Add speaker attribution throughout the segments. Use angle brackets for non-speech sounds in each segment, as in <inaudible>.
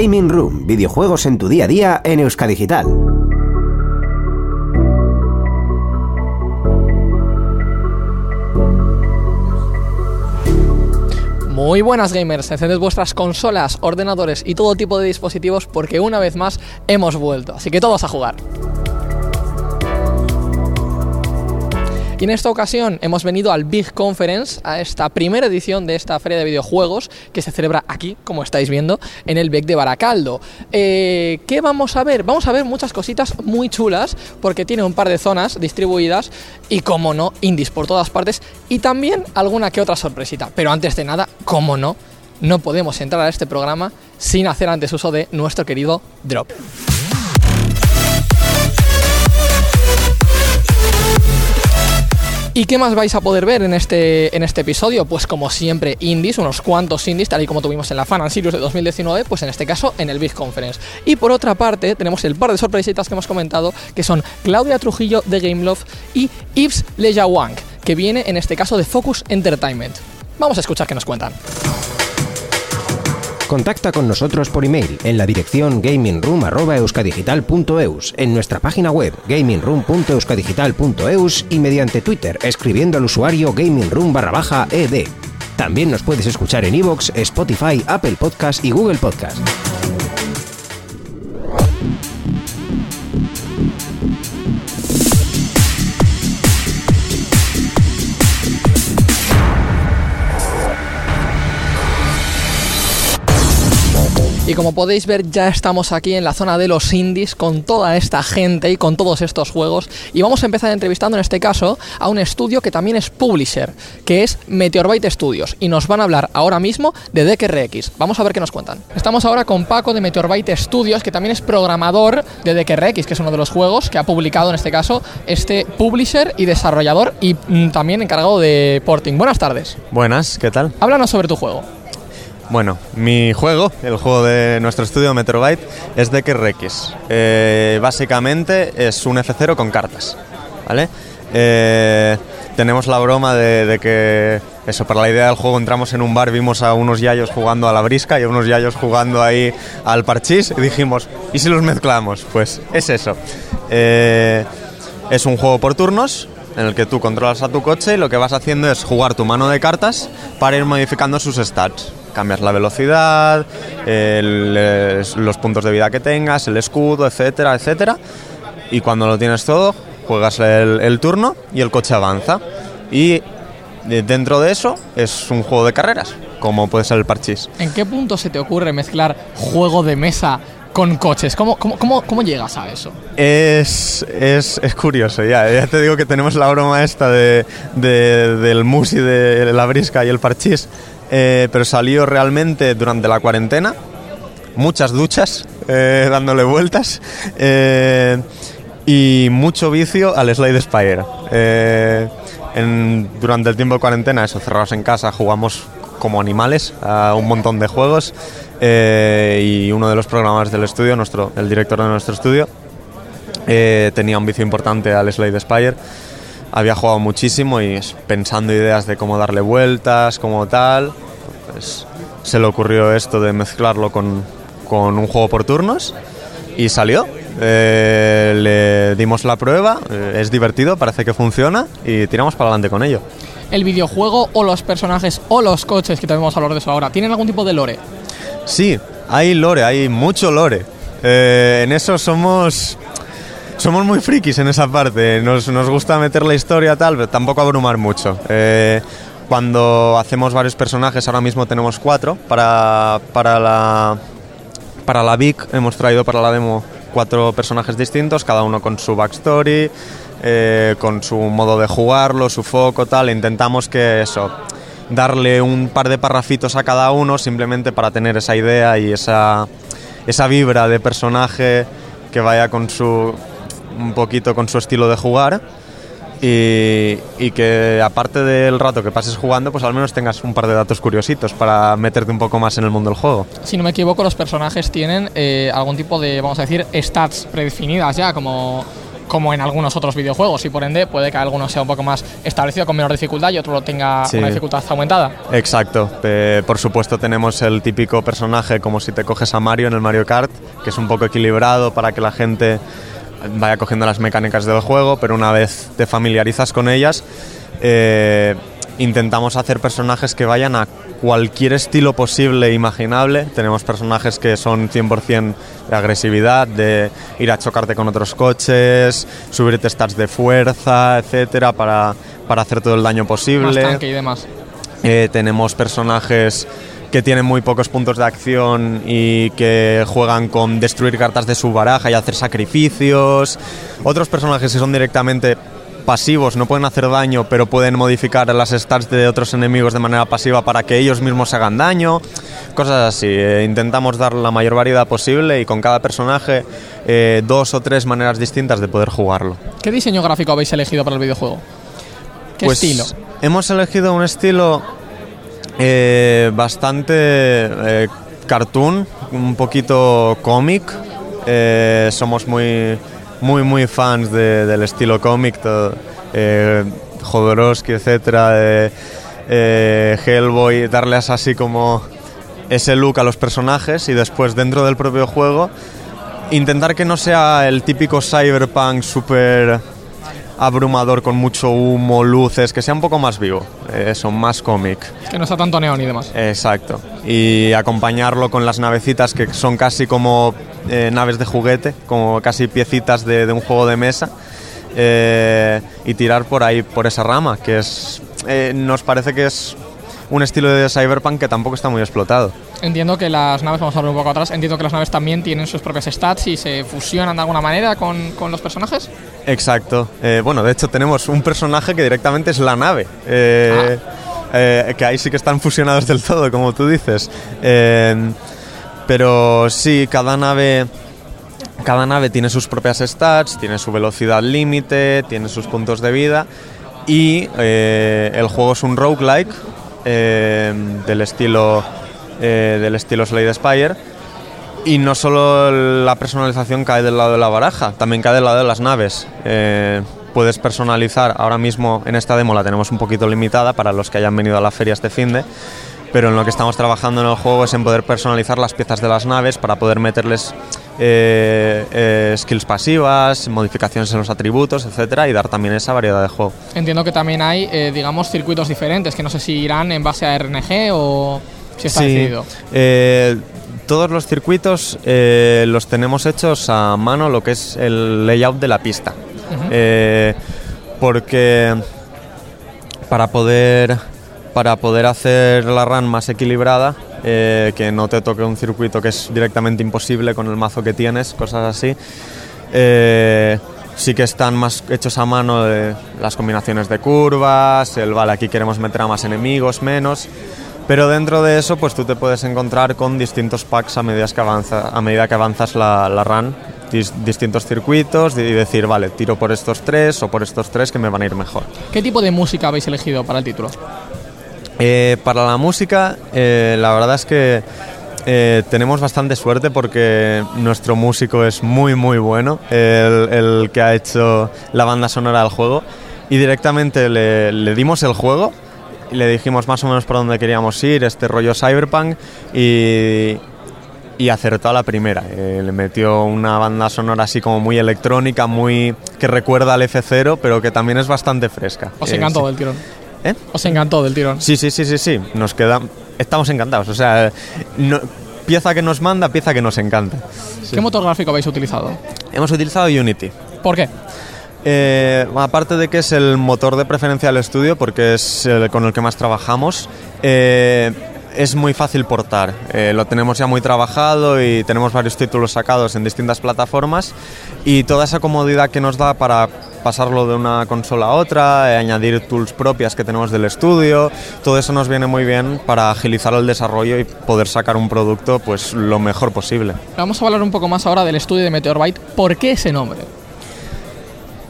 Speaker 1: Gaming Room, videojuegos en tu día a día en Euskadigital.
Speaker 2: Muy buenas gamers, encended vuestras consolas, ordenadores y todo tipo de dispositivos porque una vez más hemos vuelto, así que todos a jugar. Y en esta ocasión hemos venido al Big Conference, a esta primera edición de esta feria de videojuegos que se celebra aquí, como estáis viendo, en el BEC de Baracaldo. Eh, ¿Qué vamos a ver? Vamos a ver muchas cositas muy chulas porque tiene un par de zonas distribuidas y, como no, indies por todas partes y también alguna que otra sorpresita. Pero antes de nada, como no, no podemos entrar a este programa sin hacer antes uso de nuestro querido Drop. ¿Y qué más vais a poder ver en este, en este episodio? Pues como siempre, indies, unos cuantos indies, tal y como tuvimos en la Fan and de 2019, pues en este caso en el Big Conference. Y por otra parte, tenemos el par de sorpresitas que hemos comentado, que son Claudia Trujillo de Gameloft y Yves Lejawang, que viene en este caso de Focus Entertainment. Vamos a escuchar qué nos cuentan.
Speaker 1: Contacta con nosotros por email en la dirección gamingroom.euskadigital.eus, en nuestra página web gamingroom.euskadigital.eus y mediante Twitter escribiendo al usuario gamingroom barra baja ed. También nos puedes escuchar en iVoox, Spotify, Apple Podcast y Google Podcast.
Speaker 2: Y como podéis ver, ya estamos aquí en la zona de los indies con toda esta gente y con todos estos juegos. Y vamos a empezar entrevistando en este caso a un estudio que también es publisher, que es Meteorbyte Studios. Y nos van a hablar ahora mismo de DKRX. Vamos a ver qué nos cuentan. Estamos ahora con Paco de Meteorbyte Studios, que también es programador de DKRX, que es uno de los juegos que ha publicado en este caso este publisher y desarrollador y mm, también encargado de porting. Buenas tardes.
Speaker 3: Buenas, ¿qué tal?
Speaker 2: Háblanos sobre tu juego.
Speaker 3: Bueno, mi juego, el juego de nuestro estudio Metrobyte, es de KRX. Eh, básicamente es un F0 con cartas, ¿vale? Eh, tenemos la broma de, de, que, eso, para la idea del juego entramos en un bar, vimos a unos yayos jugando a la brisca y a unos yayos jugando ahí al parchís y dijimos, ¿y si los mezclamos? Pues es eso. Eh, es un juego por turnos, en el que tú controlas a tu coche y lo que vas haciendo es jugar tu mano de cartas para ir modificando sus stats. Cambias la velocidad, el, los puntos de vida que tengas, el escudo, etcétera, etcétera. Y cuando lo tienes todo, juegas el, el turno y el coche avanza. Y dentro de eso es un juego de carreras, como puede ser el parchís.
Speaker 2: ¿En qué punto se te ocurre mezclar juego de mesa con coches. ¿Cómo, cómo, cómo, cómo llegas a eso?
Speaker 3: Es, es, es, curioso, ya. Ya te digo que tenemos la broma esta de, de, del musi, de la brisca y el parchís, eh, pero salió realmente durante la cuarentena. Muchas duchas, eh, <laughs> dándole vueltas. Eh, y mucho vicio al Slide Spire. En, durante el tiempo de cuarentena, eso, cerrados en casa, jugamos como animales a un montón de juegos eh, y uno de los programadores del estudio, nuestro, el director de nuestro estudio, eh, tenía un vicio importante al Slade Spire. Había jugado muchísimo y pensando ideas de cómo darle vueltas, como tal, pues se le ocurrió esto de mezclarlo con, con un juego por turnos y salió. Eh, le dimos la prueba, eh, es divertido, parece que funciona y tiramos para adelante con ello.
Speaker 2: ¿El videojuego o los personajes o los coches, que también vamos a hablar de eso ahora, tienen algún tipo de lore?
Speaker 3: Sí, hay lore, hay mucho lore. Eh, en eso somos somos muy frikis en esa parte. Nos, nos, gusta meter la historia tal, pero tampoco abrumar mucho. Eh, cuando hacemos varios personajes, ahora mismo tenemos cuatro. Para, para, la, para la VIC hemos traído para la demo cuatro personajes distintos, cada uno con su backstory, eh, con su modo de jugarlo, su foco, tal. Intentamos que eso darle un par de parrafitos a cada uno simplemente para tener esa idea y esa, esa vibra de personaje que vaya con su un poquito con su estilo de jugar y, y, que aparte del rato que pases jugando pues al menos tengas un par de datos curiositos para meterte un poco más en el mundo del juego.
Speaker 2: Si no me equivoco los personajes tienen eh, algún tipo de vamos a decir stats predefinidas ya como como en algunos otros videojuegos y por ende puede que alguno sea un poco más establecido con menor dificultad y otro lo tenga
Speaker 3: Sí.
Speaker 2: una dificultad aumentada.
Speaker 3: Exacto. Eh, por supuesto tenemos el típico personaje como si te coges a Mario en el Mario Kart, que es un poco equilibrado para que la gente vaya cogiendo las mecánicas del juego, pero una vez te familiarizas con ellas, eh, intentamos hacer personajes que vayan a cualquier estilo posible e imaginable. Tenemos personajes que son 100% de agresividad, de ir a chocarte con otros coches, subirte stats de fuerza, etcétera, para, para hacer todo el daño
Speaker 2: Más
Speaker 3: posible.
Speaker 2: tanque y demás.
Speaker 3: Eh, tenemos personajes que tienen muy pocos puntos de acción y que juegan con destruir cartas de su baraja y hacer sacrificios. Otros personajes que son directamente pasivos, no pueden hacer daño, pero pueden modificar las stats de otros enemigos de manera pasiva para que ellos mismos hagan daño. Cosas así. Eh, intentamos dar la mayor variedad posible y con cada personaje eh, dos o tres maneras distintas de poder jugarlo.
Speaker 2: ¿Qué diseño gráfico habéis elegido para el videojuego? ¿Qué
Speaker 3: Pues,
Speaker 2: estilo?
Speaker 3: Hemos elegido un estilo eh, bastante eh, cartoon, un poquito cómic. Eh, somos muy, muy, muy fans de- del estilo cómic, Jodorowsky, etcétera, Hellboy, darles así como ese look a los personajes y después dentro del propio juego intentar que no sea el típico cyberpunk súper abrumador con mucho humo, luces, que sea un poco más vivo, eh, eso, más cómic.
Speaker 2: Que no está tanto neón y demás.
Speaker 3: Exacto. Y acompañarlo con las navecitas que son casi como eh, naves de juguete, como casi piecitas de, de un juego de mesa. eh, y tirar por ahí, por esa rama, que es. eh, nos parece que es un estilo de cyberpunk que tampoco está muy explotado.
Speaker 2: Entiendo que las naves, vamos a ver un poco atrás, entiendo que las naves también tienen sus propias stats y se fusionan de alguna manera con, con los personajes.
Speaker 3: Exacto. Eh, bueno, de hecho tenemos un personaje que directamente es la nave. eh, eh, que ahí sí que están fusionados del todo, como tú dices. Pero sí, cada nave... Cada nave tiene sus propias stats, tiene su velocidad límite, tiene sus puntos de vida y eh, el juego es un roguelike eh, del estilo eh, del estilo Slade Spire y no solo la personalización cae del lado de la baraja, también cae del lado de las naves. Eh, puedes personalizar, ahora mismo en esta demo la tenemos un poquito limitada para los que hayan venido a la feria este fin de, pero en lo que estamos trabajando en el juego es en poder personalizar las piezas de las naves para poder meterles eh, eh, skills pasivas, modificaciones en los atributos, etcétera, y dar también esa variedad de juego.
Speaker 2: Entiendo que también hay, eh, digamos, circuitos diferentes, que no sé si irán en base a RNG o si está
Speaker 3: Sí,
Speaker 2: decidido.
Speaker 3: todos los circuitos eh, los tenemos hechos a mano, lo que es el layout de la pista. Eh, porque para poder, para poder hacer la run más equilibrada, eh, que no te toque un circuito que es directamente imposible con el mazo que tienes, cosas así, eh, sí que están más hechos a mano de las combinaciones de curvas, el vale, aquí queremos meter a más enemigos, menos. Pero dentro de eso, pues tú te puedes encontrar con distintos packs a medida que, avanza, a medida que avanzas la, la run, dis- distintos circuitos y decir, vale, tiro por estos tres o por estos tres que me van a ir mejor.
Speaker 2: ¿Qué tipo de música habéis elegido para el título?
Speaker 3: Eh, para la música, eh, la verdad es que eh, tenemos bastante suerte porque nuestro músico es muy, muy bueno, el, el que ha hecho la banda sonora del juego, y directamente le, le dimos el juego y le dijimos más o menos por dónde queríamos ir, este rollo cyberpunk, y, y acertó a la primera. Eh, le metió una banda sonora así como muy electrónica, muy que recuerda al F0, pero que también es bastante fresca.
Speaker 2: Os
Speaker 3: Eh,
Speaker 2: encantó
Speaker 3: sí.
Speaker 2: del tirón.
Speaker 3: ¿Eh?
Speaker 2: Os encantó del tirón.
Speaker 3: Sí, sí, sí, sí, sí. Nos queda. Estamos encantados. O sea, no- pieza que nos manda, pieza que nos encanta.
Speaker 2: ¿Qué motor gráfico habéis utilizado?
Speaker 3: Hemos utilizado Unity.
Speaker 2: ¿Por qué?
Speaker 3: Eh, aparte de que es el motor de preferencia del estudio, porque es el con el que más trabajamos, eh, es muy fácil portar. Eh, lo tenemos ya muy trabajado y tenemos varios títulos sacados en distintas plataformas y toda esa comodidad que nos da para pasarlo de una consola a otra, eh, añadir tools propias que tenemos del estudio, todo eso nos viene muy bien para agilizar el desarrollo y poder sacar un producto pues lo mejor posible.
Speaker 2: Vamos a hablar un poco más ahora del estudio de Meteorbyte. ¿Por qué ese nombre?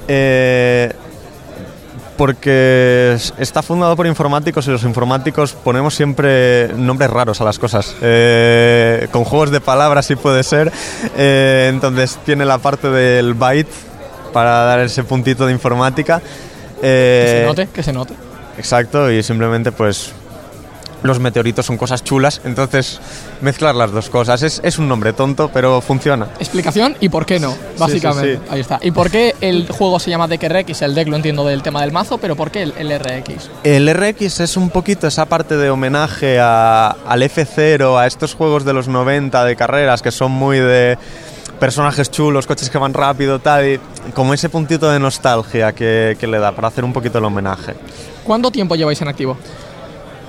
Speaker 3: Eh, porque es- está fundado por informáticos y los informáticos ponemos siempre nombres raros a las cosas. Eh, con juegos de palabras sí puede ser. Eh, entonces tiene la parte del byte para dar ese puntito de informática.
Speaker 2: Que se
Speaker 3: Eh,
Speaker 2: note, que se note.
Speaker 3: Exacto, y simplemente pues los meteoritos son cosas chulas, entonces mezclar las dos cosas. Es, es un nombre tonto, pero funciona.
Speaker 2: Explicación y por qué no, básicamente.
Speaker 3: sí.
Speaker 2: Ahí está. ¿Y por qué el juego se llama Deck RX? El deck lo entiendo del tema del mazo, pero ¿por qué el, el RX?
Speaker 3: El RX es un poquito esa parte de homenaje a- al F0, a estos juegos de los 90 de carreras que son muy de personajes chulos, coches que van rápido, tal, y como ese puntito de nostalgia que, que le da para hacer un poquito el homenaje.
Speaker 2: ¿Cuánto tiempo lleváis en activo?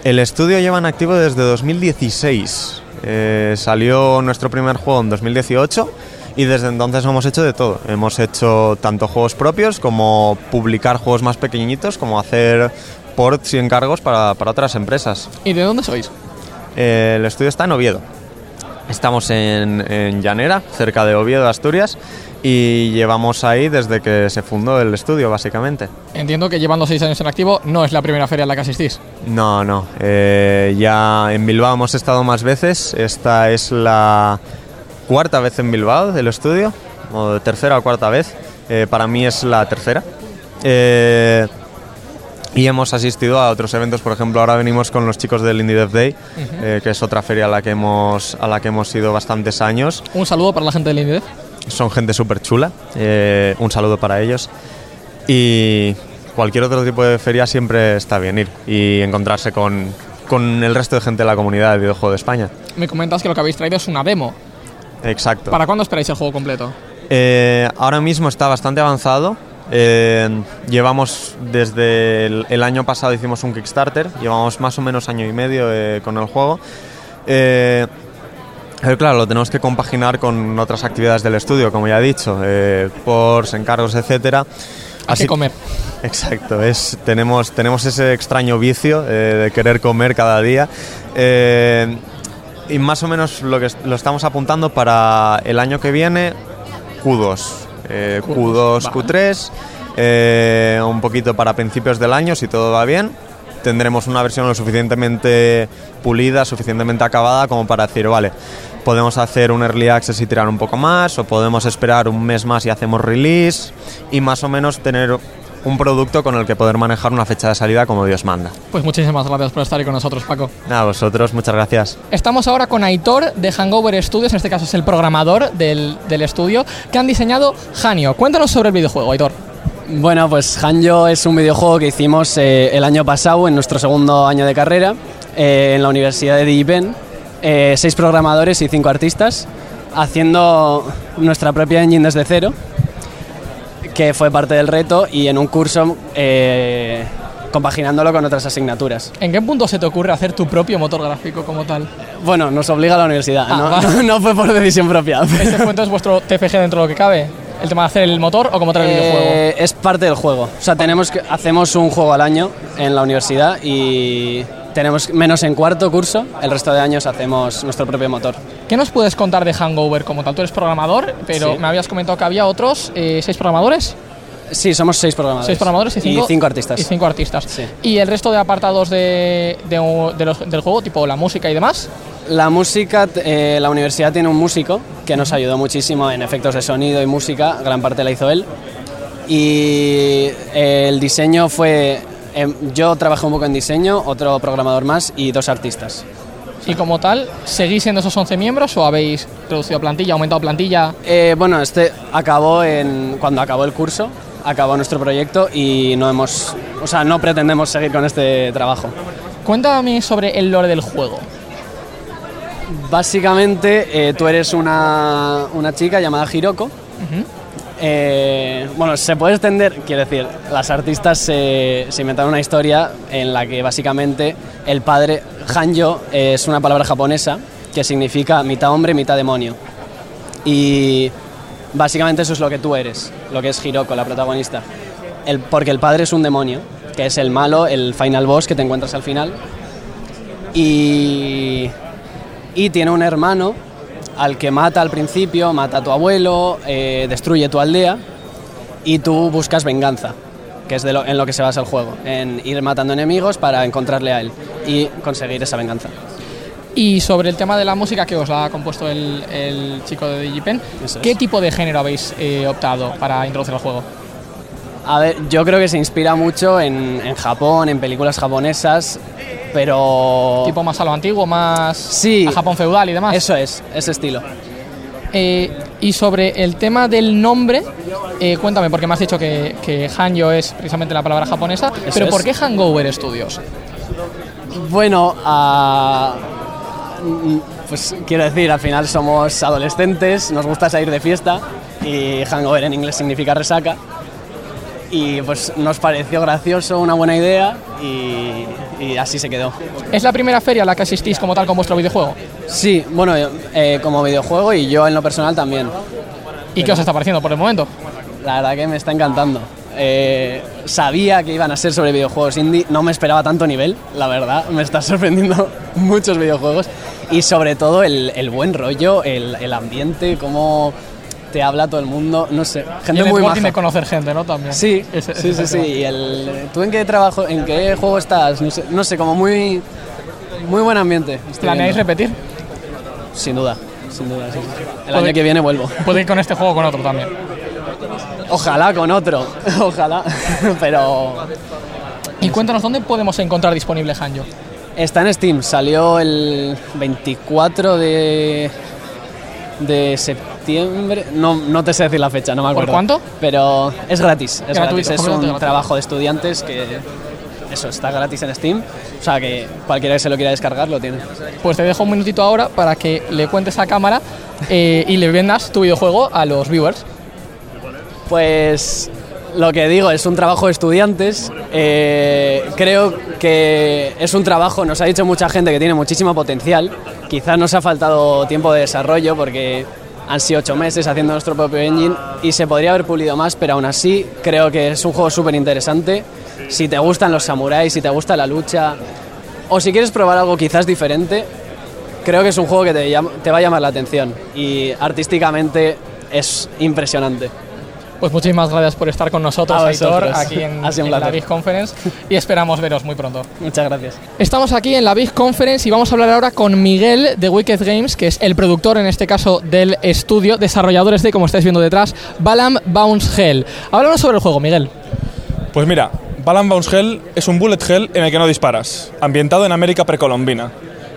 Speaker 3: El estudio lleva en activo desde 2016. Eh, salió nuestro primer juego en 2018 y desde entonces hemos hecho de todo. Hemos hecho tanto juegos propios como publicar juegos más pequeñitos, como hacer ports y encargos para, para otras empresas.
Speaker 2: ¿Y de dónde sois?
Speaker 3: Eh, el estudio está en Oviedo. Estamos en, en Llanera, cerca de Oviedo, Asturias, y llevamos ahí desde que se fundó el estudio, básicamente.
Speaker 2: Entiendo que llevando seis años en activo no es la primera feria a la que asistís.
Speaker 3: No, no. eh, ya en Bilbao hemos estado más veces. Esta es la cuarta vez en Bilbao del estudio, o tercera o cuarta vez. Eh, para mí es la tercera. Eh, y hemos asistido a otros eventos, por ejemplo, ahora venimos con los chicos del Indie Dev Day, eh, que es otra feria a la que hemos, a la que hemos ido bastantes años.
Speaker 2: Un saludo para la gente del INDEF.
Speaker 3: Son gente súper chula. eh, un saludo para ellos. Y cualquier otro tipo de feria siempre está bien ir y encontrarse con, con el resto de gente de la comunidad del videojuego de España.
Speaker 2: Me comentas que lo que habéis traído es una demo.
Speaker 3: Exacto.
Speaker 2: ¿Para cuándo esperáis el juego completo?
Speaker 3: Eh, ahora mismo está bastante avanzado. Eh, llevamos desde el, el año pasado hicimos un Kickstarter, llevamos más o menos año y medio eh, con el juego. Eh, pero claro, lo tenemos que compaginar con otras actividades del estudio, como ya he dicho, eh, ports, encargos, etcétera.
Speaker 2: Hay que comer.
Speaker 3: Exacto, es, tenemos, tenemos ese extraño vicio eh, de querer comer cada día. Eh, y más o menos lo que est- lo estamos apuntando para el año que viene, Q2. Eh,
Speaker 2: Q2,
Speaker 3: Q2, Q3, eh, un poquito para principios del año, si todo va bien. Tendremos una versión lo suficientemente pulida, suficientemente acabada como para decir, vale, podemos hacer un early access y tirar un poco más, o podemos esperar un mes más y hacemos release, y más o menos tener un producto con el que poder manejar una fecha de salida como Dios manda.
Speaker 2: Pues muchísimas gracias por estar ahí con nosotros, Paco.
Speaker 3: Nada, vosotros, muchas gracias.
Speaker 2: Estamos ahora con Aitor de Hangover Studios, en este caso es el programador del, del estudio, que han diseñado Hanio. Cuéntanos sobre el videojuego, Aitor.
Speaker 4: Bueno, pues Hanjo es un videojuego que hicimos eh, el año pasado, en nuestro segundo año de carrera, eh, en la Universidad de Digipen. Eh, seis programadores y cinco artistas, haciendo nuestra propia engine desde cero, que fue parte del reto, y en un curso eh, compaginándolo con otras asignaturas.
Speaker 2: ¿En qué punto se te ocurre hacer tu propio motor gráfico como tal?
Speaker 4: Bueno, nos obliga la universidad,
Speaker 2: Ah,
Speaker 4: no,
Speaker 2: vale. <laughs>
Speaker 4: no- fue por decisión propia.
Speaker 2: ¿Este fue entonces <laughs> vuestro TFG dentro de lo que cabe? ¿El tema de hacer el motor o como tal el videojuego?
Speaker 4: Eh, es parte del juego. O sea, tenemos que, hacemos un juego al año en la universidad y tenemos menos en cuarto curso, el resto de años hacemos nuestro propio motor.
Speaker 2: ¿Qué nos puedes contar de Hangover como tal? Tú eres programador, pero
Speaker 4: Sí.
Speaker 2: me habías comentado que había otros eh, seis programadores.
Speaker 4: Sí, somos seis programadores.
Speaker 2: Seis programadores y cinco,
Speaker 4: artistas.
Speaker 2: Y cinco artistas.
Speaker 4: Sí.
Speaker 2: ¿Y el resto de apartados de, de- de los- del juego, tipo la música y demás?
Speaker 4: La música, eh, la universidad tiene un músico que nos ayudó muchísimo en efectos de sonido y música, gran parte la hizo él. Y eh, el diseño fue, em, yo trabajé un poco en diseño, otro programador más y dos artistas.
Speaker 2: Y como tal, ¿seguís siendo esos 11 miembros o habéis reducido plantilla, aumentado plantilla?
Speaker 4: Eh, bueno, este acabó en, cuando acabó el curso, acabó nuestro proyecto y no hemos, o sea, no pretendemos seguir con este trabajo.
Speaker 2: Cuéntame sobre el lore del juego.
Speaker 4: Básicamente, eh, tú eres una, una chica llamada Hiroko. Eh, bueno, se puede extender, quiero decir, las artistas se, se inventaron una historia en la que básicamente el padre Hanjo es una palabra japonesa que significa mitad hombre, mitad demonio. Y básicamente eso es lo que tú eres, lo que es Hiroko, la protagonista. Porque el padre es un demonio, que es el malo, el final boss que te encuentras al final. Y, y tiene un hermano al que mata al principio, mata a tu abuelo, eh, destruye tu aldea y tú buscas venganza, que es de lo- en lo que se basa el juego, en ir matando enemigos para encontrarle a él y conseguir esa venganza.
Speaker 2: Y sobre el tema de la música que os la ha compuesto el, el chico de Digipen,
Speaker 4: es.
Speaker 2: ¿qué tipo de género habéis eh, optado para introducir el juego?
Speaker 4: A ver, yo creo que se inspira mucho en, en Japón, en películas japonesas, pero...
Speaker 2: ¿Tipo más a lo antiguo, más
Speaker 4: Sí.
Speaker 2: a Japón feudal y demás?
Speaker 4: Eso es, ese estilo.
Speaker 2: Eh, y sobre el tema del nombre, eh, cuéntame, porque me has dicho que, que Hanyo es precisamente la palabra japonesa,
Speaker 4: Eso
Speaker 2: pero
Speaker 4: es.
Speaker 2: ¿por qué Hangover Studios?
Speaker 4: Bueno, mm, pues quiero decir, al final somos adolescentes, nos gusta salir de fiesta y hangover en inglés significa resaca. Y pues nos pareció gracioso, una buena idea y, y así se quedó.
Speaker 2: ¿Es la primera feria a la que asistís como tal con vuestro videojuego?
Speaker 4: Sí, bueno, eh, como videojuego y yo en lo personal también.
Speaker 2: ¿Y qué os está pareciendo por el momento?
Speaker 4: La verdad que me está encantando. Eh, sabía que iban a ser sobre videojuegos indie, no me esperaba tanto nivel, la verdad, me está <laughs> sorprendiendo muchos videojuegos y sobre todo el, el buen rollo, el, el ambiente, cómo te habla todo el mundo, no sé,
Speaker 2: Y
Speaker 4: gente
Speaker 2: el
Speaker 4: muy maja.
Speaker 2: de conocer gente, ¿no? También.
Speaker 4: Sí, <laughs>
Speaker 2: Ese-
Speaker 4: sí,
Speaker 2: ese
Speaker 4: sí, sí. Y el, ¿Tú en qué trabajo, en qué juego estás? No sé, no sé como muy, muy buen ambiente.
Speaker 2: ¿Planeáis repetir?
Speaker 4: Sin duda, sin duda, sí. El año que viene vuelvo. <laughs>
Speaker 2: Puede ir con este juego o con otro también.
Speaker 4: Ojalá con otro, <laughs> ojalá, <laughs> pero
Speaker 2: Y cuéntanos, ¿dónde podemos encontrar disponible Hanyo?
Speaker 4: Está en Steam, salió el 24 de, de septiembre. No, no te sé decir la fecha, no me
Speaker 2: ¿Por
Speaker 4: acuerdo.
Speaker 2: cuánto?
Speaker 4: Pero es gratis. Es,
Speaker 2: Gratuito,
Speaker 4: gratis. es un trabajo de estudiantes que. Eso, está gratis en Steam. O sea que cualquiera que se lo quiera descargar lo tiene.
Speaker 2: Pues te dejo un minutito ahora para que le cuentes a cámara eh, y le vendas tu videojuego a los viewers.
Speaker 4: Pues lo que digo es un trabajo de estudiantes. eh, creo que es un trabajo, nos ha dicho mucha gente que tiene muchísimo potencial. Quizás nos ha faltado tiempo de desarrollo porque han sido ocho meses haciendo nuestro propio engine y se podría haber pulido más, pero aún así creo que es un juego súper interesante. Si te gustan los samuráis, si te gusta la lucha o si quieres probar algo quizás diferente, creo que es un juego que te, te va a llamar la atención y artísticamente es impresionante.
Speaker 2: Pues muchísimas gracias por estar con nosotros, Aitor, aquí en, <laughs> en la. Big Conference y esperamos veros muy pronto.
Speaker 4: Muchas gracias.
Speaker 2: Estamos aquí en la Big Conference y vamos a hablar ahora con Miguel de Wicked Games, que es el productor en este caso del estudio, desarrolladores de, como estáis viendo detrás, Balam Bounce Hell. Háblanos sobre el juego, Miguel.
Speaker 5: Pues mira, Balan Bounce Hell es un bullet hell en el que no disparas, ambientado en América precolombina.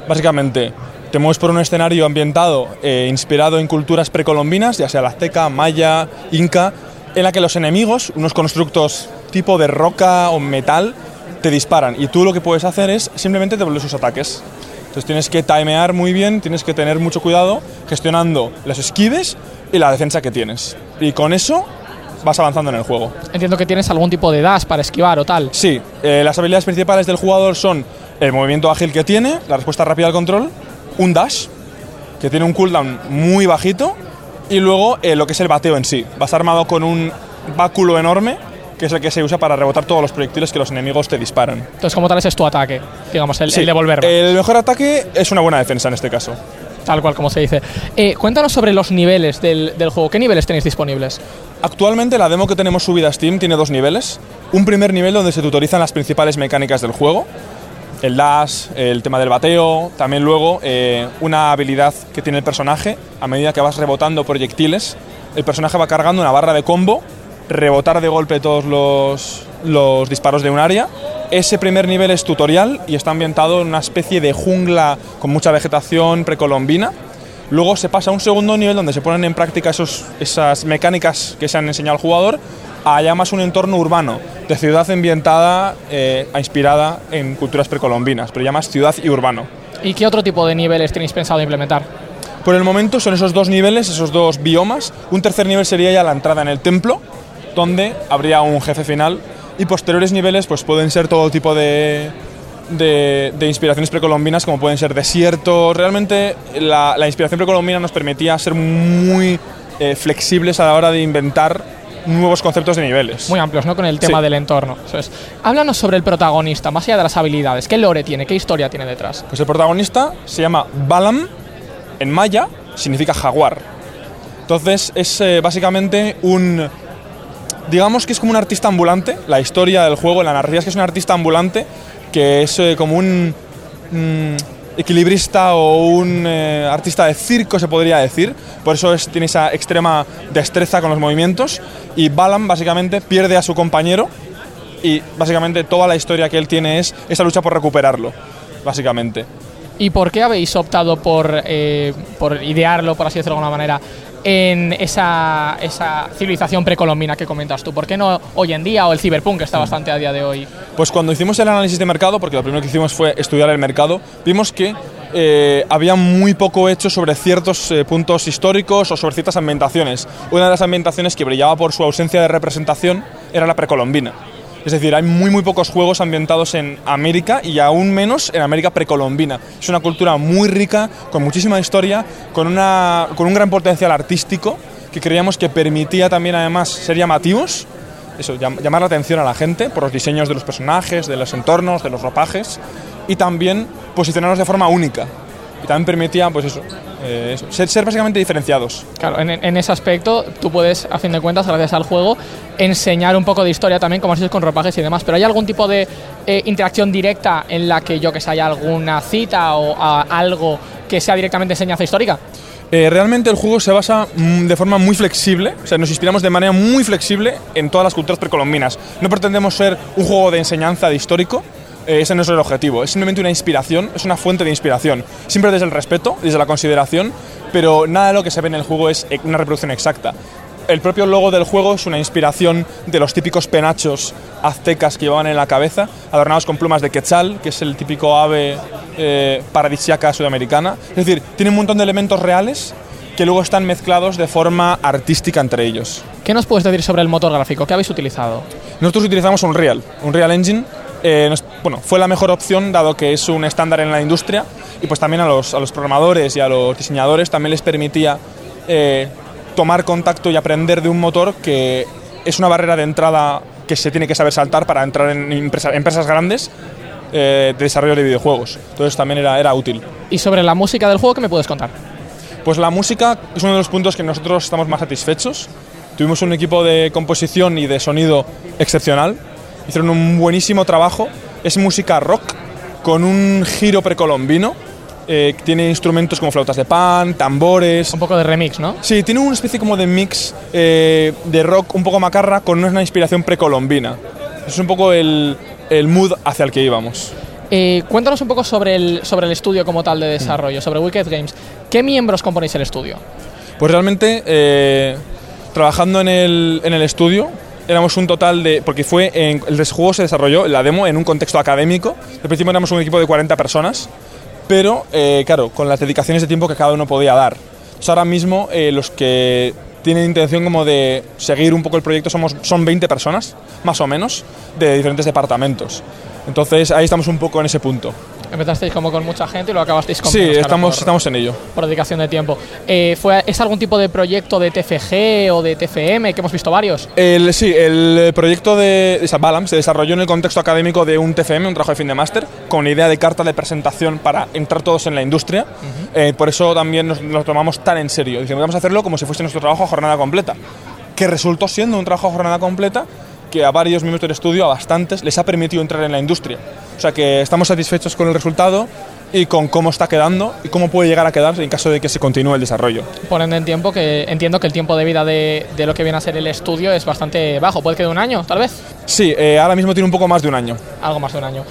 Speaker 5: Básicamente, te mueves por un escenario ambientado, eh, inspirado en culturas precolombinas, ya sea la azteca, maya, inca, en la que los enemigos, unos constructos tipo de roca o metal, te disparan y tú lo que puedes hacer es simplemente devolver sus ataques. Entonces tienes que timear muy bien, tienes que tener mucho cuidado gestionando los esquives y la defensa que tienes. Y con eso vas avanzando en el juego.
Speaker 2: Entiendo que tienes algún tipo de dash para esquivar o tal.
Speaker 5: Sí, eh, las habilidades principales del jugador son el movimiento ágil que tiene, la respuesta rápida al control, un dash, que tiene un cooldown muy bajito, y luego eh, lo que es el bateo en sí. Vas armado con un báculo enorme, que es el que se usa para rebotar todos los proyectiles que los enemigos te disparan.
Speaker 2: Entonces, como tal, ese es tu ataque, digamos, el,
Speaker 5: Sí,
Speaker 2: el devolver.
Speaker 5: El mejor ataque es una buena defensa en este caso.
Speaker 2: Tal cual como se dice. Eh, cuéntanos sobre los niveles del, del juego. ¿Qué niveles tenéis disponibles?
Speaker 5: Actualmente la demo que tenemos subida a Steam tiene dos niveles. Un primer nivel donde se tutorizan las principales mecánicas del juego. El dash, el tema del bateo, también luego eh, una habilidad que tiene el personaje. A medida que vas rebotando proyectiles, el personaje va cargando una barra de combo, rebotar de golpe todos los, los disparos de un área. Ese primer nivel es tutorial y está ambientado en una especie de jungla con mucha vegetación precolombina. Luego se pasa a un segundo nivel donde se ponen en práctica esos, esas mecánicas que se han enseñado al jugador a ya más un entorno urbano, de ciudad ambientada, eh, inspirada en culturas precolombinas, pero ya más ciudad y urbano.
Speaker 2: ¿Y qué otro tipo de niveles tenéis pensado implementar?
Speaker 5: Por el momento son esos dos niveles, esos dos biomas. Un tercer nivel sería ya la entrada en el templo, donde habría un jefe final. Y posteriores niveles pues pueden ser todo tipo de, de, de inspiraciones precolombinas, como pueden ser desiertos. Realmente la, la inspiración precolombina nos permitía ser muy eh, flexibles a la hora de inventar nuevos conceptos de niveles.
Speaker 2: Muy amplios, ¿no? Con el tema
Speaker 5: Sí.
Speaker 2: del entorno. Eso es. Háblanos sobre el protagonista, más allá de las habilidades. ¿Qué lore tiene? ¿Qué historia tiene detrás?
Speaker 5: Pues el protagonista se llama Balam, en maya significa jaguar. Entonces es eh, básicamente un... Digamos que es como un artista ambulante, la historia del juego, la narrativa es que es un artista ambulante, que es eh, como un... mm, equilibrista o un eh, artista de circo, se podría decir. Por eso es, tiene esa extrema destreza con los movimientos. Y Balan básicamente pierde a su compañero y básicamente toda la historia que él tiene es esa lucha por recuperarlo, básicamente.
Speaker 2: ¿Y por qué habéis optado por, eh, por idearlo, por así decirlo de alguna manera, en esa, esa civilización precolombina que comentas tú? ¿Por qué no hoy en día o el ciberpunk que está bastante a día de hoy?
Speaker 5: Pues cuando hicimos el análisis de mercado, porque lo primero que hicimos fue estudiar el mercado, vimos que eh, había muy poco hecho sobre ciertos eh, puntos históricos o sobre ciertas ambientaciones. Una de las ambientaciones que brillaba por su ausencia de representación era la precolombina. Es decir, hay muy muy pocos juegos ambientados en América y aún menos en América precolombina. Es una cultura muy rica, con muchísima historia, con, una, con un gran potencial artístico que creíamos que permitía también además ser llamativos, eso, llam- llamar la atención a la gente por los diseños de los personajes, de los entornos, de los ropajes y también posicionarnos de forma única. Y también permitía, pues eso, eh, eso, ser, ser básicamente diferenciados.
Speaker 2: Claro, en, en ese aspecto tú puedes, a fin de cuentas, gracias al juego, enseñar un poco de historia también, como dicho, con ropajes y demás. Pero ¿hay algún tipo de eh, interacción directa en la que yo que sé, haya alguna cita o a- algo que sea directamente enseñanza histórica?
Speaker 5: Eh, realmente el juego se basa mm, de forma muy flexible, o sea, nos inspiramos de manera muy flexible en todas las culturas precolombinas. No pretendemos ser un juego de enseñanza de histórico, ese no es el objetivo, es simplemente una inspiración, es una fuente de inspiración. Siempre desde el respeto, desde la consideración, pero nada de lo que se ve en el juego es eh, una reproducción exacta. El propio logo del juego es una inspiración de los típicos penachos aztecas que llevaban en la cabeza, adornados con plumas de quetzal, que es el típico ave eh, paradisiaca sudamericana. Es decir, tiene un montón de elementos reales que luego están mezclados de forma artística entre ellos.
Speaker 2: ¿Qué nos puedes decir sobre el motor gráfico? ¿Qué habéis utilizado?
Speaker 5: Nosotros utilizamos Unreal, Unreal Engine. Eh, nos- bueno, fue la mejor opción dado que es un estándar en la industria y pues también a los, a los programadores y a los diseñadores también les permitía eh, tomar contacto y aprender de un motor que es una barrera de entrada que se tiene que saber saltar para entrar en empresa- empresas grandes eh, de desarrollo de videojuegos. Entonces también era, era útil.
Speaker 2: Y sobre la música del juego, ¿qué me puedes contar?
Speaker 5: Pues la música es uno de los puntos que nosotros estamos más satisfechos. Tuvimos un equipo de composición y de sonido excepcional. Hicieron un buenísimo trabajo. Es música rock con un giro precolombino. Eh, tiene instrumentos como flautas de pan, tambores.
Speaker 2: Un poco de remix, ¿no?
Speaker 5: Sí, tiene una especie como de mix eh, de rock un poco macarra con una inspiración precolombina. Es un poco el, el mood hacia el que íbamos.
Speaker 2: Eh, cuéntanos un poco sobre el, sobre el estudio como tal de desarrollo, sobre Wicked Games. ¿Qué miembros componéis el estudio?
Speaker 5: Pues realmente, eh, trabajando en el, en el estudio, éramos un total de. Porque fue. En, el juego se desarrolló, la demo, en un contexto académico. Al principio éramos un equipo de 40 personas, pero, eh, claro, con las dedicaciones de tiempo que cada uno podía dar. Ahora mismo, eh, los que tienen intención como de seguir un poco el proyecto somos, son 20 personas, más o menos, de diferentes departamentos. Entonces, ahí estamos un poco en ese punto.
Speaker 2: Empezasteis como con mucha gente y lo acabasteis con
Speaker 5: Sí,
Speaker 2: menos, claro,
Speaker 5: estamos,
Speaker 2: por-
Speaker 5: estamos en ello.
Speaker 2: por dedicación de tiempo. Eh, ¿fue, ¿Es algún tipo de proyecto de TFG o de TFM, que hemos visto varios?
Speaker 5: El, sí, el proyecto de, de Balam se desarrolló en el contexto académico de un TFM, un trabajo de fin de máster, con idea de carta de presentación para entrar todos en la industria. Eh, por eso también nos lo tomamos tan en serio. Dijimos, vamos a hacerlo como si fuese nuestro trabajo a jornada completa. Que resultó siendo un trabajo a jornada completa que a varios miembros del estudio, a bastantes, les ha permitido entrar en la industria. O sea que estamos satisfechos con el resultado y con cómo está quedando y cómo puede llegar a quedarse en caso de que se continúe el desarrollo.
Speaker 2: Poniendo en tiempo que entiendo que el tiempo de vida de, de lo que viene a ser el estudio es bastante bajo. Puede que de un año, tal vez.
Speaker 5: Sí, eh, ahora mismo tiene un poco más de un año.
Speaker 2: Algo más de un año.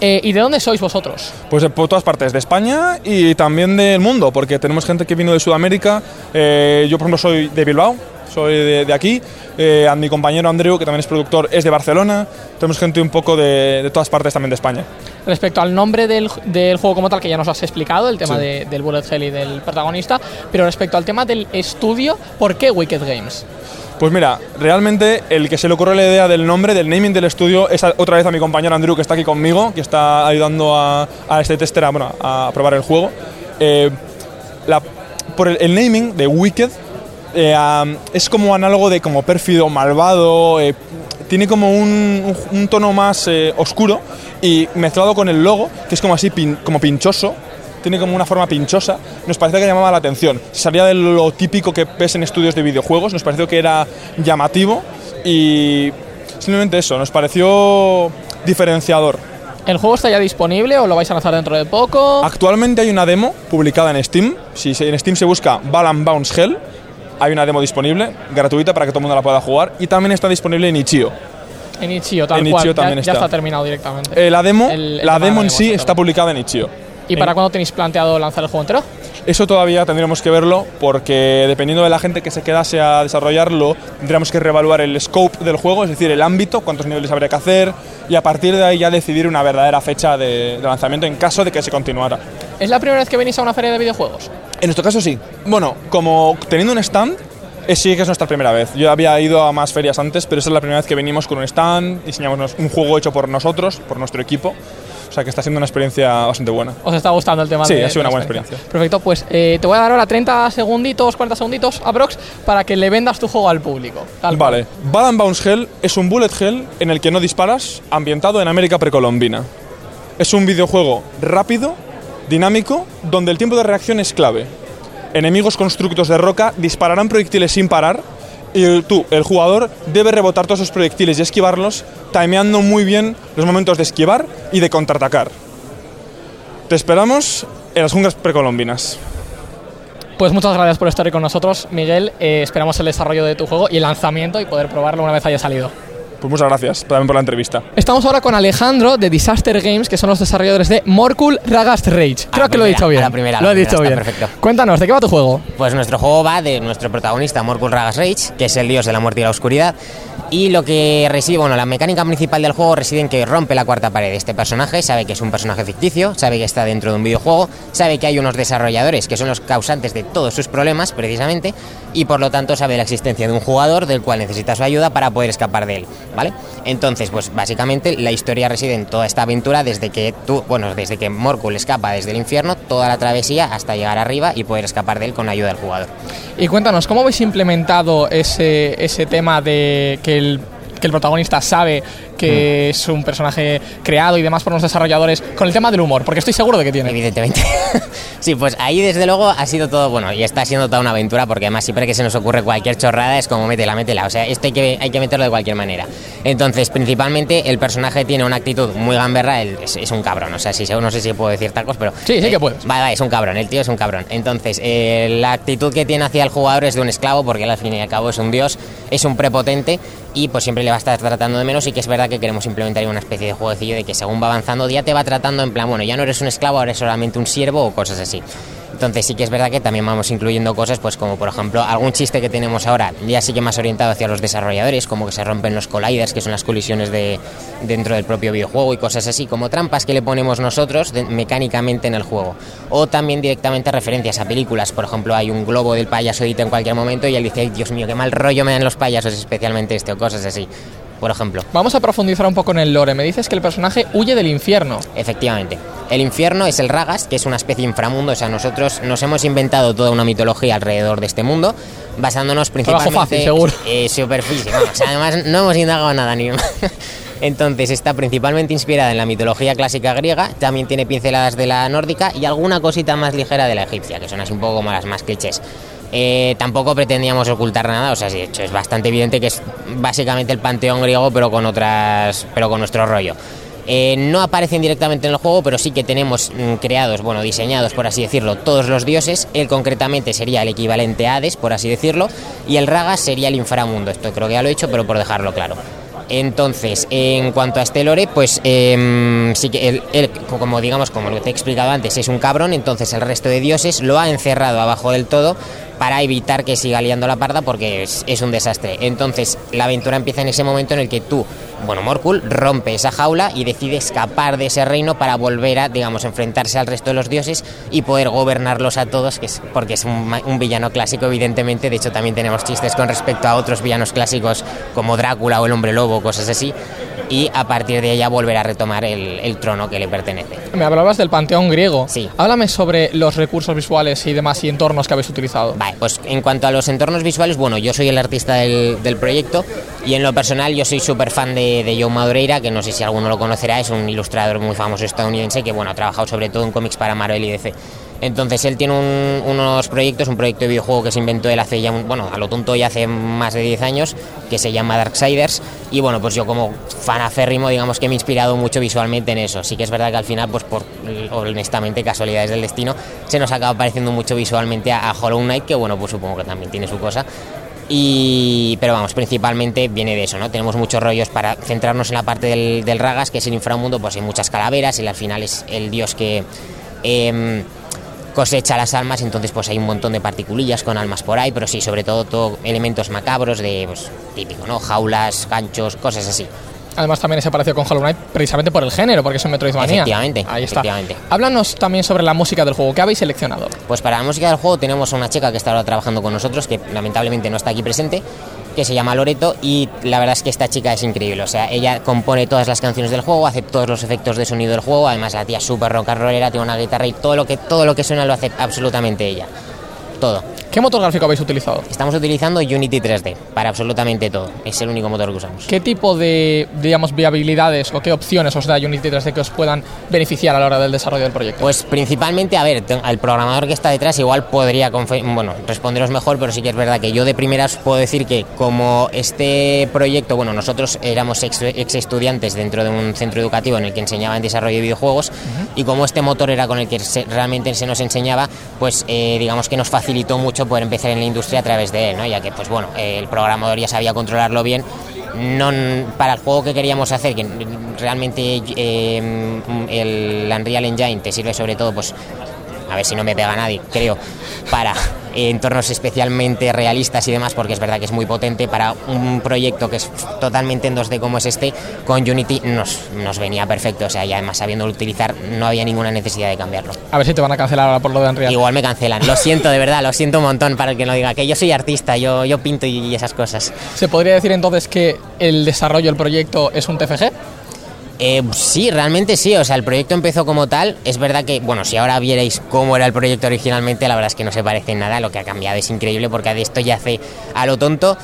Speaker 2: Eh, ¿Y de dónde sois vosotros?
Speaker 5: Pues de por todas partes, de España y también del mundo, porque tenemos gente que vino de Sudamérica. eh, yo, por ejemplo, soy de Bilbao, soy de, de aquí. eh, a mi compañero Andreu, que también es productor, es de Barcelona. Tenemos gente un poco de, de todas partes también de España.
Speaker 2: Respecto al nombre del, del juego como tal, que ya nos has explicado, el tema
Speaker 5: Sí.
Speaker 2: de- del bullet hell y del protagonista, pero respecto al tema del estudio, ¿por qué Wicked Games?
Speaker 5: Pues mira, realmente el que se le ocurrió la idea del nombre, del naming del estudio, es a- otra vez a mi compañero Andrew, que está aquí conmigo, que está ayudando a, a este tester a, bueno, a probar el juego. Eh, la- por el, el naming de Wicked eh, es como análogo de como pérfido, malvado, eh, tiene como un, tono más eh, oscuro y mezclado con el logo, que es como así, pin- como pinchoso, tiene como una forma pinchosa, nos pareció que llamaba la atención. Salía de lo típico que ves en estudios de videojuegos, nos pareció que era llamativo y simplemente eso, nos pareció diferenciador.
Speaker 2: ¿El juego está ya disponible o lo vais a lanzar dentro de poco?
Speaker 5: Actualmente hay una demo publicada en Steam. Si en Steam se busca Balan Bounce Hell, hay una demo disponible, gratuita para que todo el mundo la pueda jugar. Y también está disponible en Itch.io.
Speaker 2: En Itch.io, tal
Speaker 5: En
Speaker 2: cual.
Speaker 5: Itch.io
Speaker 2: ya-
Speaker 5: también
Speaker 2: ya,
Speaker 5: está.
Speaker 2: está terminado directamente.
Speaker 5: Eh, la demo,
Speaker 2: El-
Speaker 5: la demo
Speaker 2: de
Speaker 5: en sí está publicada en Itch.io.
Speaker 2: ¿Y para cuándo tenéis planteado lanzar el juego entero?
Speaker 5: Eso todavía tendremos que verlo porque dependiendo de la gente que se quedase a desarrollarlo, tendríamos que reevaluar el scope del juego, es decir, el ámbito, cuántos niveles habría que hacer y a partir de ahí ya decidir una verdadera fecha de, de lanzamiento en caso de que se continuara.
Speaker 2: ¿Es la primera vez que venís a una feria de videojuegos?
Speaker 5: En nuestro caso sí. Bueno, como teniendo un stand, eh, sí que es nuestra primera vez. Yo había ido a más ferias antes, pero esa es la primera vez que venimos con un stand, diseñamos un juego hecho por nosotros, por nuestro equipo. O sea que está siendo una experiencia bastante buena.
Speaker 2: ¿Os está gustando el tema
Speaker 5: Sí,
Speaker 2: de
Speaker 5: ha sido una buena experiencia.
Speaker 2: Perfecto, pues eh, te voy a dar ahora 30 segunditos, 40 segunditos aprox para que le vendas tu juego al público. Tal.
Speaker 5: Vale, Bad and Bounce Hell es un bullet hell en el que no disparas, ambientado en América precolombina. Es un videojuego rápido, dinámico, donde el tiempo de reacción es clave. Enemigos constructos de roca dispararán proyectiles sin parar y tú, el jugador, debe rebotar todos esos proyectiles y esquivarlos, timeando muy bien los momentos de esquivar y de contraatacar. Te esperamos en las junglas precolombinas.
Speaker 2: Pues muchas gracias por estar con nosotros, Miguel. Eh, esperamos el desarrollo de tu juego y el lanzamiento y poder probarlo una vez haya salido.
Speaker 5: Pues muchas gracias también por la entrevista.
Speaker 2: Estamos ahora con Alejandro de Disaster Games, que son los desarrolladores de Morkul Ragast Rage. Creo
Speaker 6: la
Speaker 2: que lo he
Speaker 6: primera,
Speaker 2: dicho bien.
Speaker 6: a la primera,
Speaker 2: lo he dicho
Speaker 6: primera,
Speaker 2: bien.
Speaker 6: perfecto.
Speaker 2: Cuéntanos, ¿de qué va tu juego?
Speaker 6: Pues nuestro juego va de nuestro protagonista, Morkul Ragas Rage, que es el dios de la muerte y la oscuridad. Y lo que reside, bueno, la mecánica principal del juego reside en que rompe la cuarta pared. Este personaje sabe que es un personaje ficticio, sabe que está dentro de un videojuego, sabe que hay unos desarrolladores que son los causantes de todos sus problemas, precisamente, y por lo tanto sabe la existencia de un jugador del cual necesita su ayuda para poder escapar de él, ¿vale? Entonces, pues básicamente la historia reside en toda esta aventura desde que tú, bueno, desde que Morkul escapa desde el infierno, toda la travesía hasta llegar arriba y poder escapar de él con la ayuda del jugador.
Speaker 2: Y cuéntanos, ¿cómo habéis implementado ese, ese tema de que el, que el protagonista sabe que
Speaker 6: Mm.
Speaker 2: es un personaje creado y demás por los desarrolladores con el tema del humor? Porque estoy seguro de que tiene.
Speaker 6: Evidentemente. <laughs> sí, pues ahí desde luego ha sido todo bueno y está siendo toda una aventura porque además siempre que se nos ocurre cualquier chorrada es como métela, métela. O sea, esto hay que, hay que meterlo de cualquier manera. Entonces, principalmente el personaje tiene una actitud muy gamberra, él es, es un cabrón. O sea, si, no sé si puedo decir tacos, pero...
Speaker 2: Sí, sí
Speaker 6: eh,
Speaker 2: que puedes.
Speaker 6: Vale, vale, es un cabrón, el tío es un cabrón. Entonces, eh, la actitud que tiene hacia el jugador es de un esclavo porque él al fin y al cabo es un dios, es un prepotente y pues siempre le va a estar tratando de menos y que es verdad que queremos implementar una especie de jueguecillo de que según va avanzando ya te va tratando en plan, bueno, ya no eres un esclavo, ahora eres solamente un siervo o cosas así. Entonces sí que es verdad que también vamos incluyendo cosas pues como por ejemplo algún chiste que tenemos ahora ya sí que más orientado hacia los desarrolladores, como que se rompen los colliders, que son las colisiones de dentro del propio videojuego y cosas así, como trampas que le ponemos nosotros mecánicamente en el juego. O también directamente referencias a películas, por ejemplo hay un globo del payaso en cualquier momento y él dice, "Ay, Dios mío, qué mal rollo me dan los payasos, especialmente este o cosas así. Por ejemplo.
Speaker 2: Vamos a profundizar un poco en el lore. Me dices que el personaje huye del infierno.
Speaker 6: Efectivamente. El infierno es el Ragas, que es una especie de inframundo. O sea, nosotros nos hemos inventado toda una mitología alrededor de este mundo, basándonos principalmente.
Speaker 2: fácil, seguro. <laughs>
Speaker 6: Eh, superficie, además, no hemos indagado nada ni. <laughs> Entonces está principalmente inspirada en la mitología clásica griega, también tiene pinceladas de la nórdica y alguna cosita más ligera de la egipcia, que son así un poco como las más clichés. Eh, tampoco pretendíamos ocultar nada, o sea, hecho es bastante evidente que es básicamente el panteón griego, pero con otras, pero con nuestro rollo. Eh, no aparecen directamente en el juego, pero sí que tenemos mm, creados, bueno, diseñados, por así decirlo, todos los dioses. Él concretamente sería el equivalente a Hades, por así decirlo, y el Ragas sería el inframundo. Esto creo que ya lo he dicho, pero por dejarlo claro. Entonces, en cuanto a este lore, pues em, sí que él, como digamos, como te he explicado antes, es un cabrón, entonces el resto de dioses lo ha encerrado abajo del todo para evitar que siga liando la parda porque es, es un desastre. Entonces, la aventura empieza en ese momento en el que tú, bueno, Morkul rompe esa jaula y decide escapar de ese reino para volver a, digamos, enfrentarse al resto de los dioses y poder gobernarlos a todos, que es, porque es un, villano clásico, evidentemente. De hecho, también tenemos chistes con respecto a otros villanos clásicos como Drácula o el Hombre Lobo, cosas así. Y a partir de ella volver a retomar el, el trono que le pertenece.
Speaker 2: Me hablabas del panteón griego.
Speaker 6: Sí.
Speaker 2: Háblame sobre los recursos visuales y demás y entornos que habéis utilizado.
Speaker 6: Vale, pues en cuanto a los entornos visuales, bueno, yo soy el artista del, proyecto y en lo personal yo soy súper fan de, de Joe Madureira, que no sé si alguno lo conocerá, es un ilustrador muy famoso estadounidense que, bueno, ha trabajado sobre todo en cómics para Marvel y DC. Entonces él tiene un- unos proyectos, un proyecto de videojuego que se inventó él hace ya, bueno, a lo tonto ya hace más de 10 años, que se llama Darksiders, Y bueno, pues yo como fan aférrimo, digamos que me he inspirado mucho visualmente en eso. Sí que es verdad que al final, pues por honestamente casualidades del destino, se nos acaba pareciendo mucho visualmente a, Hollow Knight, que bueno, pues supongo que también tiene su cosa. Y, pero vamos, principalmente viene de eso, ¿no? Tenemos muchos rollos para centrarnos en la parte del, del Ragas, que es el inframundo, pues hay muchas calaveras y al final es el dios que em, cosecha las almas, entonces pues hay un montón de particulillas con almas por ahí, pero sí, sobre todo, todo elementos macabros de, pues, típico, ¿no? Jaulas, ganchos, cosas así.
Speaker 2: Además también se apareció con Hollow Knight precisamente por el género, porque es un Metroidvania.
Speaker 6: Efectivamente,
Speaker 2: Ahí está.
Speaker 6: efectivamente.
Speaker 2: Háblanos también sobre la música del juego. ¿Qué habéis seleccionado?
Speaker 6: Pues para la música del juego tenemos a una chica que está ahora trabajando con nosotros, que lamentablemente no está aquí presente, que se llama Loreto y la verdad es que esta chica es increíble. O sea, ella compone todas las canciones del juego, hace todos los efectos de sonido del juego, además la tía es súper rock tiene una guitarra y todo lo que todo lo que suena lo hace absolutamente ella. Todo.
Speaker 2: ¿Qué motor gráfico habéis utilizado?
Speaker 6: Estamos utilizando Unity 3D para absolutamente todo. Es el único motor que usamos.
Speaker 2: ¿Qué tipo de, digamos, viabilidades o qué opciones os da Unity 3D que os puedan beneficiar a la hora del desarrollo del proyecto?
Speaker 6: Pues principalmente, a ver, al programador que está detrás igual podría bueno, responderos mejor, pero sí que es verdad que yo de primeras puedo decir que como este proyecto, bueno, nosotros éramos ex, ex estudiantes dentro de un centro educativo en el que enseñaban desarrollo de videojuegos y como este motor era con el que se- realmente se nos enseñaba, pues eh, digamos que nos facilitó mucho poder empezar en la industria a través de él. Ya que, pues bueno, el programador ya sabía controlarlo bien no para el juego que queríamos hacer que realmente eh, el Unreal Engine te sirve sobre todo pues a ver si no me pega nadie creo para entornos especialmente realistas y demás porque es verdad que es muy potente para un proyecto que es totalmente en 2D como es este con Unity nos, nos venía perfecto o sea y además sabiéndolo utilizar no había ninguna necesidad de cambiarlo
Speaker 2: A ver si te van a cancelar ahora por lo de Unreal.
Speaker 6: igual me cancelan lo siento de verdad lo siento un montón para el que no diga que yo soy artista yo, yo pinto y, y esas cosas
Speaker 2: ¿Se podría decir entonces que el desarrollo del proyecto es un TFG?
Speaker 6: Eh, sí, realmente sí. O sea, el proyecto empezó como tal. Es verdad que, bueno, si ahora vierais cómo era el proyecto originalmente, la verdad es que no se parece en nada. Lo que ha cambiado es increíble porque de esto ya hace a lo tonto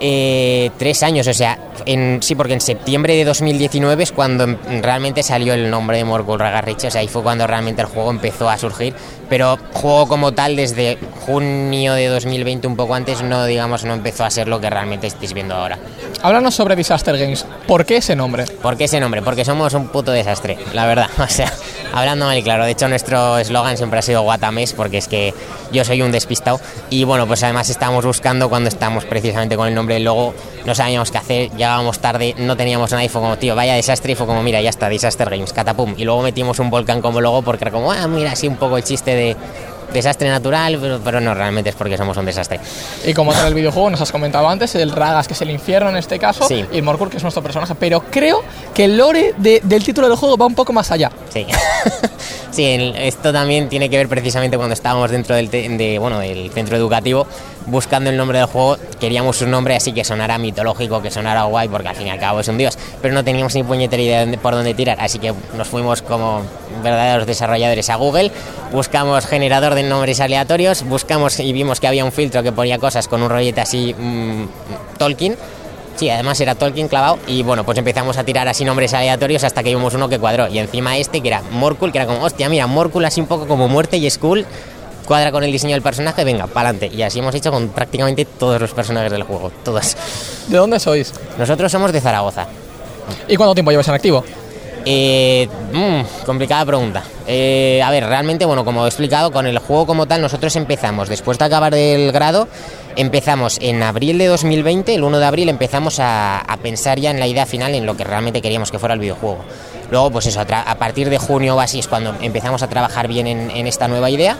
Speaker 6: eh, tres años. O sea, en, sí, porque en septiembre de 2019 es cuando em- realmente salió el nombre de Morgul Ragarrich. O sea, ahí fue cuando realmente el juego empezó a surgir. Pero juego como tal, desde junio de 2020, un poco antes, no, digamos, no empezó a ser lo que realmente estáis viendo ahora.
Speaker 2: Háblanos sobre Disaster Games. ¿Por qué ese nombre?
Speaker 6: ¿Por qué ese nombre? Porque somos un puto desastre, la verdad. <laughs> O sea, hablando mal y claro. De hecho, nuestro eslogan siempre ha sido Guatames, porque es que yo soy un despistado. Y bueno, pues además estábamos buscando cuando estábamos precisamente con el nombre logo, no sabíamos qué hacer, llegábamos tarde, no teníamos nada y fue como, tío, vaya desastre. Y fue como, mira, ya está, Disaster Games, catapum. Y luego metimos un volcán como logo porque era como, ah, mira, así un poco el chiste de desastre natural, pero, pero no, realmente es porque somos un desastre.
Speaker 2: Y como tal el videojuego, nos has comentado antes, el Ragas, que es el infierno en este caso,
Speaker 6: Sí.
Speaker 2: y Morkur, que es nuestro personaje. Pero creo que el lore de- del título del juego va un poco más allá.
Speaker 6: Sí, <laughs> sí esto también tiene que ver precisamente cuando estábamos dentro del, de, bueno, del centro educativo buscando el nombre del juego. Queríamos un nombre así que sonara mitológico, que sonara guay, porque al fin y al cabo es un dios, pero no teníamos ni puñetera idea por dónde tirar, así que nos fuimos como verdaderos desarrolladores a Google, buscamos generador de nombres aleatorios, buscamos y vimos que había un filtro que ponía cosas con un rollete así mm, Tolkien. Sí, además era Tolkien clavado y bueno, pues empezamos a tirar así nombres aleatorios hasta que vimos uno que cuadró y encima este que era Morkul, que era como, hostia, mira, Morkul así un poco como muerte y Skull, cuadra con el diseño del personaje, venga, pa'lante. Y así hemos hecho con prácticamente todos los personajes del juego, todos.
Speaker 2: ¿De dónde sois?
Speaker 6: Nosotros somos de Zaragoza.
Speaker 2: ¿Y cuánto tiempo llevas en activo?
Speaker 6: Eh, mm, complicada pregunta. Eh, a ver, realmente, bueno, como he explicado, con el juego como tal, nosotros empezamos, después de acabar el grado, empezamos en abril de 2020, el 1 de abril, empezamos a, pensar ya en la idea final, en lo que realmente queríamos que fuera el videojuego. Luego, pues eso, a, partir de junio o así es cuando empezamos a trabajar bien en, en esta nueva idea.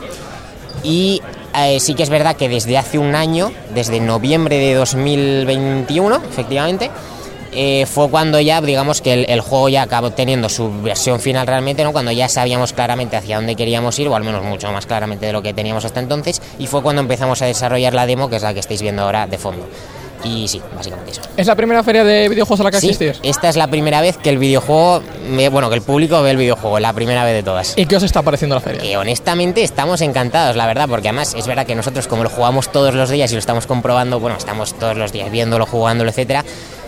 Speaker 6: Y eh, sí que es verdad que desde hace un año, desde noviembre de 2021, efectivamente, eh, fue cuando ya, digamos que el, el juego ya acabó teniendo su versión final realmente, ¿no? Cuando ya sabíamos claramente hacia dónde queríamos ir, o al menos mucho más claramente de lo que teníamos hasta entonces, y fue cuando empezamos a desarrollar la demo, que es la que estáis viendo ahora de fondo. Y sí, básicamente eso.
Speaker 2: ¿Es la primera feria de videojuegos a la que
Speaker 6: Sí, esta es la primera vez que el videojuego, ve- bueno, que el público ve el videojuego, la primera vez de todas.
Speaker 2: ¿Y qué os está pareciendo la feria?
Speaker 6: Que honestamente estamos encantados, la verdad, porque además es verdad que nosotros como lo jugamos todos los días y lo estamos comprobando, bueno, estamos todos los días viéndolo, jugándolo, etcétera.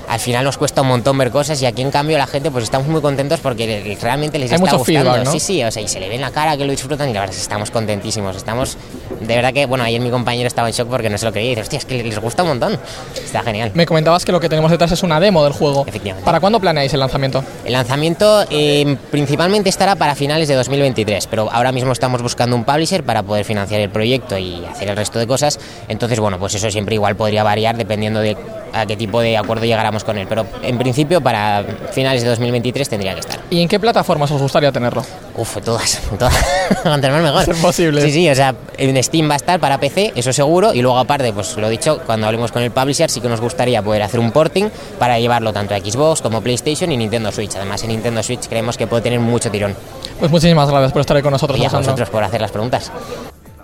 Speaker 6: Al final nos cuesta un montón ver cosas y aquí en cambio la gente pues estamos muy contentos porque realmente les
Speaker 2: Hay
Speaker 6: está gustando.
Speaker 2: feedback, ¿no?
Speaker 6: Sí, sí, o sea, y se le ve en la cara que lo disfrutan y la verdad es que estamos contentísimos. Estamos, de verdad que, bueno, ayer mi compañero estaba en shock porque no se lo creía y dice, hostia, es que les gusta un montón. Está genial.
Speaker 2: Me comentabas que lo que tenemos detrás es una demo del juego.
Speaker 6: Efectivamente.
Speaker 2: ¿Para cuándo planeáis el lanzamiento?
Speaker 6: El lanzamiento eh, principalmente estará para finales de 2023, pero ahora mismo estamos buscando un publisher para poder financiar el proyecto y hacer el resto de cosas. Entonces, bueno, pues eso siempre igual podría variar dependiendo de a qué tipo de acuerdo llegáramos con él. Pero en principio para finales de 2023 tendría que estar.
Speaker 2: ¿Y en qué plataformas os gustaría tenerlo?
Speaker 6: Uf, todas, <laughs> todas. Cuantas más mejor. <laughs>
Speaker 2: Ser posible.
Speaker 6: Sí, sí, o sea, en Steam va a estar para PC, eso seguro. Y luego, aparte, pues lo dicho, cuando hablemos con el publisher, sí que nos gustaría poder hacer un porting para llevarlo tanto a Xbox como PlayStation y Nintendo Switch. Además, en Nintendo Switch creemos que puede tener mucho tirón.
Speaker 2: Pues muchísimas gracias por estar ahí con nosotros.
Speaker 6: Y a vosotros por hacer las preguntas.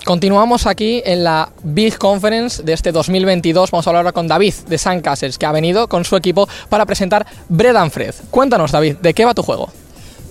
Speaker 2: Continuamos aquí en la Big Conference de este 2022. Vamos a hablar ahora con David de Sandcastles, que ha venido con su equipo para presentar Bread and Fred. Cuéntanos, David, ¿de qué va tu juego?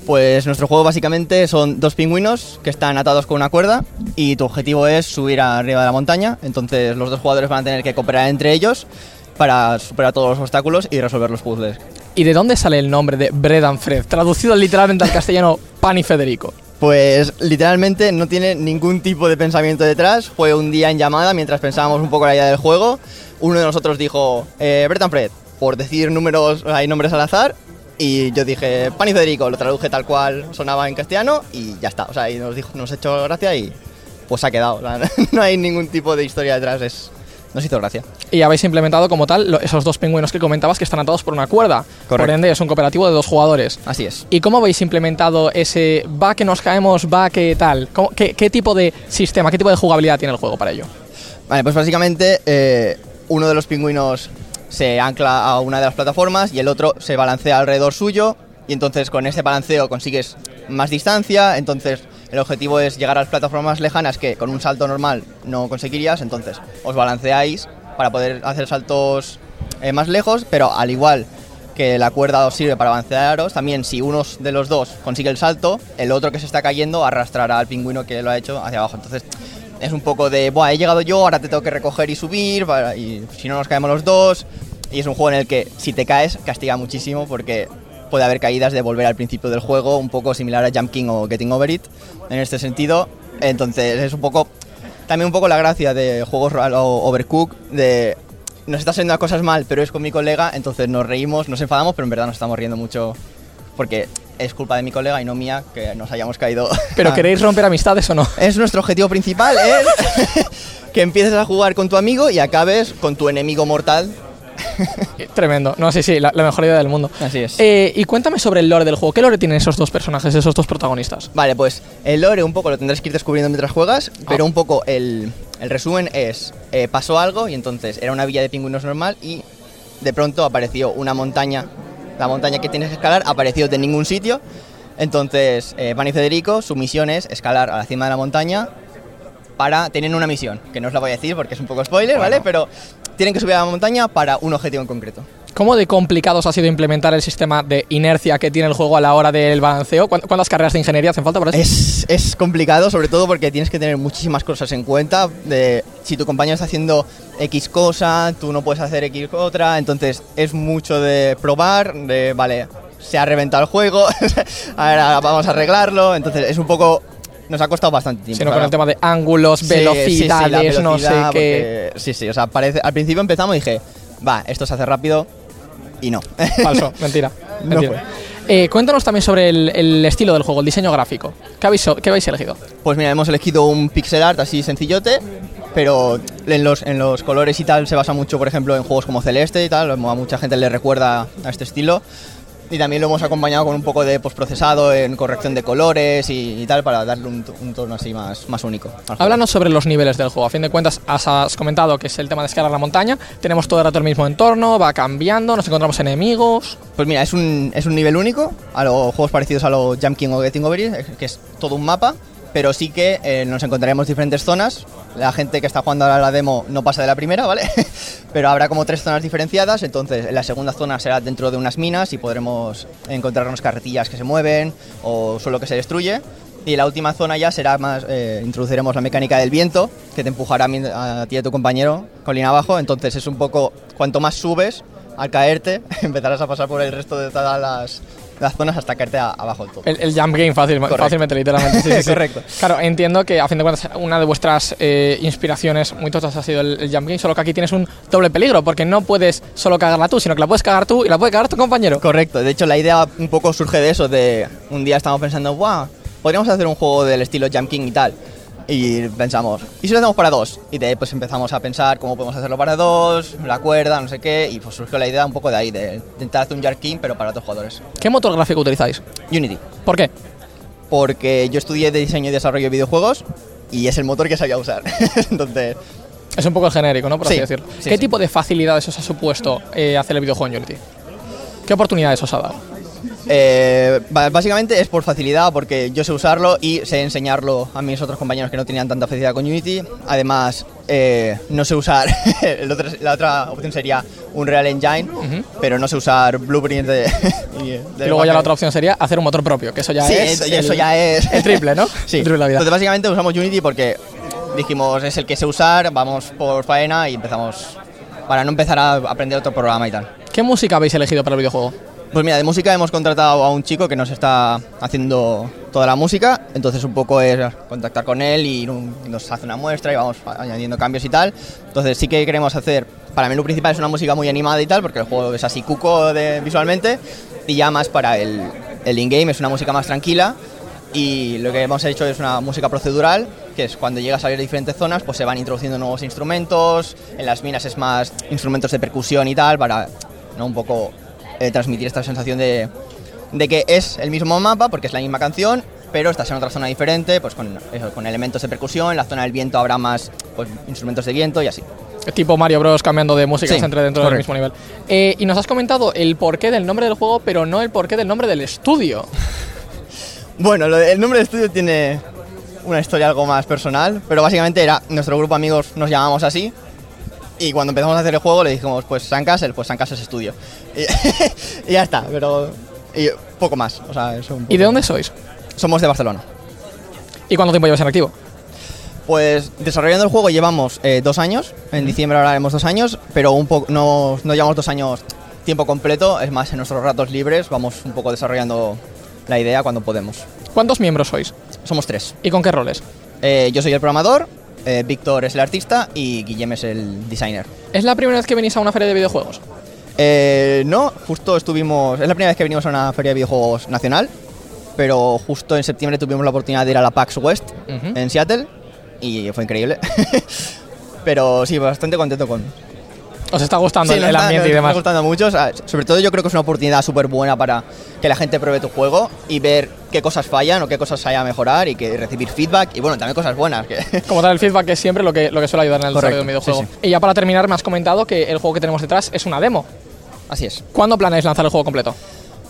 Speaker 7: Pues nuestro juego básicamente son dos pingüinos que están atados con una cuerda y tu objetivo es subir arriba de la montaña. Entonces los dos jugadores van a tener que cooperar entre ellos para superar todos los obstáculos y resolver los puzzles.
Speaker 2: ¿Y de dónde sale el nombre de Bread and Fred? Traducido literalmente al castellano, Pan y Federico.
Speaker 7: Pues literalmente no tiene ningún tipo de pensamiento detrás. Fue un día en llamada mientras pensábamos un poco la idea del juego. Uno de nosotros dijo, eh, Fred, por decir números, hay nombres al azar. Y yo dije, Pan y Federico, lo traduje tal cual sonaba en castellano y ya está. O sea, y nos, dijo, nos echó gracia y pues ha quedado. <laughs> No hay ningún tipo de historia detrás, es, nos hizo gracia.
Speaker 2: Y habéis implementado como tal lo- esos dos pingüinos que comentabas que están atados por una cuerda. Por
Speaker 7: Correcto.
Speaker 2: ende, es un cooperativo de dos jugadores.
Speaker 7: Así es.
Speaker 2: ¿Y cómo habéis implementado ese va que nos caemos, va que tal? ¿Cómo- qué, qué tipo de sistema, qué tipo de jugabilidad tiene el juego para ello?
Speaker 7: Vale, pues básicamente eh, uno de los pingüinos se ancla a una de las plataformas y el otro se balancea alrededor suyo y entonces con ese balanceo consigues más distancia, entonces el objetivo es llegar a las plataformas lejanas que con un salto normal no conseguirías, entonces os balanceáis para poder hacer saltos eh, más lejos, pero al igual que la cuerda os sirve para balancearos, también si uno de los dos consigue el salto, el otro que se está cayendo arrastrará al pingüino que lo ha hecho hacia abajo. Entonces es un poco de, Buah, he llegado yo, ahora te tengo que recoger y subir, y si no nos caemos los dos. Y es un juego en el que si te caes castiga muchísimo porque puede haber caídas de volver al principio del juego, un poco similar a Jump King o Getting Over It en este sentido. Entonces es un poco, también un poco la gracia de juegos lo Overcook, de nos está saliendo las cosas mal, pero es con mi colega, entonces nos reímos, nos enfadamos, pero en verdad nos estamos riendo mucho porque es culpa de mi colega y no mía que nos hayamos caído. <laughs>
Speaker 2: ¿Pero queréis romper amistades o no?
Speaker 7: Es nuestro objetivo principal, es <laughs> <laughs> que empieces a jugar con tu amigo y acabes con tu enemigo mortal. <laughs>
Speaker 2: Tremendo. No, sí, sí, la, la mejor idea del mundo.
Speaker 7: Así es.
Speaker 2: Eh, y cuéntame sobre el lore del juego. ¿Qué lore tienen esos dos personajes, esos dos protagonistas?
Speaker 7: Vale, pues el lore un poco lo tendrás que ir descubriendo mientras juegas, pero un poco el, el resumen es, eh, pasó algo y entonces era una villa de pingüinos normal y de pronto apareció una montaña, la montaña que tienes que escalar apareció de ningún sitio, entonces eh, Van y Federico, su misión es escalar a la cima de la montaña para, tienen una misión, que no os la voy a decir porque es un poco spoiler, ¿vale? Pero tienen que subir a la montaña para un objetivo en concreto.
Speaker 2: ¿Cómo de complicados ha sido implementar el sistema de inercia que tiene el juego a la hora del balanceo? ¿Cuán- ¿Cuántas carreras de ingeniería hacen falta para eso?
Speaker 7: Es, es complicado, sobre todo porque tienes que tener muchísimas cosas en cuenta. De, si tu compañero está haciendo X cosa, tú no puedes hacer X otra. Entonces es mucho de probar, de, vale, se ha reventado el juego, <laughs> ahora vamos a arreglarlo. Entonces es un poco... Nos ha costado bastante tiempo.
Speaker 2: Sino con el tema de ángulos,
Speaker 7: Sí, sí, sí,
Speaker 2: velocidades, no sé qué.
Speaker 7: Sí, sí, o sea, parece, al principio empezamos y dije, va, esto se hace rápido y no. <laughs>
Speaker 2: Falso, mentira.
Speaker 7: No
Speaker 2: mentira. Eh, cuéntanos también sobre el, el estilo del juego, el diseño gráfico. ¿Qué habéis, qué habéis elegido?
Speaker 7: Pues mira, hemos elegido un pixel art así sencillote, pero en los, en los colores y tal se basa mucho, por ejemplo, en juegos como Celeste y tal, a mucha gente le recuerda a este estilo. Y también lo hemos acompañado con un poco de postprocesado en corrección de colores y, y tal para darle un, un tono así más, más único.
Speaker 2: Háblanos sobre los niveles del juego. A fin de cuentas, has, has comentado que es el tema de escalar la montaña. Tenemos todo el rato el mismo entorno, va cambiando, nos encontramos enemigos.
Speaker 7: Pues mira, es un, es un nivel único, a los juegos parecidos a los Jump King o Getting Over It, que es todo un mapa, pero sí que eh, nos encontraremos diferentes zonas. La gente que está jugando ahora la demo no pasa de la primera, ¿vale? <laughs> pero habrá como tres zonas diferenciadas, entonces en la segunda zona será dentro de unas minas y podremos encontrarnos carretillas que se mueven o suelo que se destruye. Y la última zona ya será más, eh, introduciremos la mecánica del viento, que te empujará a, mi- a ti y a tu compañero colina abajo, entonces es un poco, cuanto más subes, al caerte <laughs> empezarás a pasar por el resto de todas las, las zonas hasta caerte a- abajo del todo.
Speaker 2: El, el jump game fácil,
Speaker 7: Correcto.
Speaker 2: fácilmente, literalmente. Sí, sí, <laughs> sí.
Speaker 7: Correcto.
Speaker 2: Claro, entiendo que a fin de cuentas una de vuestras eh, inspiraciones muy totas ha sido el, el jump game, solo que aquí tienes un doble peligro, porque no puedes solo cagarla tú, sino que la puedes cagar tú y la puede cagar tu compañero.
Speaker 7: Correcto, de hecho la idea un poco surge de eso, de un día estamos pensando, wow, podríamos hacer un juego del estilo Jump King y tal. Y pensamos, ¿y si lo hacemos para dos? Y de ahí pues empezamos a pensar cómo podemos hacerlo para dos, la cuerda, no sé qué, y pues surgió la idea un poco de ahí, de intentar hacer un Jump King pero para otros jugadores.
Speaker 2: ¿Qué motor gráfico utilizáis?
Speaker 7: Unity,
Speaker 2: ¿Por qué?
Speaker 7: porque yo estudié de diseño y desarrollo de videojuegos y es el motor que sabía usar. <laughs> Entonces,
Speaker 2: Es un poco el genérico, ¿no? Por así
Speaker 7: Sí,
Speaker 2: decirlo.
Speaker 7: sí,
Speaker 2: ¿Qué
Speaker 7: sí.
Speaker 2: tipo de facilidades os ha supuesto eh, hacer el videojuego en Unity? ¿Qué oportunidades os ha dado?
Speaker 7: Eh, básicamente es por facilidad, porque yo sé usarlo y sé enseñarlo a mis otros compañeros que no tenían tanta facilidad con Unity. Además, eh, no sé usar, <laughs> otro- la otra opción sería un Real Engine, pero no sé usar blueprints <laughs> de... y, de-
Speaker 2: luego ya la otra opción sería hacer un motor propio, que eso ya
Speaker 7: Sí,
Speaker 2: es.
Speaker 7: eso, eso
Speaker 2: el-
Speaker 7: ya es...
Speaker 2: El triple, ¿no? <laughs>
Speaker 7: sí.
Speaker 2: El triple de la vida.
Speaker 7: Entonces básicamente usamos Unity porque dijimos es el que sé usar, vamos por faena y empezamos... Para no empezar a aprender otro programa y tal.
Speaker 2: ¿Qué música habéis elegido para el videojuego?
Speaker 7: Pues mira, de música hemos contratado a un chico que nos está haciendo toda la música, entonces un poco es contactar con él y nos hace una muestra y vamos añadiendo cambios y tal. Entonces sí que queremos hacer, para el menú principal es una música muy animada y tal, porque el juego es así cuco de, visualmente, y ya más para el, el in-game es una música más tranquila. Y lo que hemos hecho es una música procedural, que es cuando llegas a ver diferentes zonas, pues se van introduciendo nuevos instrumentos, en las minas es más instrumentos de percusión y tal, para un poco eh, transmitir esta sensación de, de que es el mismo mapa, porque es la misma canción, pero estás en otra zona diferente, pues con, eso, con elementos de percusión, en la zona del viento habrá más pues, instrumentos de viento y así.
Speaker 2: Tipo Mario Bros. cambiando de música
Speaker 7: Sí,
Speaker 2: entre dentro del mismo nivel. Eh, y nos has comentado el porqué del nombre del juego, pero no el porqué del nombre del estudio. <laughs>
Speaker 7: Bueno, lo de- el nombre del estudio tiene una historia algo más personal, pero básicamente era nuestro grupo de amigos nos llamamos así. Y cuando empezamos a hacer el juego le dijimos, pues San Castle, pues San Castle Studio. Y, <laughs> y ya está, pero y poco más. O sea, es un
Speaker 2: ¿Y de dónde sois?
Speaker 7: Somos de Barcelona.
Speaker 2: ¿Y cuánto tiempo llevas en activo?
Speaker 7: Pues desarrollando el juego llevamos eh, dos años, en diciembre ahora haremos dos años, pero un poco no, no llevamos dos años tiempo completo, es más en nuestros ratos libres vamos un poco desarrollando la idea cuando podemos.
Speaker 2: ¿Cuántos miembros sois?
Speaker 7: Somos tres.
Speaker 2: ¿Y con qué roles?
Speaker 7: Eh, yo soy el programador, eh, Víctor es el artista y Guillem es el designer.
Speaker 2: ¿Es la primera vez que venís a una feria de videojuegos?
Speaker 7: Eh, no, justo estuvimos, es la primera vez que venimos a una feria de videojuegos nacional, pero justo en septiembre tuvimos la oportunidad de ir a la PAX West en Seattle y fue increíble. <laughs> pero sí, bastante contento con,
Speaker 2: ¿Os está gustando
Speaker 7: Sí,
Speaker 2: el, el
Speaker 7: está-
Speaker 2: ambiente y demás?
Speaker 7: está gustando mucho. o sea, sobre todo yo creo que es una oportunidad súper buena para que la gente pruebe tu juego y ver qué cosas fallan o qué cosas hay a mejorar y que recibir feedback y bueno, también cosas buenas. Que <laughs>
Speaker 2: Como tal, el feedback es siempre lo que, lo que suele ayudar en el desarrollo de un videojuego.
Speaker 7: sí,
Speaker 2: Y ya para terminar, me has comentado que el juego que tenemos detrás es una demo.
Speaker 7: Así es.
Speaker 2: ¿Cuándo planeáis lanzar el juego completo?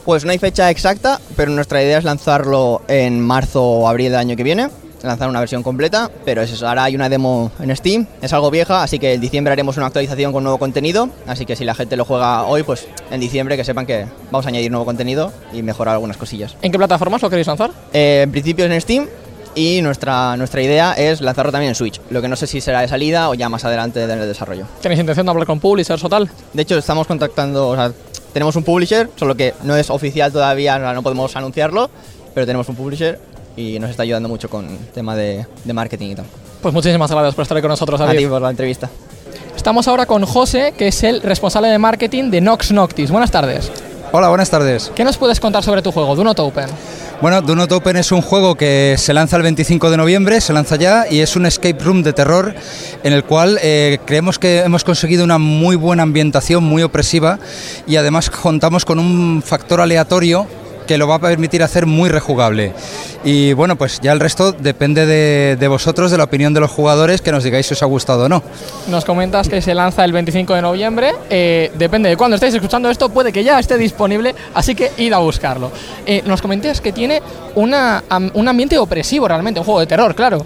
Speaker 7: Pues no hay fecha exacta, pero nuestra idea es lanzarlo en marzo o abril del año que viene. Lanzar una versión completa, pero es eso, ahora hay una demo en Steam, es algo vieja, así que en diciembre haremos una actualización con nuevo contenido. Así que si la gente lo juega hoy, pues en diciembre que sepan que vamos a añadir nuevo contenido y mejorar algunas cosillas.
Speaker 2: ¿En qué plataformas lo queréis lanzar?
Speaker 7: Eh, en principio en Steam y nuestra, nuestra idea es lanzarlo también en Switch. Lo que no sé si será de salida o ya más adelante en el desarrollo.
Speaker 2: ¿Tenéis intención de hablar con publishers o tal?
Speaker 7: De hecho, estamos contactando, o sea, tenemos un publisher, solo que no es oficial todavía, no podemos anunciarlo, pero tenemos un publisher y nos está ayudando mucho con el tema de, de marketing y tal.
Speaker 2: Pues muchísimas gracias por estar con nosotros,
Speaker 7: A
Speaker 2: David.
Speaker 7: ti por la entrevista.
Speaker 2: Estamos ahora con José, que es el responsable de marketing de Nox Noctis. Buenas tardes.
Speaker 8: Hola, buenas tardes.
Speaker 2: ¿Qué nos puedes contar sobre tu juego, Do Not Open?
Speaker 8: Bueno, Do Not Open es un juego que se lanza el 25 de noviembre, se lanza ya y es un escape room de terror en el cual eh, creemos que hemos conseguido una muy buena ambientación, muy opresiva y además contamos con un factor aleatorio que lo va a permitir hacer muy rejugable. Y bueno, pues ya el resto depende de, de vosotros, de la opinión de los jugadores, que nos digáis si os ha gustado o no.
Speaker 2: Nos comentas que se lanza el 25 de noviembre. Eh, depende de cuándo estéis escuchando esto, puede que ya esté disponible, así que id a buscarlo. Eh, nos comentas que tiene una, un ambiente opresivo realmente, un juego de terror, claro.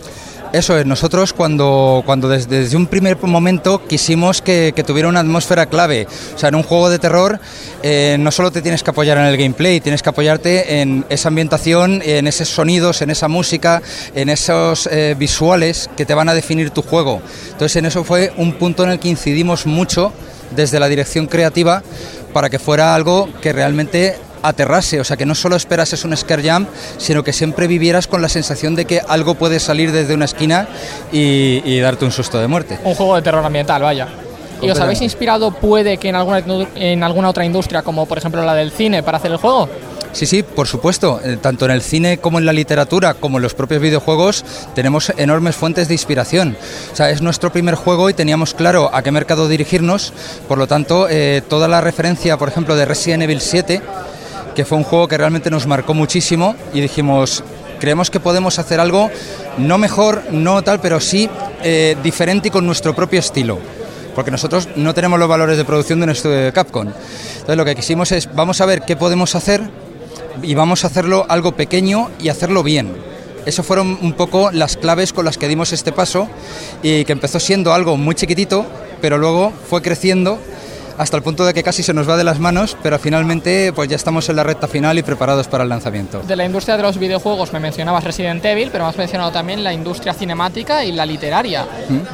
Speaker 8: Eso es, nosotros cuando, cuando desde, un primer momento quisimos que, que tuviera una atmósfera clave. O sea, en un juego de terror eh, no solo te tienes que apoyar en el gameplay, tienes que apoyarte en esa ambientación, en esos sonidos, en esa música, en esos eh, visuales que te van a definir tu juego. Entonces en eso fue un punto en el que incidimos mucho desde la dirección creativa para que fuera algo que realmente aterrase, o sea, que no solo esperases un scare jump, sino que siempre vivieras con la sensación de que algo puede salir desde una esquina y, y darte un susto de muerte.
Speaker 2: Un juego de terror ambiental, vaya. ¿Y os habéis inspirado, puede que en alguna, en alguna otra industria, como por ejemplo la del cine, para hacer el juego?
Speaker 8: Sí, sí, por supuesto. Eh, Tanto en el cine como en la literatura, como en los propios videojuegos, tenemos enormes fuentes de inspiración. O sea, es nuestro primer juego y teníamos claro a qué mercado dirigirnos. Por lo tanto, eh, toda la referencia, por ejemplo, de Resident Evil 7, que fue un juego que realmente nos marcó muchísimo y dijimos, creemos que podemos hacer algo no mejor, no tal, pero sí eh, diferente y con nuestro propio estilo. Porque nosotros no tenemos los valores de producción de nuestro de Capcom. Entonces lo que quisimos es, vamos a ver qué podemos hacer y vamos a hacerlo algo pequeño y hacerlo bien. Eso fueron un poco las claves con las que dimos este paso y que empezó siendo algo muy chiquitito, pero luego fue creciendo hasta el punto de que casi se nos va de las manos, pero finalmente pues ya estamos en la recta final y preparados para el lanzamiento.
Speaker 2: De la industria de los videojuegos me mencionabas Resident Evil, pero me has mencionado también la industria cinemática y la literaria.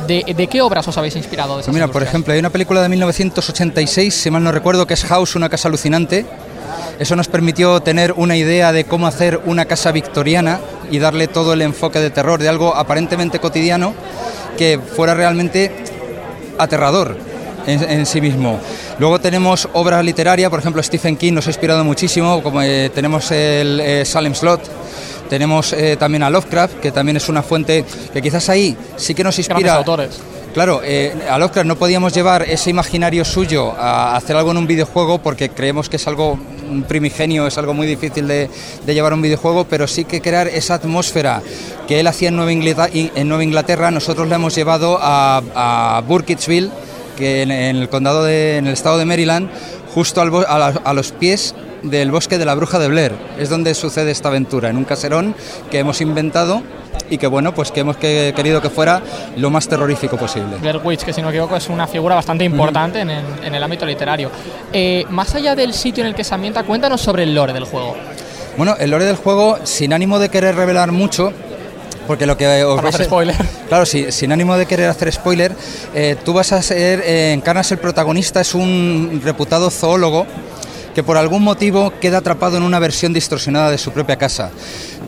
Speaker 2: ¿De, de qué obras os habéis inspirado? De esas
Speaker 8: Pues mira, por ejemplo, hay una película de 1986, si mal no recuerdo, que es House, una casa alucinante. Eso nos permitió tener una idea de cómo hacer una casa victoriana y darle todo el enfoque de terror, de algo aparentemente cotidiano que fuera realmente aterrador en, en sí mismo. Luego tenemos obras literarias, por ejemplo, Stephen King nos ha inspirado muchísimo, como eh, tenemos el eh, Salem Slot. Tenemos eh, también a Lovecraft, que también es una fuente que quizás ahí sí que nos inspira.
Speaker 2: autores.
Speaker 8: Claro, eh, a Lovecraft no podíamos llevar ese imaginario suyo a hacer algo en un videojuego porque creemos que es algo primigenio, es algo muy difícil de, de llevar a un videojuego, pero sí que crear esa atmósfera que él hacía en Nueva Inglaterra, en Nueva Inglaterra nosotros la hemos llevado a, a Burkittsville, que en, en el condado de, en el estado de Maryland, justo al a, la- a los pies del bosque de la bruja de Blair. Es donde sucede esta aventura, en un caserón que hemos inventado y que bueno, pues que hemos que- querido que fuera lo más terrorífico posible.
Speaker 2: Blair Witch, que si no me equivoco es una figura bastante importante en, el, en el ámbito literario. Eh, más allá del sitio en el que se ambienta, cuéntanos sobre el lore del juego.
Speaker 8: Bueno, el lore del juego, sin ánimo de querer revelar mucho, porque lo que os
Speaker 2: Para
Speaker 8: vais a-
Speaker 2: spoiler.
Speaker 8: Claro, sí, sin ánimo de querer hacer spoiler, eh, tú vas a ser, eh, encarnas el protagonista, es un reputado zoólogo que por algún motivo queda atrapado en una versión distorsionada de su propia casa.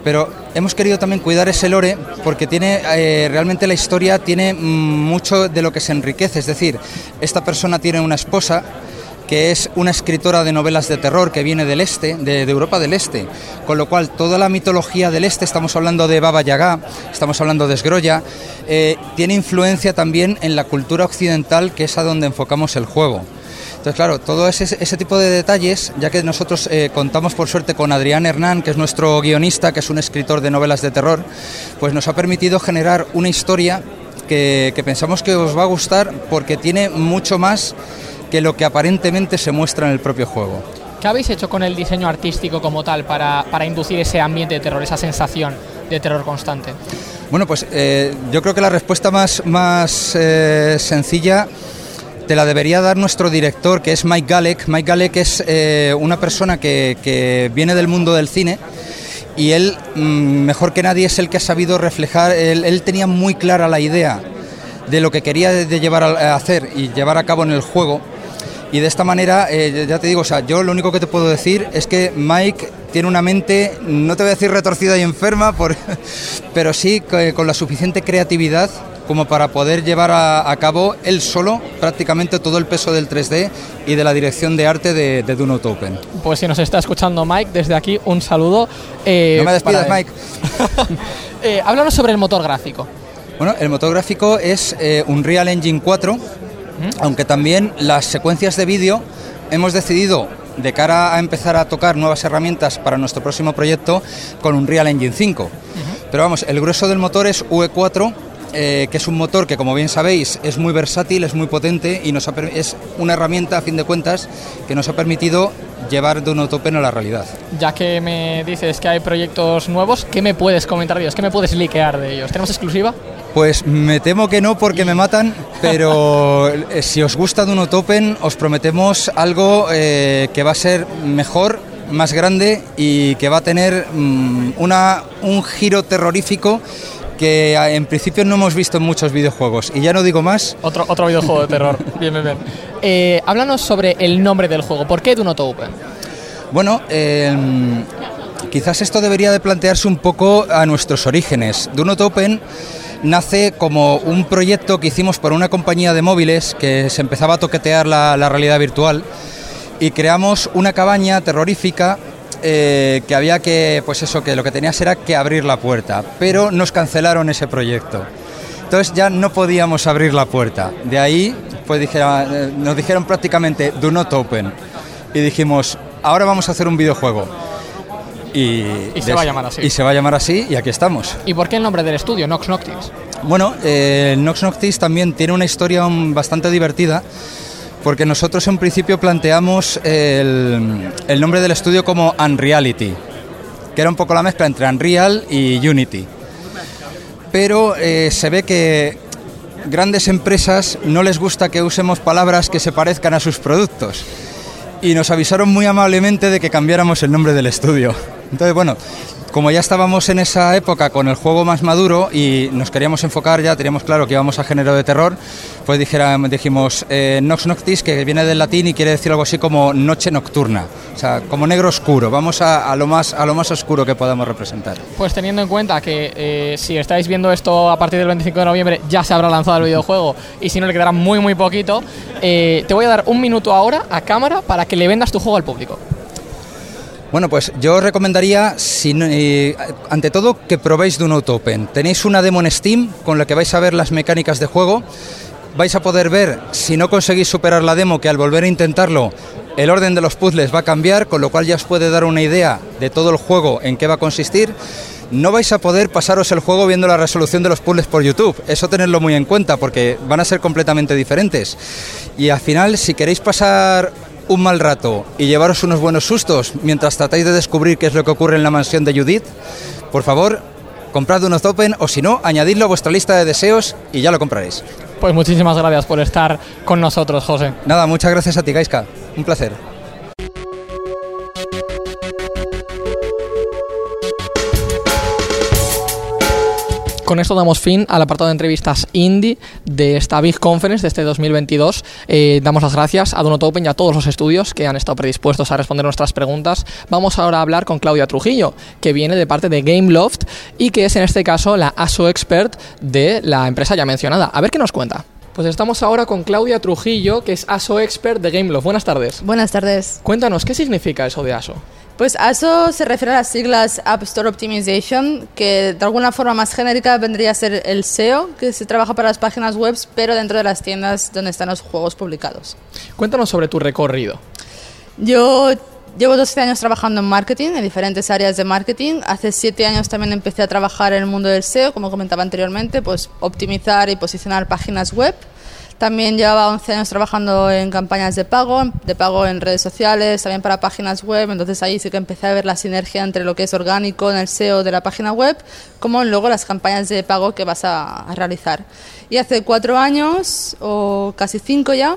Speaker 8: Pero hemos querido también cuidar ese lore porque tiene eh, realmente la historia tiene mm, mucho de lo que se enriquece. Es decir, esta persona tiene una esposa que es una escritora de novelas de terror que viene del este, de, Europa del Este, con lo cual toda la mitología del este, estamos hablando de Baba Yaga, estamos hablando de Esgrolla, eh, tiene influencia también en la cultura occidental, que es a donde enfocamos el juego. Entonces, claro, todo ese, ese tipo de detalles, ya que nosotros eh, contamos por suerte con Adrián Hernán, que es nuestro guionista, que es un escritor de novelas de terror, pues nos ha permitido generar una historia que, que pensamos que os va a gustar porque tiene mucho más que lo que aparentemente se muestra en el propio juego.
Speaker 2: ¿Qué habéis hecho con el diseño artístico como tal para, para inducir ese ambiente de terror, esa sensación de terror constante?
Speaker 8: Bueno, pues eh, yo creo que la respuesta más, más eh, sencilla te la debería dar nuestro director, que es Mike Galek. Mike Galek es eh, una persona que, que viene del mundo del cine y él, mm, mejor que nadie, es el que ha sabido reflejar, él, él tenía muy clara la idea de lo que quería de, de llevar a, a hacer y llevar a cabo en el juego. Y de esta manera, eh, ya te digo, o sea, yo lo único que te puedo decir es que Mike tiene una mente, no te voy a decir retorcida y enferma, por- <laughs> pero sí con la suficiente creatividad como para poder llevar a, a cabo él solo prácticamente todo el peso del 3D y de la dirección de arte de, de Dune Open.
Speaker 2: Pues si nos está escuchando Mike, desde aquí un saludo. eh,
Speaker 8: no me despidas,
Speaker 2: para.
Speaker 8: Mike. <laughs>
Speaker 2: Eh, háblanos sobre el motor gráfico.
Speaker 8: Bueno, el motor gráfico es eh, Unreal Engine 4, aunque también las secuencias de vídeo hemos decidido, de cara a empezar a tocar nuevas herramientas para nuestro próximo proyecto, con Unreal Engine 5. Pero vamos, el grueso del motor es UE4, eh, que es un motor que, como bien sabéis, es muy versátil, es muy potente y nos ha es una herramienta, a fin de cuentas, que nos ha permitido llevar de un Open a la realidad.
Speaker 2: Ya que me dices que hay proyectos nuevos, ¿qué me puedes comentar de ellos? ¿Qué me puedes liquear de ellos? ¿Tenemos exclusiva?
Speaker 8: Pues me temo que no porque me matan, pero eh, si os gusta Dune Open os prometemos algo eh, que va a ser mejor, más grande y que va a tener mm, una, un giro terrorífico que a- en principio no hemos visto en muchos videojuegos. Y ya no digo más,
Speaker 2: Otro, otro videojuego de terror. <laughs> bien, bien, bien. Eh, háblanos sobre el nombre del juego. ¿Por qué Do Not Open?
Speaker 8: Bueno, eh, quizás esto debería de plantearse un poco a nuestros orígenes. Do Not Open nace como un proyecto que hicimos por una compañía de móviles que se empezaba a toquetear la, realidad virtual y creamos una cabaña terrorífica eh, que había que, pues eso, que lo que tenías era que abrir la puerta, pero nos cancelaron ese proyecto. Entonces ya no podíamos abrir la puerta. De ahí pues dijera- eh, nos dijeron prácticamente do not open. Y dijimos, ahora vamos a hacer un videojuego. Y,
Speaker 2: Y se va a llamar así.
Speaker 8: Y se va a llamar así y aquí estamos.
Speaker 2: ¿Y por qué el nombre del estudio, Nox Noctis?
Speaker 8: Bueno, eh, Nox Noctis también tiene una historia bastante divertida porque nosotros en principio planteamos el, el nombre del estudio como Unreality, que era un poco la mezcla entre Unreal y Unity. Pero eh, se ve que grandes empresas no les gusta que usemos palabras que se parezcan a sus productos y nos avisaron muy amablemente de que cambiáramos el nombre del estudio. Entonces, bueno, como ya estábamos en esa época con el juego más maduro y nos queríamos enfocar ya, teníamos claro que íbamos a género de terror, pues dijera, dijimos eh, Nox Noctis, que viene del latín y quiere decir algo así como noche nocturna, o sea, como negro oscuro. Vamos a, lo, más, a lo más oscuro que podamos representar.
Speaker 2: Pues teniendo en cuenta que eh, si estáis viendo esto a partir del 25 de noviembre ya se habrá lanzado el videojuego y si no le quedará muy muy poquito, eh, te voy a dar un minuto ahora a cámara para que le vendas tu juego al público.
Speaker 8: Bueno, pues yo recomendaría, eh, ante todo, que probéis Do Not Open. Tenéis una demo en Steam con la que vais a ver las mecánicas de juego. Vais a poder ver, si no conseguís superar la demo, que al volver a intentarlo, el orden de los puzzles va a cambiar, con lo cual ya os puede dar una idea de todo el juego en qué va a consistir. No vais a poder pasaros el juego viendo la resolución de los puzzles por YouTube. Eso tenedlo muy en cuenta porque van a ser completamente diferentes. Y al final, si queréis pasar un mal rato y llevaros unos buenos sustos mientras tratáis de descubrir qué es lo que ocurre en la mansión de Judith, por favor, comprad unos Open o si no, añadidlo a vuestra lista de deseos y ya lo compraréis.
Speaker 2: Pues muchísimas gracias por estar con nosotros, José.
Speaker 8: Nada, muchas gracias a ti, Gaiska. Un placer.
Speaker 2: Con esto damos fin al apartado de entrevistas indie de esta Big Conference de este 2022. Eh, damos las gracias a Donut Open y a todos los estudios que han estado predispuestos a responder nuestras preguntas. Vamos ahora a hablar con Claudia Trujillo, que viene de parte de Gameloft y que es en este caso la ASO Expert de la empresa ya mencionada. A ver qué nos cuenta. Pues estamos ahora con Claudia Trujillo, que es ASO Expert de Gameloft. Buenas tardes.
Speaker 9: Buenas tardes.
Speaker 2: Cuéntanos, ¿qué significa eso de ASO?
Speaker 9: Pues ASO se refiere a las siglas App Store Optimization, que de alguna forma más genérica vendría a ser el SEO, que se trabaja para las páginas web, pero dentro de las tiendas donde están los juegos publicados.
Speaker 2: Cuéntanos sobre tu recorrido.
Speaker 9: Yo llevo 12 años trabajando en marketing, en diferentes áreas de marketing. Hace 7 años también empecé a trabajar en el mundo del SEO, como comentaba anteriormente, pues optimizar y posicionar páginas web. También llevaba 11 años trabajando en campañas de pago, de pago en redes sociales, también para páginas web. Entonces ahí sí que empecé a ver la sinergia entre lo que es orgánico en el SEO de la página web, como luego las campañas de pago que vas a, a realizar. Y hace cuatro años, o casi cinco ya,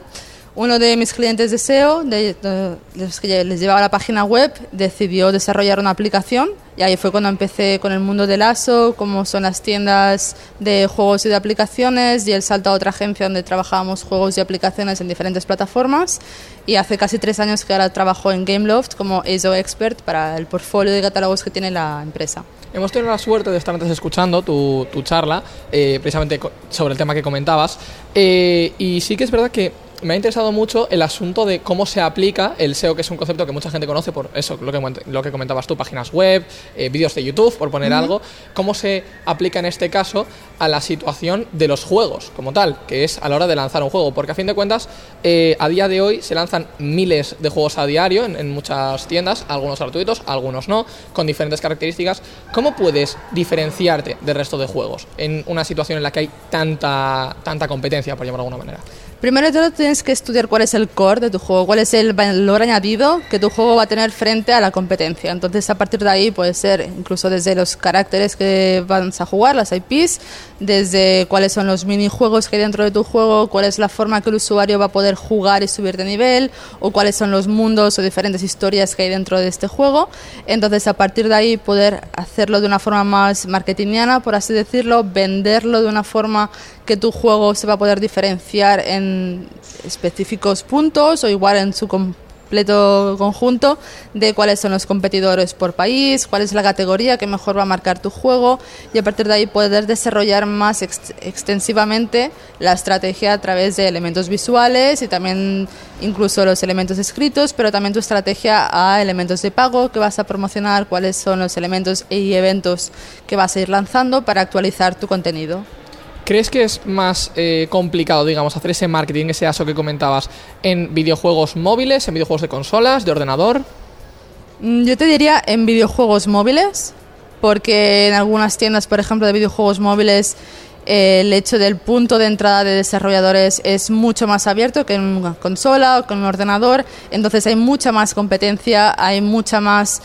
Speaker 9: uno de mis clientes de SEO, de, de les llevaba la página web, decidió desarrollar una aplicación y ahí fue cuando empecé con el mundo del ASO, como son las tiendas de juegos y de aplicaciones y el salto a otra agencia donde trabajábamos juegos y aplicaciones en diferentes plataformas y hace casi tres años que ahora trabajo en Gameloft como ASO Expert para el portfolio de catálogos que tiene la empresa.
Speaker 2: Hemos tenido la suerte de estar antes escuchando tu, tu charla, eh, precisamente sobre el tema que comentabas, eh, y sí que es verdad que me ha interesado mucho el asunto de cómo se aplica el SEO, que es un concepto que mucha gente conoce por eso, lo que, lo que comentabas tú, páginas web, eh, vídeos de YouTube, por poner algo, cómo se aplica en este caso a la situación de los juegos como tal, que es a la hora de lanzar un juego, porque a fin de cuentas, eh, a día de hoy se lanzan miles de juegos a diario en, en muchas tiendas, algunos gratuitos, algunos no, con diferentes características. ¿Cómo puedes diferenciarte del resto de juegos en una situación en la que hay tanta, tanta competencia, por llamarlo de alguna manera?
Speaker 9: Primero de todo tienes que estudiar cuál es el core de tu juego, cuál es el valor añadido que tu juego va a tener frente a la competencia. Entonces a partir de ahí puede ser incluso desde los caracteres que vas a jugar, las IPs, desde cuáles son los minijuegos que hay dentro de tu juego, cuál es la forma que el usuario va a poder jugar y subir de nivel, o cuáles son los mundos o diferentes historias que hay dentro de este juego. Entonces, a partir de ahí, poder hacerlo de una forma más marketingiana, por así decirlo, venderlo de una forma que tu juego se va a poder diferenciar en específicos puntos o igual en su completo conjunto de cuáles son los competidores por país, cuál es la categoría que mejor va a marcar tu juego y a partir de ahí poder desarrollar más ex- extensivamente la estrategia a través de elementos visuales y también incluso los elementos escritos, pero también tu estrategia a elementos de pago que vas a promocionar, cuáles son los elementos y eventos que vas a ir lanzando para actualizar tu contenido.
Speaker 2: ¿Crees que es más eh, complicado, digamos, hacer ese marketing, ese ASO que comentabas, en videojuegos móviles, en videojuegos de consolas, de ordenador?
Speaker 9: Mm, Yo te diría en videojuegos móviles, porque en algunas tiendas, por ejemplo, de videojuegos móviles, eh, el hecho del punto de entrada de desarrolladores es mucho más abierto que en una consola o con un ordenador, entonces hay mucha más competencia, hay mucha más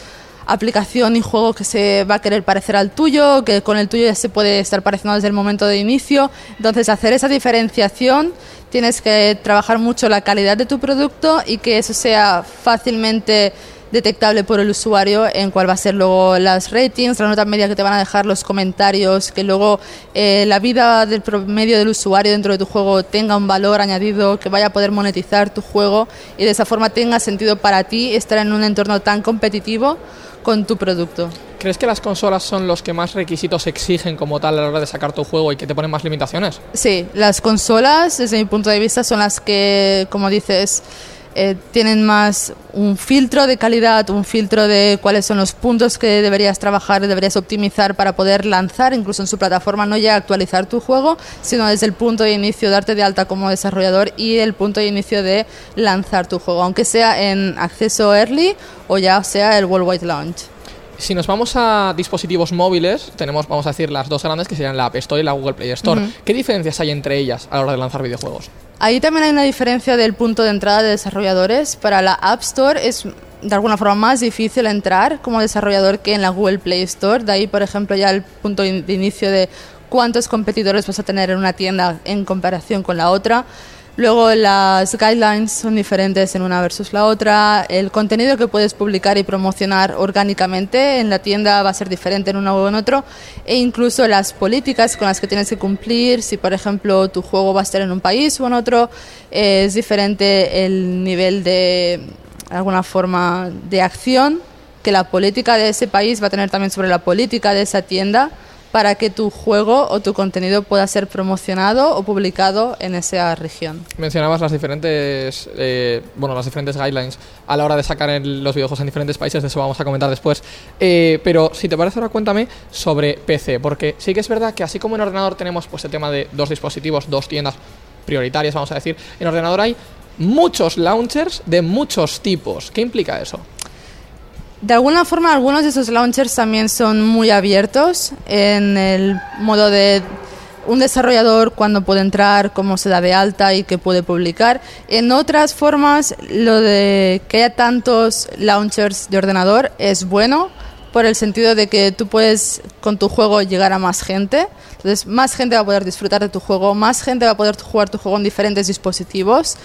Speaker 9: aplicación y juego que se va a querer parecer al tuyo, que con el tuyo ya se puede estar pareciendo desde el momento de inicio. Entonces, hacer esa diferenciación tienes que trabajar mucho la calidad de tu producto y que eso sea fácilmente detectable por el usuario en cuál va a ser luego las ratings, la nota media que te van a dejar, los comentarios, que luego eh, la vida del promedio del usuario dentro de tu juego tenga un valor añadido, que vaya a poder monetizar tu juego y de esa forma tenga sentido para ti estar en un entorno tan competitivo con tu producto.
Speaker 2: ¿Crees que las consolas son los que más requisitos exigen como tal a la hora de sacar tu juego y que te ponen más limitaciones?
Speaker 9: Sí, las consolas, desde mi punto de vista, son las que, como dices, eh, tienen más un filtro de calidad, un filtro de cuáles son los puntos que deberías trabajar, deberías optimizar para poder lanzar, incluso en su plataforma, no ya actualizar tu juego, sino desde el punto de inicio, darte de alta como desarrollador y el punto de inicio de lanzar tu juego, aunque sea en acceso early o ya sea el worldwide launch.
Speaker 2: Si nos vamos a dispositivos móviles, tenemos, vamos a decir, las dos grandes que serían la App Store y la Google Play Store.
Speaker 9: Ujú.
Speaker 2: ¿Qué diferencias hay entre ellas a la hora de lanzar videojuegos?
Speaker 9: Ahí también hay una diferencia del punto de entrada de desarrolladores. Para la App Store es de alguna forma más difícil entrar como desarrollador que en la Google Play Store. De ahí, por ejemplo, ya el punto de inicio de cuántos competidores vas a tener en una tienda en comparación con la otra. Luego las guidelines son diferentes en una versus la otra. El contenido que puedes publicar y promocionar orgánicamente en la tienda va a ser diferente en uno o en otro. E incluso las políticas con las que tienes que cumplir, si por ejemplo tu juego va a estar en un país o en otro, es diferente el nivel de alguna forma de acción que la política de ese país va a tener también sobre la política de esa tienda para que tu juego o tu contenido pueda ser promocionado o publicado en esa región.
Speaker 2: Mencionabas las diferentes, eh, bueno, las diferentes guidelines a la hora de sacar los videojuegos en diferentes países, de eso vamos a comentar después. Eh, pero si te parece ahora cuéntame sobre PC, porque sí que es verdad que así como en ordenador tenemos pues el tema de dos dispositivos, dos tiendas prioritarias, vamos a decir, en ordenador hay muchos launchers de muchos tipos. ¿Qué implica eso?
Speaker 9: De alguna forma, algunos de esos launchers también son muy abiertos en el modo de un desarrollador cuando puede entrar, cómo se da de alta y qué puede publicar. En otras formas, lo de que haya tantos launchers de ordenador es bueno por el sentido de que tú puedes con tu juego llegar a más gente. Entonces, más gente va a poder disfrutar de tu juego, más gente va a poder jugar tu juego en diferentes dispositivos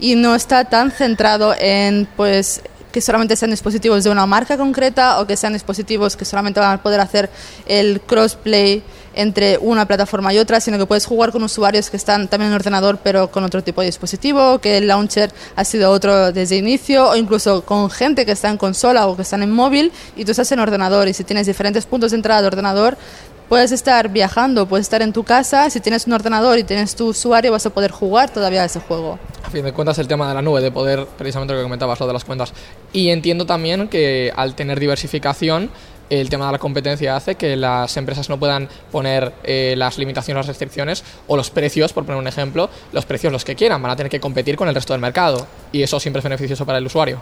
Speaker 9: y no está tan centrado en pues que solamente sean dispositivos de una marca concreta o que sean dispositivos que solamente van a poder hacer el crossplay entre una plataforma y otra, sino que puedes jugar con usuarios que están también en ordenador pero con otro tipo de dispositivo, que el launcher ha sido otro desde inicio, o incluso con gente que está en consola o que están en móvil y tú estás en ordenador y si tienes diferentes puntos de entrada de ordenador, puedes estar viajando, puedes estar en tu casa, si tienes un ordenador y tienes tu usuario vas a poder jugar todavía ese juego.
Speaker 2: A fin de cuentas, el tema de la nube, de poder, precisamente lo que comentabas, lo de las cuentas. Y entiendo también que al tener diversificación, el tema de la competencia hace que las empresas no puedan poner eh, las limitaciones, las restricciones o los precios, por poner un ejemplo, los precios los que quieran, van a tener que competir con el resto del mercado. Y eso siempre es beneficioso para el usuario.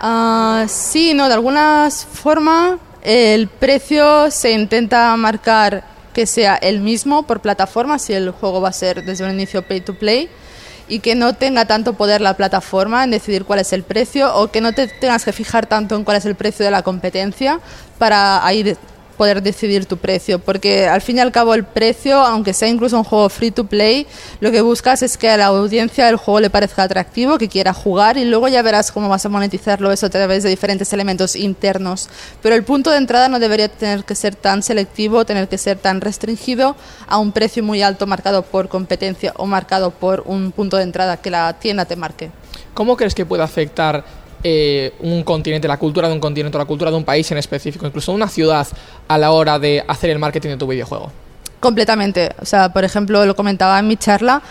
Speaker 9: Ah, sí, no, de alguna forma el precio se intenta marcar que sea el mismo por plataforma, si el juego va a ser desde un inicio pay to play, y que no tenga tanto poder la plataforma en decidir cuál es el precio, o que no te tengas que fijar tanto en cuál es el precio de la competencia para de- poder decidir tu precio, porque al fin y al cabo el precio, aunque sea incluso un juego free to play, lo que buscas es que a la audiencia el juego le parezca atractivo, que quiera jugar y luego ya verás cómo vas a monetizarlo eso a través de diferentes elementos internos. Pero el punto de entrada no debería tener que ser tan selectivo, tener que ser tan restringido a un precio muy alto marcado por competencia o marcado por un punto de entrada que la tienda te marque.
Speaker 2: ¿Cómo crees que puede afectar eh, un continente, la cultura de un continente la cultura de un país en específico, incluso una ciudad, a la hora de hacer el marketing de tu videojuego?
Speaker 9: Completamente. O sea, por ejemplo, lo comentaba en mi charla,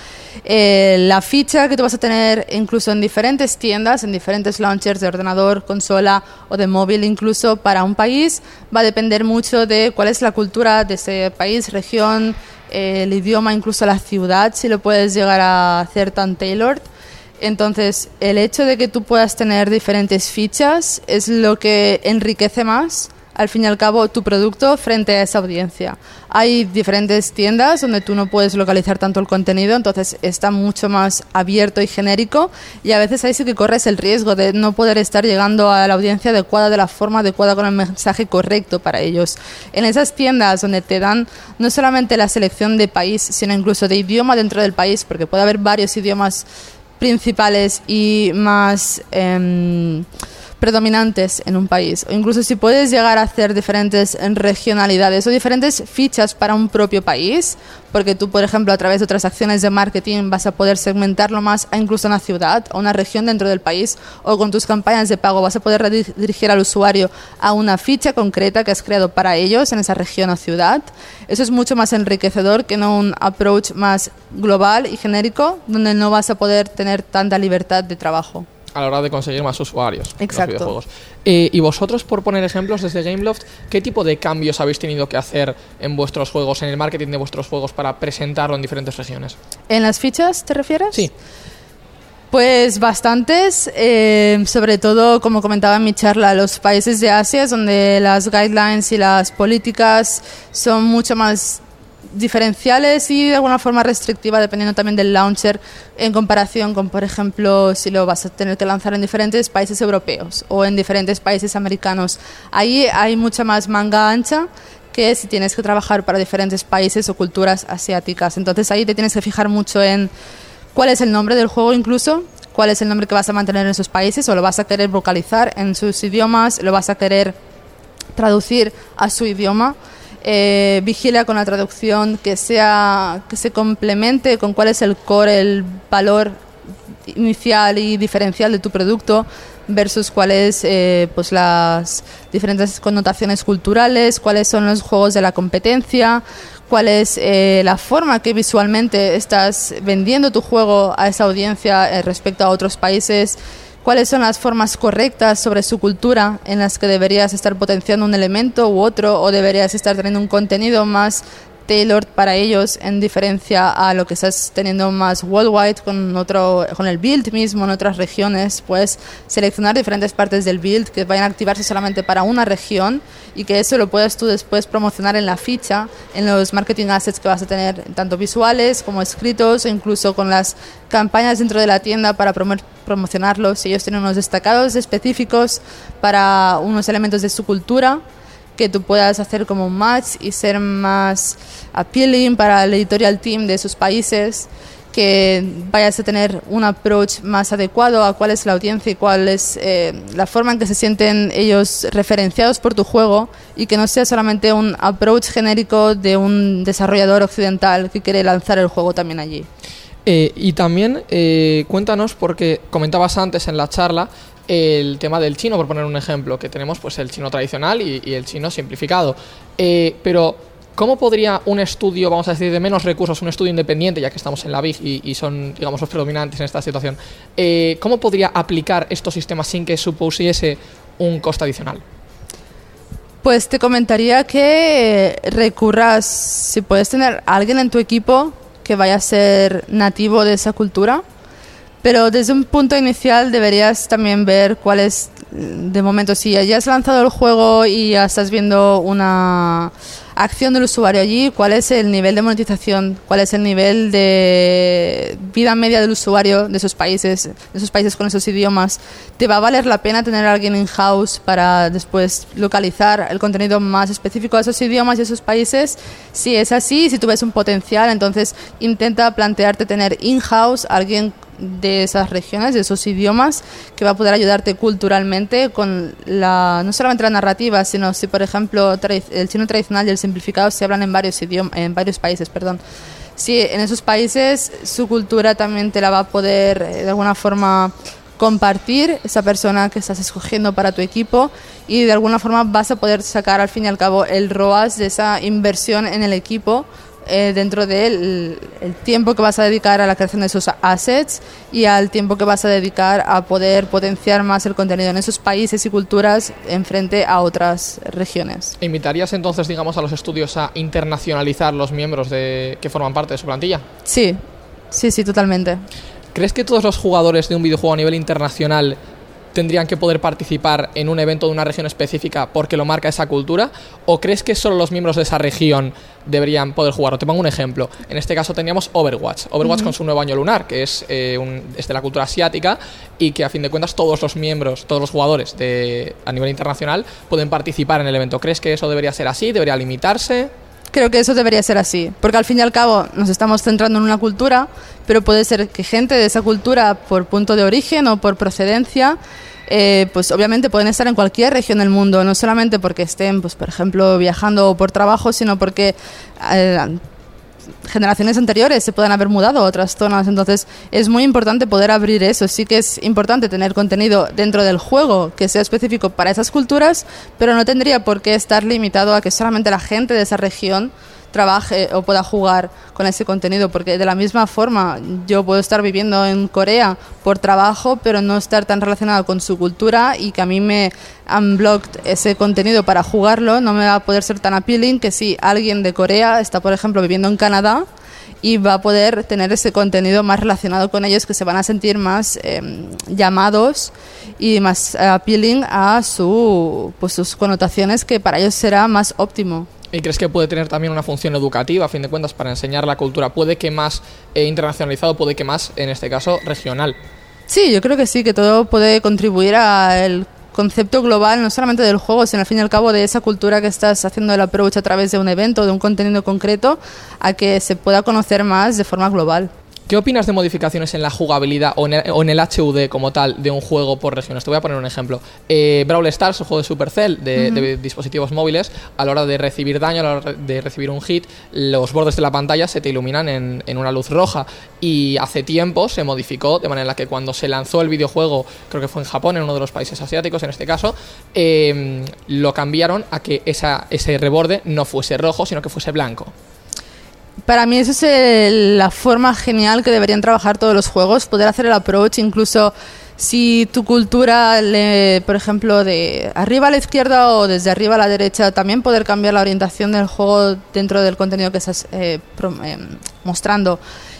Speaker 9: eh, la ficha que tú vas a tener incluso en diferentes tiendas, en diferentes launchers de ordenador, consola o de móvil incluso para un país, va a depender mucho de cuál es la cultura de ese país, región, eh, el idioma, incluso la ciudad, si lo puedes llegar a hacer tan tailored. Entonces, el hecho de que tú puedas tener diferentes fichas es lo que enriquece más, al fin y al cabo, tu producto frente a esa audiencia. Hay diferentes tiendas donde tú no puedes localizar tanto el contenido, entonces está mucho más abierto y genérico y a veces ahí sí que corres el riesgo de no poder estar llegando a la audiencia adecuada de la forma adecuada con el mensaje correcto para ellos. En esas tiendas donde te dan no solamente la selección de país, sino incluso de idioma dentro del país, porque puede haber varios idiomas principales y más em, predominantes en un país. O incluso si puedes llegar a hacer diferentes regionalidades o diferentes fichas para un propio país, porque tú, por ejemplo, a través de otras acciones de marketing vas a poder segmentarlo más a incluso una ciudad o una región dentro del país, o con tus campañas de pago vas a poder dirigir al usuario a una ficha concreta que has creado para ellos en esa región o ciudad. Eso es mucho más enriquecedor que no un approach más global y genérico, donde no vas a poder tener tanta libertad de trabajo
Speaker 2: a la hora de conseguir más usuarios
Speaker 9: Exacto.
Speaker 2: los videojuegos. Eh, y vosotros, por poner ejemplos desde Gameloft, ¿qué tipo de cambios habéis tenido que hacer en vuestros juegos, en el marketing de vuestros juegos para presentarlo en diferentes regiones?
Speaker 9: ¿En las fichas te refieres?
Speaker 2: Sí.
Speaker 9: Pues bastantes, eh, sobre todo, como comentaba en mi charla, los países de Asia, donde las guidelines y las políticas son mucho más diferenciales y de alguna forma restrictiva dependiendo también del launcher en comparación con, por ejemplo, si lo vas a tener que lanzar en diferentes países europeos o en diferentes países americanos. Ahí hay mucha más manga ancha que si tienes que trabajar para diferentes países o culturas asiáticas. Entonces ahí te tienes que fijar mucho en cuál es el nombre del juego incluso, cuál es el nombre que vas a mantener en esos países o lo vas a querer vocalizar en sus idiomas, lo vas a querer traducir a su idioma eh, vigila con la traducción, que, sea, que se complemente con cuál es el core, el valor inicial y diferencial de tu producto versus cuáles eh, pues las diferentes connotaciones culturales, cuáles son los juegos de la competencia, cuál es eh, la forma que visualmente estás vendiendo tu juego a esa audiencia eh, respecto a otros países cuáles son las formas correctas sobre su cultura en las que deberías estar potenciando un elemento u otro o deberías estar teniendo un contenido más tailored para ellos en diferencia a lo que estás teniendo más worldwide con otro con el build mismo en otras regiones pues seleccionar diferentes partes del build que vayan a activarse solamente para una región y que eso lo puedas tú después promocionar en la ficha en los marketing assets que vas a tener tanto visuales como escritos o incluso con las campañas dentro de la tienda para promocionarlos. Ellos tienen unos destacados específicos para unos elementos de su cultura que tú puedas hacer como un match y ser más appealing para el editorial team de sus países, que vayas a tener un approach más adecuado a cuál es la audiencia y cuál es eh, la forma en que se sienten ellos referenciados por tu juego y que no sea solamente un approach genérico de un desarrollador occidental que quiere lanzar el juego también allí.
Speaker 2: Eh, y también eh, cuéntanos, porque comentabas antes en la charla el tema del chino, por poner un ejemplo, que tenemos pues el chino tradicional y, el chino simplificado. Eh, pero, ¿cómo podría un estudio, vamos a decir, de menos recursos, un estudio independiente, ya que estamos en la BIG y, son, digamos, los predominantes en esta situación, eh, ¿cómo podría aplicar estos sistemas sin que supusiese un coste adicional?
Speaker 9: Pues te comentaría que recurras, si puedes tener alguien en tu equipo que vaya a ser nativo de esa cultura, pero desde un punto inicial deberías también ver cuál es, de momento, si ya has lanzado el juego y ya estás viendo una acción del usuario allí, cuál es el nivel de monetización, cuál es el nivel de vida media del usuario de esos países, de esos países con esos idiomas. ¿Te va a valer la pena tener alguien in-house para después localizar el contenido más específico de esos idiomas y esos países? Si es así, si tú ves un potencial, entonces intenta plantearte tener in-house alguien de esas regiones, de esos idiomas, que va a poder ayudarte culturalmente con la, no solamente la narrativa, sino si, por ejemplo, el chino tradicional y el simplificado se hablan en varios, idiomas, en varios países. Perdón. Si en esos países su cultura también te la va a poder eh, de alguna forma compartir esa persona que estás escogiendo para tu equipo y de alguna forma vas a poder sacar al fin y al cabo el ROAS de esa inversión en el equipo eh, dentro del el tiempo que vas a dedicar a la creación de esos assets y al tiempo que vas a dedicar a poder potenciar más el contenido en esos países y culturas en frente a otras regiones.
Speaker 2: ¿Invitarías entonces, digamos, a los estudios a internacionalizar los miembros de, que forman parte de su plantilla?
Speaker 9: Sí, sí, sí, totalmente.
Speaker 2: ¿Crees que todos los jugadores de un videojuego a nivel internacional tendrían que poder participar en un evento de una región específica porque lo marca esa cultura? ¿O crees que solo los miembros de esa región deberían poder jugar? te pongo un ejemplo. En este caso teníamos Overwatch. Overwatch con su nuevo año lunar, que es, eh, de la cultura asiática y que a fin de cuentas todos los miembros, todos los jugadores de, a nivel internacional pueden participar en el evento. ¿Crees que eso debería ser así? ¿Debería limitarse?
Speaker 9: Creo que eso debería ser así, porque al fin y al cabo nos estamos centrando en una cultura, pero puede ser que gente de esa cultura por punto de origen o por procedencia eh, pues obviamente pueden estar en cualquier región del mundo, no solamente porque estén, pues por ejemplo, viajando por trabajo, sino porque eh, generaciones anteriores se puedan haber mudado a otras zonas. Entonces es muy importante poder abrir eso. Sí que es importante tener contenido dentro del juego que sea específico para esas culturas, pero no tendría por qué estar limitado a que solamente la gente de esa región trabaje o pueda jugar con ese contenido, porque de la misma forma yo puedo estar viviendo en Corea por trabajo, pero no estar tan relacionado con su cultura y que a mí me han blocked ese contenido para jugarlo, no me va a poder ser tan appealing que si alguien de Corea está, por ejemplo, viviendo en Canadá, y va a poder tener ese contenido más relacionado con ellos que se van a sentir más em, llamados y más appealing a su, pues, sus connotaciones que para ellos será más óptimo.
Speaker 2: ¿Y crees que puede tener también una función educativa, a fin de cuentas, para enseñar la cultura? Puede que más eh, internacionalizado, puede que más, en este caso, regional.
Speaker 9: Sí, yo creo que sí, que todo puede contribuir al concepto global, no solamente del juego, sino al fin y al cabo de esa cultura que estás haciendo el approach a través de un evento, de un contenido concreto, a que se pueda conocer más de forma global.
Speaker 2: ¿Qué opinas de modificaciones en la jugabilidad o en, el, HUD como tal de un juego por regiones? Te voy a poner un ejemplo. Eh, Brawl Stars, el juego de Supercell de, dispositivos móviles, a la hora de recibir daño, a la hora de recibir un hit, los bordes de la pantalla se te iluminan en, una luz roja. Y hace tiempo se modificó de manera que cuando se lanzó el videojuego, creo que fue en Japón, en uno de los países asiáticos en este caso, em, lo cambiaron a que esa, ese reborde no fuese rojo, sino que fuese blanco.
Speaker 9: Para mí esa es la forma genial que deberían trabajar todos los juegos, poder hacer el approach incluso si tu cultura, por ejemplo, de arriba a la izquierda o desde arriba a la derecha, también poder cambiar la orientación del juego dentro del contenido que estás eh, eh, mostrando.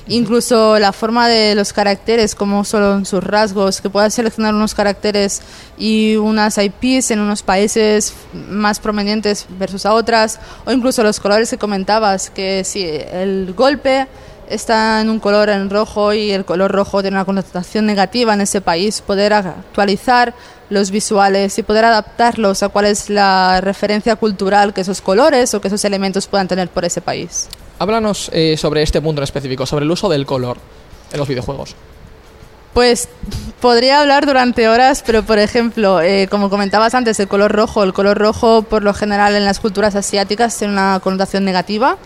Speaker 9: Incluso la forma de los caracteres, como son sus rasgos, que puedas seleccionar unos caracteres y unas IPs en unos países más prominentes versus a otras, o incluso los colores que comentabas, que si el golpe está en un color en rojo y el color rojo tiene una connotación negativa en ese país, poder actualizar los visuales y poder adaptarlos a cuál es la referencia cultural que esos colores o que esos elementos puedan tener por ese país.
Speaker 2: Háblanos eh, sobre este punto en específico, sobre el uso del color en los videojuegos.
Speaker 9: Pues podría hablar durante horas, pero por ejemplo, eh, como comentabas antes, el color rojo. El color rojo, por lo general, en las culturas asiáticas tiene una connotación negativa.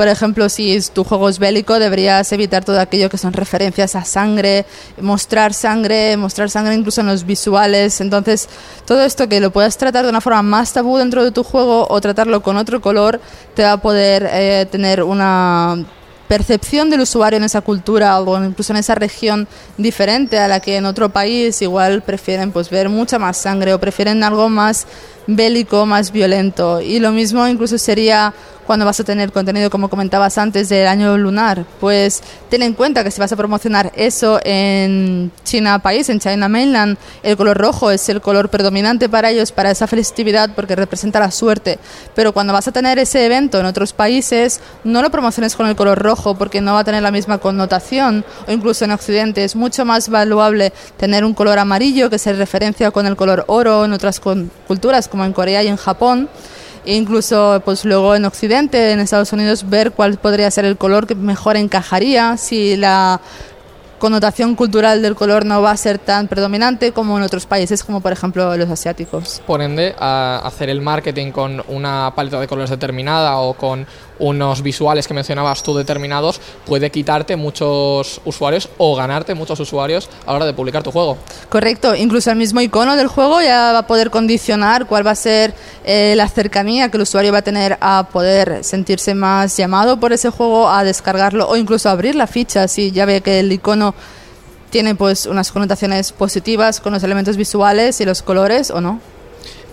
Speaker 9: Por ejemplo, si tu juego es bélico, deberías evitar todo aquello que son referencias a sangre, mostrar sangre, mostrar sangre incluso en los visuales. Entonces, todo esto que lo puedas tratar de una forma más tabú dentro de tu juego o tratarlo con otro color, te va a poder eh, tener una percepción del usuario en esa cultura o incluso en esa región diferente a la que en otro país igual prefieren pues ver mucha más sangre o prefieren algo más bélico, más violento. Y lo mismo incluso sería cuando vas a tener contenido, como comentabas antes, del año lunar. Pues ten en cuenta que si vas a promocionar eso en China país, en China Mainland, el color rojo es el color predominante para ellos, para esa festividad, porque representa la suerte. Pero cuando vas a tener ese evento en otros países, no lo promociones con el color rojo, porque no va a tener la misma connotación. O incluso en Occidente es mucho más valuable tener un color amarillo que se referencia con el color oro en otras culturas, como en Corea y en Japón e incluso pues luego en Occidente, en Estados Unidos, ver cuál podría ser el color que mejor encajaría, si la connotación cultural del color no va a ser tan predominante como en otros países, como por ejemplo los asiáticos.
Speaker 2: Por ende, a hacer el marketing con una paleta de colores determinada o con unos visuales que mencionabas tú determinados puede quitarte muchos usuarios o ganarte muchos usuarios a la hora de publicar tu juego.
Speaker 9: Correcto, incluso el mismo icono del juego ya va a poder condicionar cuál va a ser eh, la cercanía que el usuario va a tener a poder sentirse más llamado por ese juego, a descargarlo o incluso abrir la ficha si ya ve que el icono tiene pues unas connotaciones positivas con los elementos visuales y los colores o no.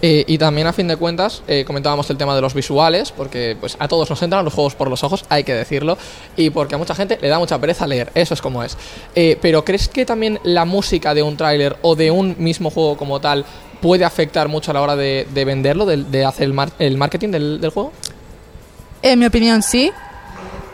Speaker 2: Eh, y también a fin de cuentas eh, comentábamos el tema de los visuales, porque pues a todos nos entran los juegos por los ojos, hay que decirlo, y porque a mucha gente le da mucha pereza leer, eso es como es. Eh, pero ¿crees que también la música de un tráiler o de un mismo juego como tal puede afectar mucho a la hora de, venderlo, de, hacer el, el marketing del, del juego?
Speaker 9: En mi opinión sí,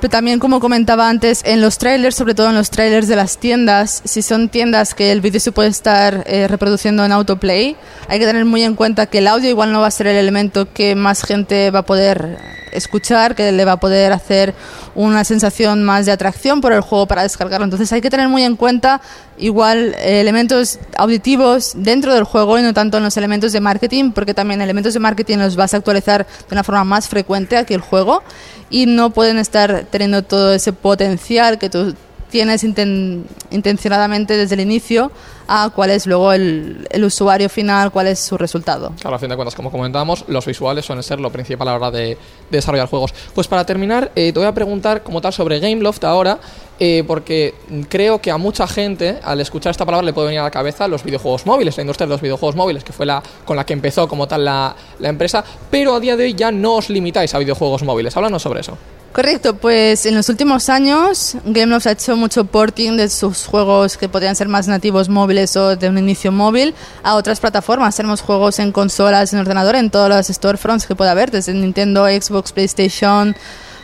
Speaker 9: pero también, como comentaba antes, en los trailers, sobre todo en los trailers de las tiendas, si son tiendas que el vídeo se puede estar eh, reproduciendo en autoplay, hay que tener muy en cuenta que el audio igual no va a ser el elemento que más gente va a poder escuchar, que le va a poder hacer una sensación más de atracción por el juego para descargarlo. Entonces hay que tener muy en cuenta igual eh, elementos auditivos dentro del juego y no tanto en los elementos de marketing, porque también elementos de marketing los vas a actualizar de una forma más frecuente aquí el juego y no pueden estar teniendo todo ese potencial que tú tienes intencionadamente desde el inicio a cuál es luego el, usuario final, cuál es su resultado.
Speaker 2: Claro, a fin de cuentas, como comentábamos, los visuales suelen ser lo principal a la hora de, desarrollar juegos. Pues para terminar, eh, te voy a preguntar como tal sobre Gameloft ahora, eh, porque creo que a mucha gente, al escuchar esta palabra, le puede venir a la cabeza los videojuegos móviles, la industria de los videojuegos móviles, que fue la con la que empezó como tal la, la empresa, pero a día de hoy ya no os limitáis a videojuegos móviles. Háblanos sobre eso.
Speaker 9: Correcto, pues en los últimos años Gameloft ha hecho mucho porting de sus juegos que podrían ser más nativos móviles o de un inicio móvil a otras plataformas. Tenemos juegos en consolas, en ordenador, en todos los storefronts que pueda haber, desde Nintendo, Xbox, PlayStation,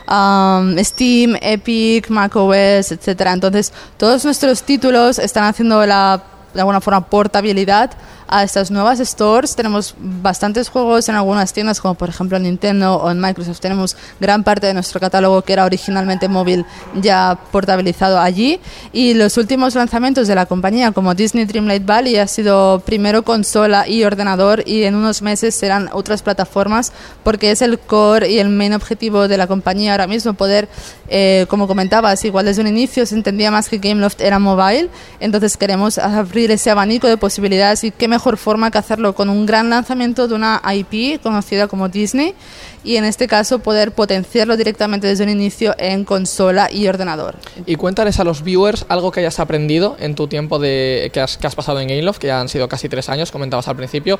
Speaker 9: um, Steam, Epic, macOS, etc. Entonces, todos nuestros títulos están haciendo la, de alguna forma portabilidad a estas nuevas stores. Tenemos bastantes juegos en algunas tiendas, como por ejemplo en Nintendo o en Microsoft. Tenemos gran parte de nuestro catálogo que era originalmente móvil ya portabilizado allí. Y los últimos lanzamientos de la compañía, como Disney Dreamlight Valley, ha sido primero consola y ordenador y en unos meses serán otras plataformas porque es el core y el main objetivo de la compañía ahora mismo poder, eh, como comentabas, igual desde un inicio se entendía más que Gameloft era mobile, entonces queremos abrir ese abanico de posibilidades y qué mejor mejor forma que hacerlo con un gran lanzamiento de una IP conocida como Disney y en este caso poder potenciarlo directamente desde un inicio en consola y ordenador.
Speaker 2: Y cuéntales a los viewers algo que hayas aprendido en tu tiempo de, que, has, que has pasado en Gameloft, que ya han sido casi tres años, comentabas al principio,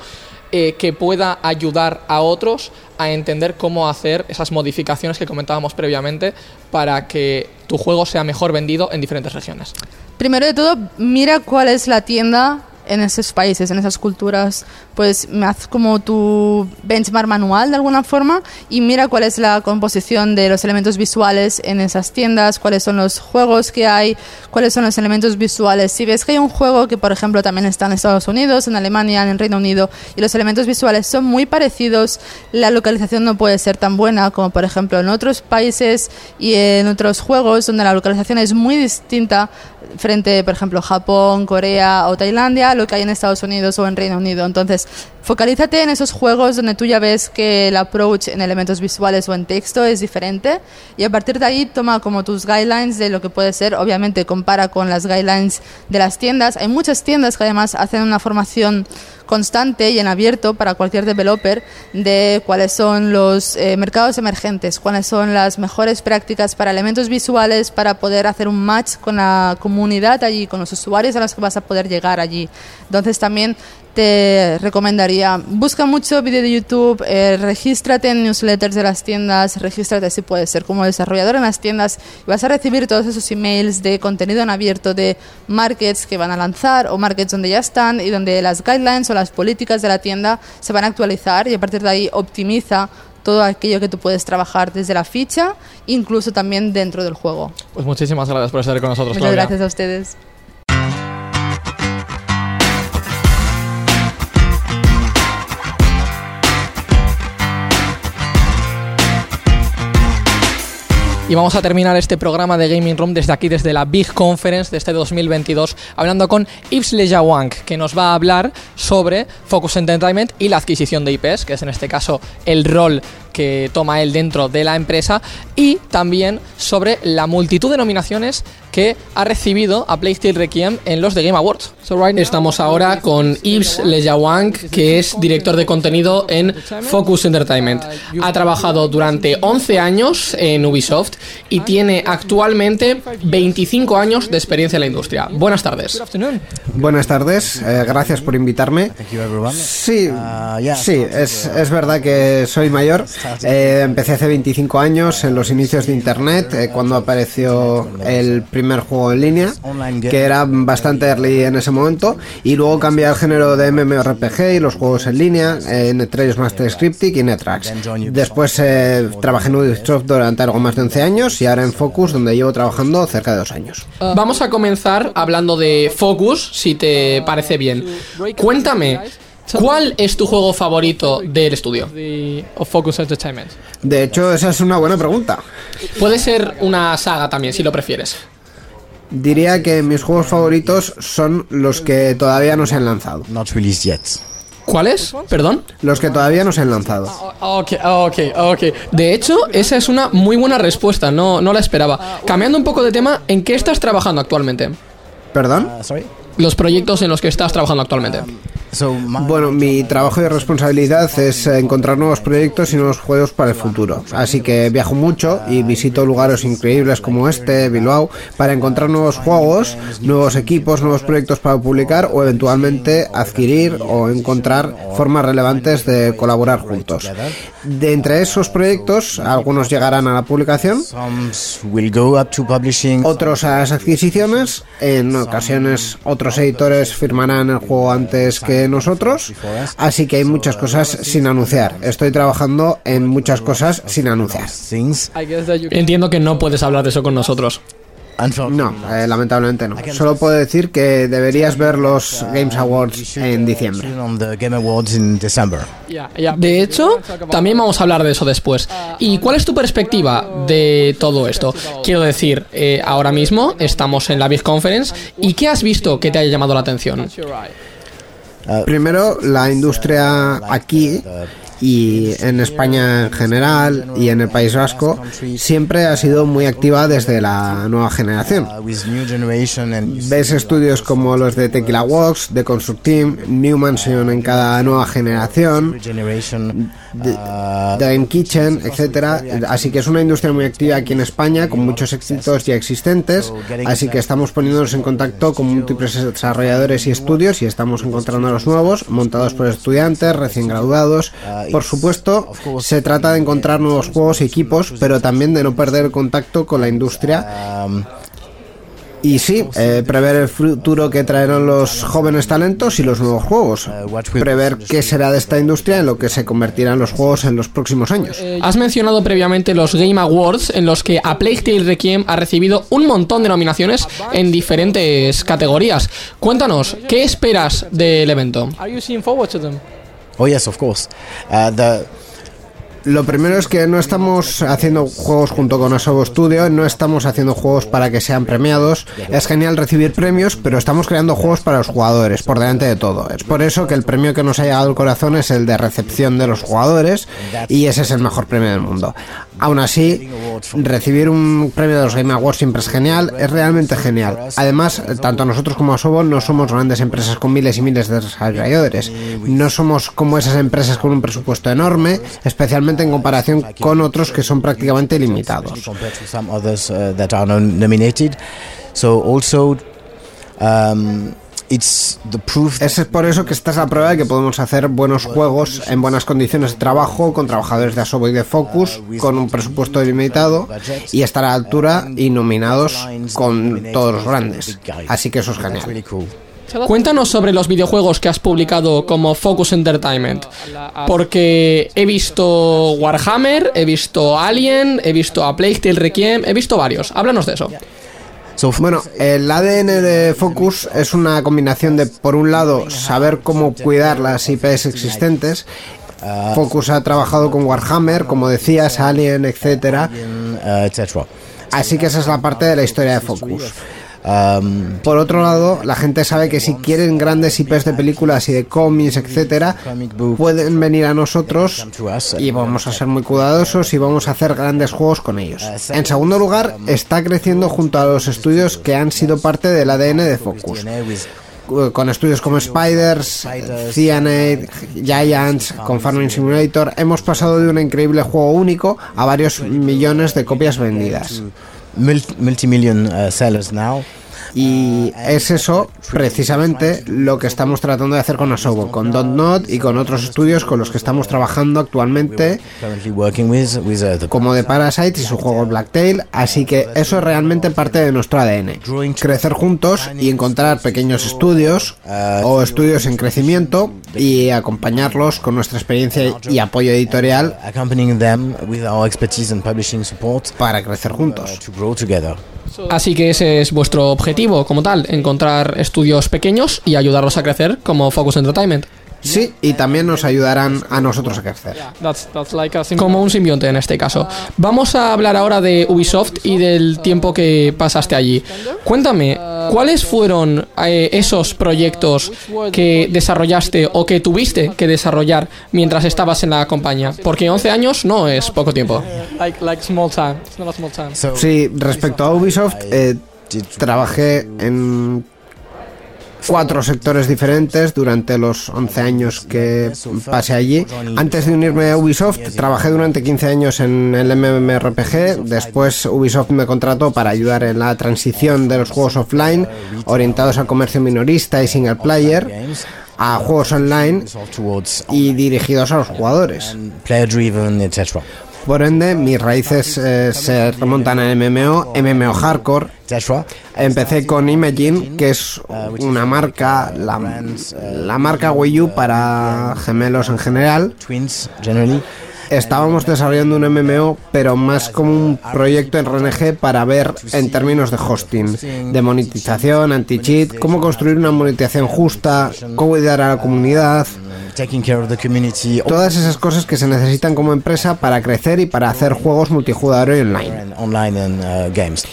Speaker 2: eh, que pueda ayudar a otros a entender cómo hacer esas modificaciones que comentábamos previamente para que tu juego sea mejor vendido en diferentes regiones.
Speaker 9: Primero de todo, mira cuál es la tienda en esos países, en esas culturas, pues me haz como tu benchmark manual de alguna forma y mira cuál es la composición de los elementos visuales en esas tiendas, cuáles son los juegos que hay, cuáles son los elementos visuales. Si ves que hay un juego que, por ejemplo, también está en Estados Unidos, en Alemania, en el Reino Unido, y los elementos visuales son muy parecidos, la localización no puede ser tan buena como, por ejemplo, en otros países y en otros juegos donde la localización es muy distinta frente, por ejemplo, Japón, Corea o Tailandia, lo que hay en Estados Unidos o en Reino Unido. Entonces, focalízate en esos juegos donde tú ya ves que el approach en elementos visuales o en texto es diferente y a partir de ahí toma como tus guidelines de lo que puede ser. Obviamente compara con las guidelines de las tiendas. Hay muchas tiendas que además hacen una formación constante y en abierto para cualquier developer de cuáles son los eh, mercados emergentes, cuáles son las mejores prácticas para elementos visuales para poder hacer un match con la comunidad allí, con los usuarios a los que vas a poder llegar allí. Entonces también te recomendaría, busca mucho vídeo de YouTube, eh, regístrate en newsletters de las tiendas, regístrate si puedes ser como desarrollador en las tiendas y vas a recibir todos esos emails de contenido en abierto de markets que van a lanzar o markets donde ya están y donde las guidelines o las políticas de la tienda se van a actualizar y a partir de ahí optimiza todo aquello que tú puedes trabajar desde la ficha, incluso también dentro del juego.
Speaker 2: Pues muchísimas gracias por estar con nosotros,
Speaker 9: Muchas
Speaker 2: Claudia.
Speaker 9: gracias a ustedes.
Speaker 2: Y vamos a terminar este programa de Gaming Room desde aquí, desde la Big Conference de este 2022, hablando con Yves Lejawang, que nos va a hablar sobre Focus Entertainment y la adquisición de IPs, que es en este caso el rol que toma él dentro de la empresa, y también sobre la multitud de nominaciones que ha recibido a Playstyle Requiem en los The Game Awards. Estamos ahora con Yves Lejawang, que es director de contenido en Focus Entertainment. Ha trabajado durante 11 años en Ubisoft y tiene actualmente 25 años de experiencia en la industria. Buenas tardes.
Speaker 10: Buenas tardes, eh, gracias por invitarme. Sí, sí, es, es verdad que soy mayor. Eh, empecé hace 25 años en los inicios de Internet, eh, cuando apareció el primer juego en línea, que era bastante early en ese momento, y luego cambié al género de MMORPG y los juegos en línea, eh, entre ellos Master Scripting y Netrax. Después eh, trabajé en Ubisoft durante algo más de 11 años y ahora en Focus, donde llevo trabajando cerca de dos años.
Speaker 2: Vamos a comenzar hablando de Focus, si te parece bien. Cuéntame, ¿cuál es tu juego favorito del estudio? Focus Entertainment.
Speaker 10: De hecho, esa es una buena pregunta.
Speaker 2: Puede ser una saga también, si lo prefieres.
Speaker 10: Diría que mis juegos favoritos son los que todavía no se han lanzado.
Speaker 2: ¿Cuáles? Perdón.
Speaker 10: Los que todavía no se han lanzado.
Speaker 2: Ok, ok, ok. De hecho, esa es una muy buena respuesta, no, no la esperaba. Cambiando un poco de tema, ¿en qué estás trabajando actualmente?
Speaker 10: ¿Perdón?
Speaker 2: Los proyectos en los que estás trabajando actualmente.
Speaker 10: Bueno, mi trabajo y responsabilidad es encontrar nuevos proyectos y nuevos juegos para el futuro. Así que viajo mucho y visito lugares increíbles como este, Bilbao, para encontrar nuevos juegos, nuevos equipos, nuevos proyectos para publicar o eventualmente adquirir o encontrar formas relevantes de colaborar juntos. De entre esos proyectos, algunos llegarán a la publicación, otros a las adquisiciones, en ocasiones otros editores firmarán el juego antes que nosotros, así que hay muchas cosas sin anunciar. Estoy trabajando en muchas cosas sin anunciar.
Speaker 2: Entiendo que no puedes hablar de eso con nosotros.
Speaker 10: No, eh, lamentablemente no. Solo puedo decir que deberías ver los Games Awards en diciembre.
Speaker 2: De hecho, también vamos a hablar de eso después. ¿Y cuál es tu perspectiva de todo esto? Quiero decir, eh, ahora mismo estamos en la Big Conference y ¿qué has visto que te haya llamado la atención?
Speaker 10: Primero, la industria aquí y en España en general y en el País Vasco siempre ha sido muy activa desde la nueva generación. Ves estudios como los de Tequila Works, de Construct Team, New Mansion en cada nueva generación, de Game Kitchen, etcétera. Así que es una industria muy activa aquí en España con muchos éxitos ya existentes. Así que estamos poniéndonos en contacto con múltiples desarrolladores y estudios y estamos encontrando los nuevos montados por estudiantes recién graduados. Por supuesto, se trata de encontrar nuevos juegos y equipos, pero también de no perder el contacto con la industria. Y sí, eh, prever el futuro que traerán los jóvenes talentos y los nuevos juegos. Prever qué será de esta industria en lo que se convertirán los juegos en los próximos años.
Speaker 2: Has mencionado previamente los Game Awards en los que A Plague Tale Requiem ha recibido un montón de nominaciones en diferentes categorías. Cuéntanos, ¿qué esperas del evento?
Speaker 11: Oh yes, of course. Uh, the
Speaker 10: Lo primero es que no estamos haciendo juegos junto con Asobo Studio, no estamos haciendo juegos para que sean premiados. Es genial recibir premios, pero estamos creando juegos para los jugadores, por delante de todo. Es por eso que el premio que nos ha llegado al corazón es el de recepción de los jugadores y ese es el mejor premio del mundo. Aún así, recibir un premio de los Game Awards siempre es genial, es realmente genial. Además, tanto nosotros como Asobo no somos grandes empresas con miles y miles de desarrolladores. No somos como esas empresas con un presupuesto enorme, especialmente en comparación con otros que son prácticamente limitados.
Speaker 11: compared to some others that are non- nominated. So also, it's the proof.
Speaker 10: Es por eso que esta es la prueba de que podemos hacer buenos juegos en buenas condiciones de trabajo, con trabajadores de Asobo y de Focus, con un presupuesto limitado y estar a la altura y nominados con todos los grandes. Así que eso es genial.
Speaker 11: really cool.
Speaker 2: Cuéntanos sobre los videojuegos que has publicado como Focus Entertainment. Porque he visto Warhammer, he visto Alien, he visto a Plague Tale Requiem, he visto varios. Háblanos de eso.
Speaker 10: Bueno, el ADN de Focus es una combinación de, por un lado, saber cómo cuidar las IPs existentes. Focus ha trabajado con Warhammer, como decías, Alien, etcétera.
Speaker 11: Etc.
Speaker 10: Así que esa es la parte de la historia de Focus.
Speaker 11: Um,
Speaker 10: Por otro lado, la gente sabe que si quieren grandes IPs de películas y de cómics, etcétera, pueden venir a nosotros y vamos a ser muy cuidadosos y vamos a hacer grandes juegos con ellos. En segundo lugar, está creciendo junto a los estudios que han sido parte del ADN de Focus. Con estudios como Spiders, Cyanide, Giants, con Farming Simulator, hemos pasado de un increíble juego único a varios millones de copias vendidas.
Speaker 11: Multi- multi-million uh, sellers now.
Speaker 10: Y es eso precisamente lo que estamos tratando de hacer con Asobo, con Not y con otros estudios con los que estamos trabajando actualmente, como de Parasite y su juego Blacktail, así que eso es realmente parte de nuestro ADN. Crecer juntos y encontrar pequeños estudios o estudios en crecimiento y acompañarlos con nuestra experiencia y apoyo editorial para crecer juntos.
Speaker 2: Así que ese es vuestro objetivo como tal, encontrar estudios pequeños y ayudarlos a crecer como Focus Entertainment.
Speaker 10: Sí, y también nos ayudarán a nosotros a crecer.
Speaker 2: Como un simbionte en este caso. Vamos a hablar ahora de Ubisoft y del tiempo que pasaste allí. Cuéntame, ¿cuáles fueron eh, esos proyectos que desarrollaste o que tuviste que desarrollar mientras estabas en la compañía? Porque 11 años no es poco tiempo.
Speaker 10: Sí, respecto a Ubisoft, eh, trabajé en cuatro sectores diferentes durante los 11 años que pasé allí. Antes de unirme a Ubisoft, trabajé durante 15 años en el MMORPG. Después Ubisoft me contrató para ayudar en la transición de los juegos offline orientados al comercio minorista y single player a juegos online y dirigidos a los jugadores. Por ende, mis raíces eh, se remontan al MMO, MMO Hardcore. Empecé con Imagine, que es una marca, la, la marca Wii U para gemelos en general. Estábamos desarrollando un MMO, pero más como un proyecto en RNG para ver en términos de hosting, de monetización, anti-cheat, cómo construir una monetización justa, cómo cuidar a la comunidad,
Speaker 11: Taking care of the community.
Speaker 10: todas esas cosas que se necesitan como empresa para crecer y para hacer juegos multijugador y online.
Speaker 11: online and uh, games.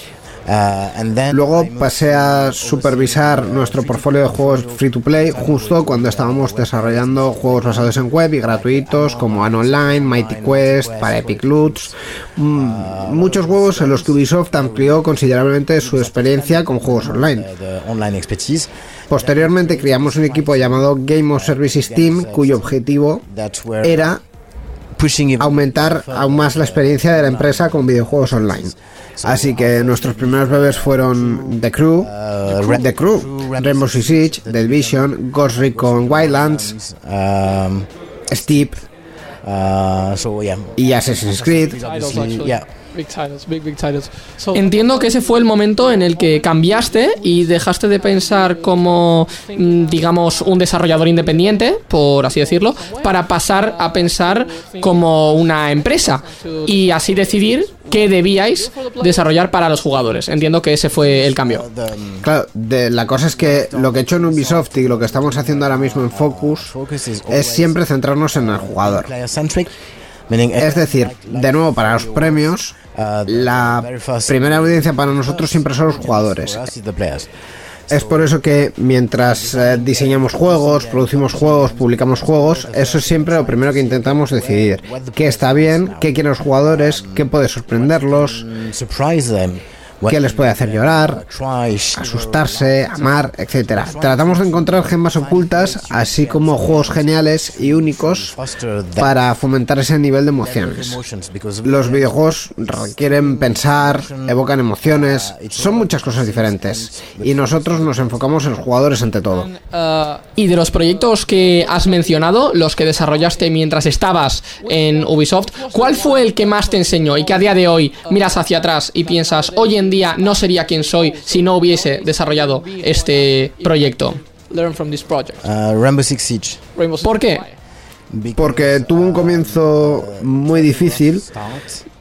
Speaker 11: Uh,
Speaker 10: Luego pasé a supervisar nuestro portfolio de juegos free to play justo cuando estábamos desarrollando juegos basados en web y gratuitos como An Online, Mighty Quest, para Epic Loots. Mm, muchos juegos en los que Ubisoft amplió considerablemente su experiencia con juegos online.
Speaker 11: expertise
Speaker 10: Posteriormente creamos un equipo llamado Game of Services Team cuyo objetivo era aumentar aún más la experiencia de la empresa con videojuegos online. Así que nuestros primeros bebés fueron The Crew, The Crew, Rainbow Six Siege, The Division, Ghost Recon Wildlands,
Speaker 11: um,
Speaker 10: Steep
Speaker 11: uh, so yeah.
Speaker 10: y Assassin's Creed.
Speaker 11: Obviously, yeah.
Speaker 2: Entiendo que ese fue el momento en el que cambiaste y dejaste de pensar como, mm, digamos, un desarrollador independiente, por así decirlo, para pasar a pensar como una empresa y así decidir qué debíais desarrollar para los jugadores. Entiendo que ese fue el cambio.
Speaker 10: Claro, de- la cosa es que lo que he hecho en Ubisoft y lo que estamos haciendo ahora mismo en Focus es siempre centrarnos en el jugador. Es decir, de nuevo, para los premios, la primera audiencia para nosotros siempre son los jugadores. Es por eso que mientras eh, diseñamos juegos, producimos juegos, publicamos juegos, eso es siempre lo primero que intentamos decidir. ¿Qué está bien? ¿Qué quieren los jugadores? ¿Qué puede sorprenderlos? Qué les puede hacer llorar, asustarse, amar, etcétera. Tratamos de encontrar gemas ocultas, así como juegos geniales y únicos para fomentar ese nivel de emociones. Los videojuegos requieren pensar, evocan emociones, son muchas cosas diferentes y nosotros nos enfocamos en los jugadores ante todo.
Speaker 2: Y de los proyectos que has mencionado, los que desarrollaste mientras estabas en Ubisoft, ¿cuál fue el que más te enseñó y que a día de hoy miras hacia atrás y piensas, hoy en día no sería quien soy si no hubiese desarrollado este proyecto?
Speaker 11: Rainbow Six Siege.
Speaker 2: ¿Por qué?
Speaker 10: Porque tuvo un comienzo muy difícil.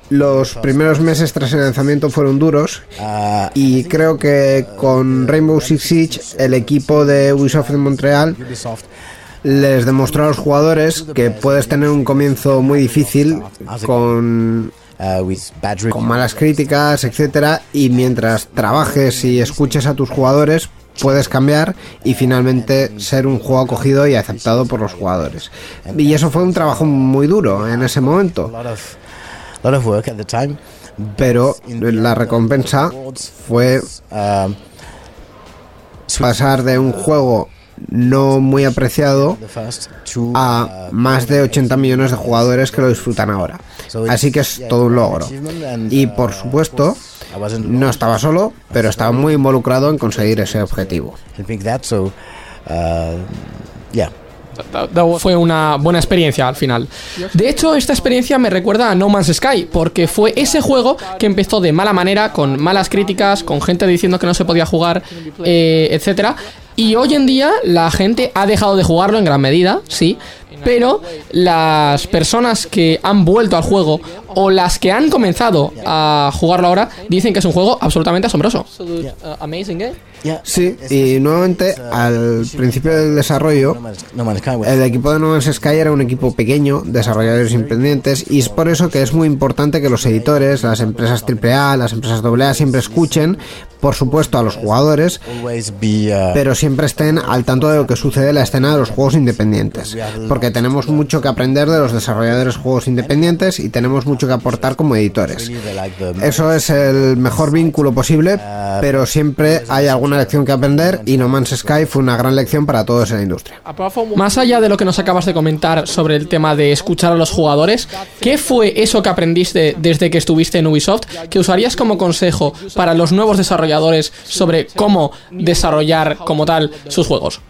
Speaker 10: Los primeros meses tras el lanzamiento fueron duros y creo que con Rainbow Six Siege el equipo de Ubisoft de Montreal les demostró a los jugadores que puedes tener un comienzo muy difícil con con malas críticas, etcétera, y mientras trabajes y escuches a tus jugadores puedes cambiar y finalmente ser un juego acogido y aceptado por los jugadores. Y eso fue un trabajo muy duro en ese momento. Pero la recompensa fue pasar de un juego no muy apreciado a más de 80 millones de jugadores que lo disfrutan ahora. Así que es todo un logro. Y por supuesto, no estaba solo, pero estaba muy involucrado en conseguir ese objetivo.
Speaker 2: Fue una buena experiencia al final. De hecho, esta experiencia me recuerda a No Man's Sky, porque fue ese juego que empezó de mala manera, con malas críticas, con gente diciendo que no se podía jugar, eh, etcétera. Y hoy en día la gente ha dejado de jugarlo en gran medida, sí, pero las personas que han vuelto al juego o las que han comenzado a jugarlo ahora dicen que es un juego absolutamente asombroso.
Speaker 10: Sí, y nuevamente al principio del desarrollo, el equipo de No Man's Sky era un equipo pequeño, desarrolladores independientes, y es por eso que es muy importante que los editores, las empresas AAA, las empresas AA siempre escuchen, por supuesto, a los jugadores, pero siempre estén al tanto de lo que sucede en la escena de los juegos independientes, porque tenemos mucho que aprender de los desarrolladores de juegos independientes y tenemos mucho que aportar como editores. Eso es el mejor vínculo posible, pero siempre hay alguna lección que aprender y No Man's Sky fue una gran lección para todos en la industria.
Speaker 2: Más allá de lo que nos acabas de comentar sobre el tema de escuchar a los jugadores, ¿qué fue eso que aprendiste desde que estuviste en Ubisoft que usarías como consejo para los nuevos desarrolladores sobre cómo desarrollar como tal sus juegos?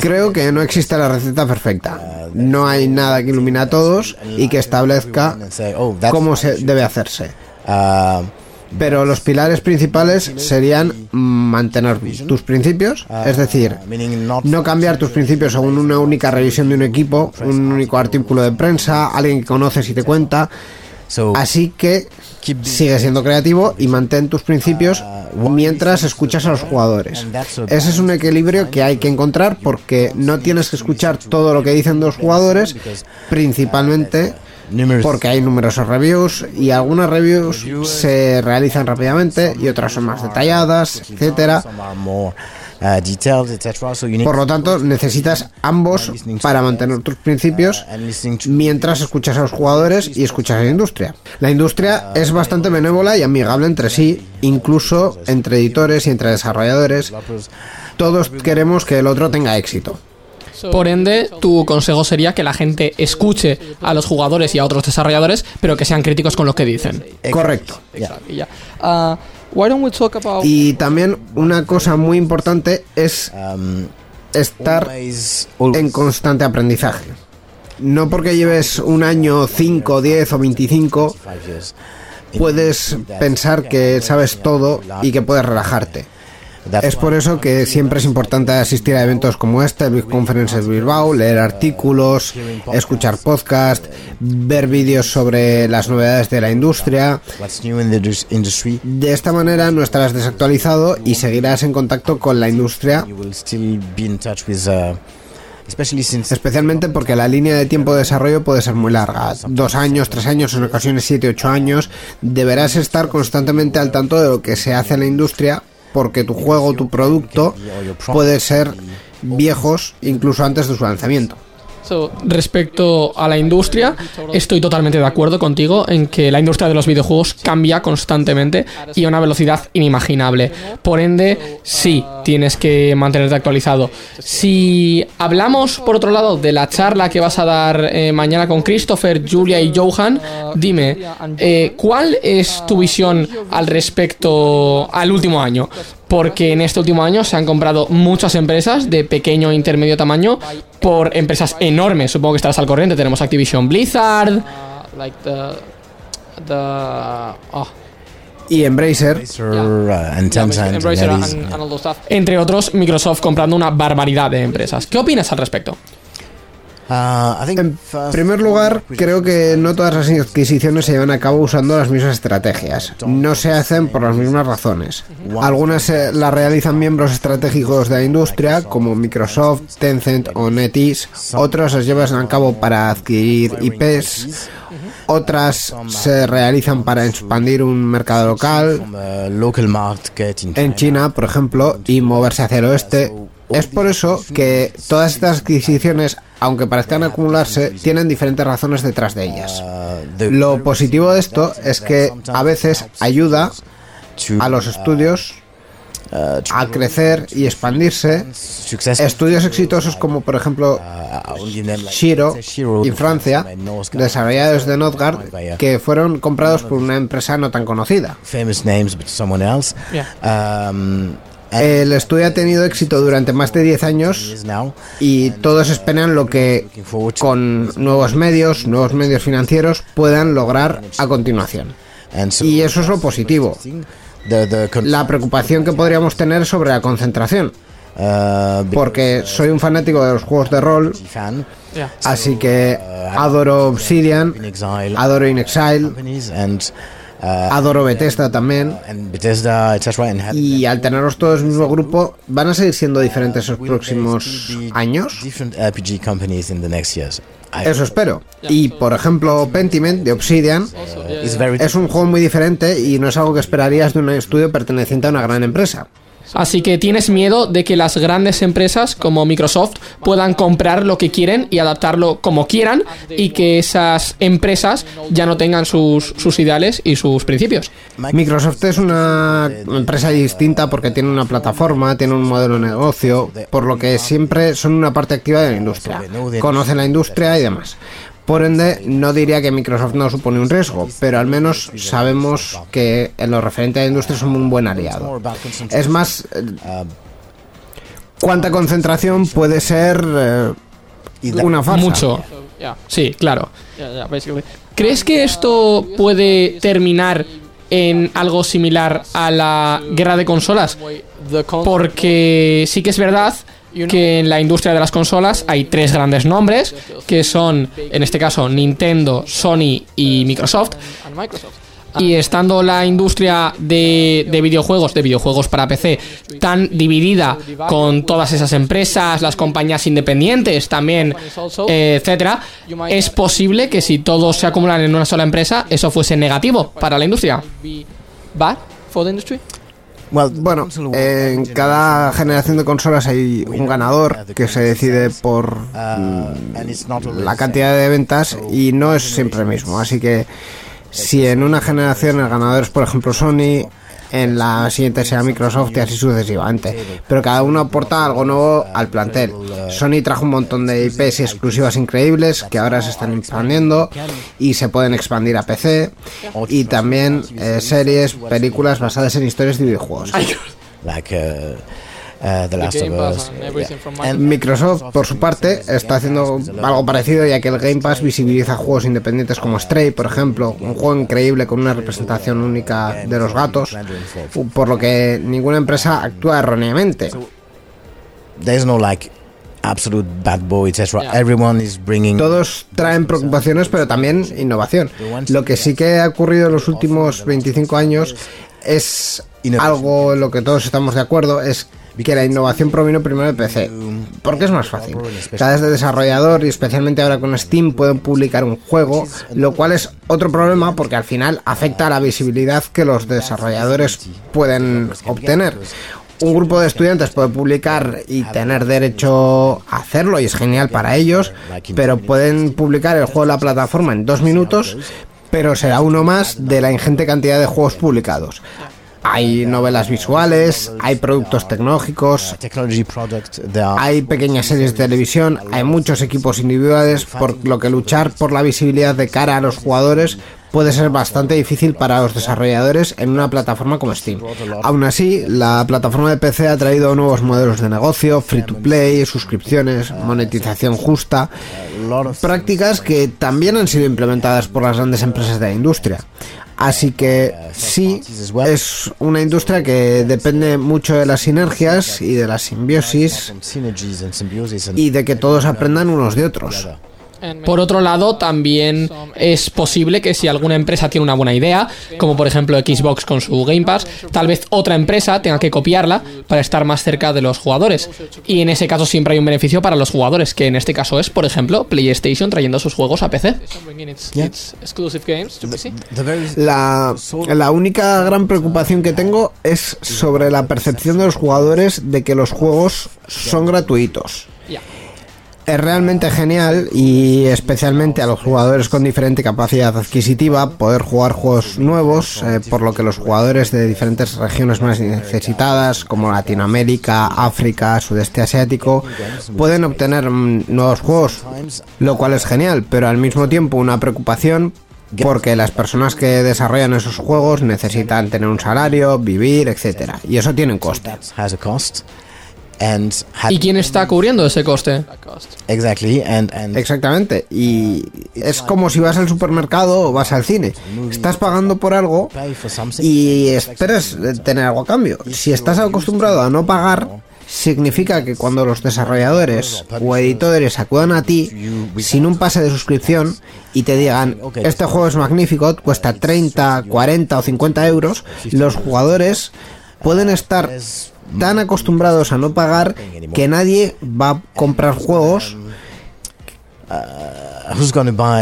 Speaker 10: Creo que no existe la receta perfecta. No hay nada que ilumine a todos y que establezca cómo se debe hacerse. Pero los pilares principales serían mantener tus principios, es decir, no cambiar tus principios según una única revisión de un equipo, un único artículo de prensa, alguien que conoces y te cuenta. Así que sigue siendo creativo y mantén tus principios mientras escuchas a los jugadores. Ese es un equilibrio que hay que encontrar porque no tienes que escuchar todo lo que dicen los jugadores, principalmente porque hay numerosos reviews y algunas reviews se realizan rápidamente y otras son más detalladas, etcétera. Uh, Por lo tanto, necesitas ambos para mantener tus principios mientras escuchas a los jugadores y escuchas a la industria. La industria es bastante benévola y amigable entre sí, incluso entre editores y entre desarrolladores. Todos queremos que el otro tenga éxito.
Speaker 2: Por ende, tu consejo sería que la gente escuche a los jugadores y a otros desarrolladores, pero que sean críticos con lo que dicen.
Speaker 10: Correcto.
Speaker 2: Uh,
Speaker 10: y también una cosa muy importante es um, estar en constante aprendizaje. No porque lleves un año, 5, 10 o 25, puedes pensar que sabes todo y que puedes relajarte. Es por eso que siempre es importante asistir a eventos como este, Big Conferences Bilbao, leer artículos, escuchar podcast, ver vídeos sobre las novedades de la industria. De esta manera no estarás desactualizado y seguirás en contacto con la industria. Especialmente porque la línea de tiempo de desarrollo puede ser muy larga. Dos años, tres años, en ocasiones siete, ocho años. Deberás estar constantemente al tanto de lo que se hace en la industria porque tu juego, tu producto puede ser viejos incluso antes de su lanzamiento.
Speaker 2: Respecto a la industria, estoy totalmente de acuerdo contigo en que la industria de los videojuegos cambia constantemente y a una velocidad inimaginable. Por ende, sí, tienes que mantenerte actualizado. Si hablamos, por otro lado, de la charla que vas a dar eh, mañana con Christopher, Julia y Johan, dime, eh, ¿cuál es tu visión al respecto al último año? Porque en este último año se han comprado muchas empresas de pequeño e intermedio tamaño por empresas enormes. Supongo que estarás al corriente. Tenemos Activision Blizzard,
Speaker 10: y Embracer,
Speaker 2: entre otros Microsoft comprando una barbaridad de empresas. ¿Qué opinas al respecto?
Speaker 10: Ah, en primer lugar, creo que no todas las adquisiciones se llevan a cabo usando las mismas estrategias. No se hacen por las mismas razones. Algunas las realizan miembros estratégicos de la industria, como Microsoft, Tencent o NetEase. Otras las llevan a cabo para adquirir IPs. Otras se realizan para expandir un mercado local en China, por ejemplo, y moverse hacia el oeste es por eso que todas estas adquisiciones, aunque parezcan acumularse, tienen diferentes razones detrás de ellas. Lo positivo de esto es que a veces ayuda a los estudios a crecer y expandirse. Estudios exitosos como por ejemplo Shiro en Francia, desarrollados de Notgard, que fueron comprados por una empresa no tan conocida. El estudio ha tenido éxito durante más de 10 años y todos esperan lo que con nuevos medios, nuevos medios financieros puedan lograr a continuación. Y eso es lo positivo. La preocupación que podríamos tener sobre la concentración. Porque soy un fanático de los juegos de rol, así que adoro Obsidian, adoro In Exile Adoro Bethesda también. Y al tenerlos todos en el mismo grupo, ¿van a seguir siendo diferentes los próximos años? Eso espero. Y por ejemplo, Pentiment de Obsidian es un juego muy diferente y no es algo que esperarías de un estudio perteneciente a una gran empresa.
Speaker 2: Así que tienes miedo de que las grandes empresas como Microsoft puedan comprar lo que quieren y adaptarlo como quieran y que esas empresas ya no tengan sus, sus ideales y sus principios.
Speaker 10: Microsoft es una empresa distinta porque tiene una plataforma, tiene un modelo de negocio, por lo que siempre son una parte activa de la industria. Conocen la industria y demás. Por ende, no diría que Microsoft no supone un riesgo, pero al menos sabemos que en lo referente a la industria son un buen aliado. Es más, eh, ¿cuánta concentración puede ser eh, una farsa?
Speaker 2: Mucho. Sí, claro. ¿Crees que esto puede terminar en algo similar a la guerra de consolas? Porque sí que es verdad que en la industria de las consolas hay tres grandes nombres, que son, en este caso, Nintendo, Sony y Microsoft. Y estando la industria de, videojuegos, de videojuegos para PC, tan dividida con todas esas empresas, las compañías independientes también, etcétera, es posible que si todos se acumulan en una sola empresa, eso fuese negativo para la industria.
Speaker 10: Bueno, en cada generación de consolas hay un ganador que se decide por mm, la cantidad de ventas y no es siempre el mismo. Así que si en una generación el ganador es, por ejemplo, Sony, en la siguiente sea Microsoft y así sucesivamente. Pero cada uno aporta algo nuevo al plantel. Sony trajo un montón de IPs y exclusivas increíbles que ahora se están expandiendo y se pueden expandir a PC. Y también eh, series, películas basadas en historias de videojuegos. Uh, Microsoft, por su parte, está haciendo algo parecido ya que el Game Pass visibiliza juegos independientes como Stray, por ejemplo, un juego increíble con una representación única de los gatos, por lo que ninguna empresa actúa erróneamente. Todos traen preocupaciones, pero también innovación. Lo que sí que ha ocurrido en los últimos 25 años es algo en lo que todos estamos de acuerdo, es que la innovación provino primero de PC, porque es más fácil. Cada desarrollador y especialmente ahora con Steam pueden publicar un juego, lo cual es otro problema porque al final afecta a la visibilidad que los desarrolladores pueden obtener un grupo de estudiantes puede publicar y tener derecho a hacerlo y es genial para ellos, pero pueden publicar el juego en la plataforma en dos minutos, pero será uno más de la ingente cantidad de juegos publicados. Hay novelas visuales, hay productos tecnológicos, hay pequeñas series de televisión, hay muchos equipos individuales, por lo que luchar por la visibilidad de cara a los jugadores puede ser bastante difícil para los desarrolladores en una plataforma como Steam. Aún así, la plataforma de PC ha traído nuevos modelos de negocio, free to play, suscripciones, monetización justa, prácticas que también han sido implementadas por las grandes empresas de la industria. Así que sí, es una industria que depende mucho de las sinergias y de la simbiosis y de que todos aprendan unos de otros.
Speaker 2: Por otro lado, también es posible que si alguna empresa tiene una buena idea, como por ejemplo Xbox con su Game Pass, tal vez otra empresa tenga que copiarla para estar más cerca de los jugadores. Y en ese caso siempre hay un beneficio para los jugadores, que en este caso es, por ejemplo, PlayStation trayendo sus juegos a PC.
Speaker 10: La, la única gran preocupación que tengo es sobre la percepción de los jugadores de que los juegos son gratuitos es realmente genial y especialmente a los jugadores con diferente capacidad adquisitiva poder jugar juegos nuevos, eh, por lo que los jugadores de diferentes regiones más necesitadas como Latinoamérica, África, Sudeste Asiático pueden obtener mm, nuevos juegos, lo cual es genial, pero al mismo tiempo una preocupación porque las personas que desarrollan esos juegos necesitan tener un salario, vivir, etcétera, y eso tiene un coste.
Speaker 2: ¿Y quién está cubriendo ese coste?
Speaker 10: Exactamente. Y es como si vas al supermercado o vas al cine. Estás pagando por algo y esperas tener algo a cambio. Si estás acostumbrado a no pagar, significa que cuando los desarrolladores o editores acudan a ti sin un pase de suscripción y te digan, este juego es magnífico, cuesta 30, 40 o 50 euros, los jugadores pueden estar tan acostumbrados a no pagar que nadie va a comprar juegos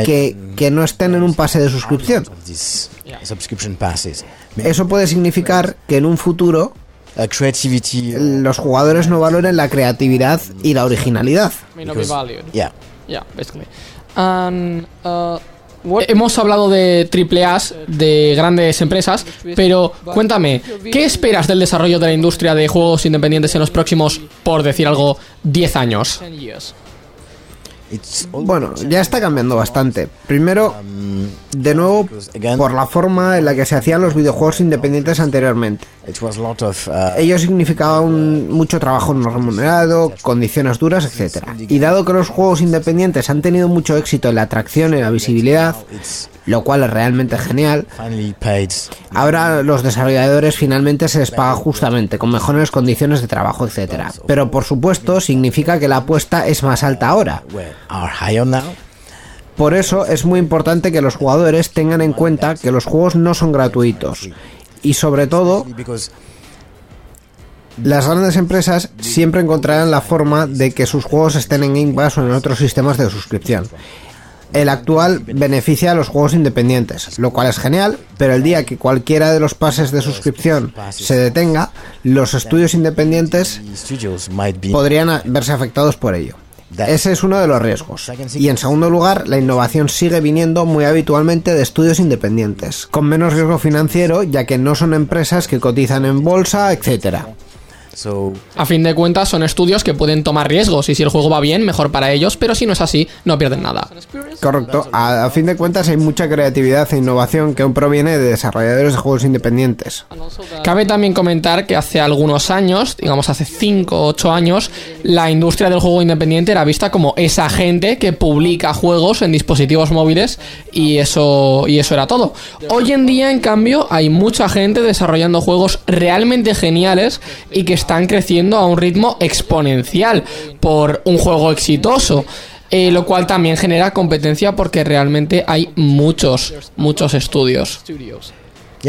Speaker 10: que, que no estén en un pase de suscripción. Eso puede significar que en un futuro los jugadores no valoren la creatividad y la originalidad.
Speaker 2: Hemos hablado de triple A, de grandes empresas, pero cuéntame, ¿qué esperas del desarrollo de la industria de juegos independientes en los próximos, por decir algo, 10 años?
Speaker 10: Bueno, ya está cambiando bastante. Primero, de nuevo, por la forma en la que se hacían los videojuegos independientes anteriormente. Ello significaba un, mucho trabajo no remunerado, condiciones duras, etc. Y dado que los juegos independientes han tenido mucho éxito en la atracción y la visibilidad, lo cual es realmente genial. Ahora los desarrolladores finalmente se les paga justamente, con mejores condiciones de trabajo, etcétera. Pero por supuesto significa que la apuesta es más alta ahora. Por eso es muy importante que los jugadores tengan en cuenta que los juegos no son gratuitos. Y sobre todo, las grandes empresas siempre encontrarán la forma de que sus juegos estén en Game Pass o en otros sistemas de suscripción el actual beneficia a los juegos independientes, lo cual es genial, pero el día que cualquiera de los pases de suscripción se detenga, los estudios independientes podrían verse afectados por ello. Ese es uno de los riesgos. Y en segundo lugar, la innovación sigue viniendo muy habitualmente de estudios independientes, con menos riesgo financiero, ya que no son empresas que cotizan en bolsa,
Speaker 2: A fin de cuentas son estudios que pueden tomar riesgos y si el juego va bien, mejor para ellos, pero si no es así, no pierden nada.
Speaker 10: Correcto. A, fin de cuentas hay mucha creatividad e innovación que aún proviene de desarrolladores de juegos independientes.
Speaker 2: Cabe también comentar que hace algunos años, digamos hace 5 o 8 años, la industria del juego independiente era vista como esa gente que publica juegos en dispositivos móviles y eso, y eso era todo. Hoy en día, en cambio, hay mucha gente desarrollando juegos realmente geniales y que están creciendo a un ritmo exponencial por un juego exitoso. Eh, lo cual también genera competencia porque realmente hay muchos, muchos estudios.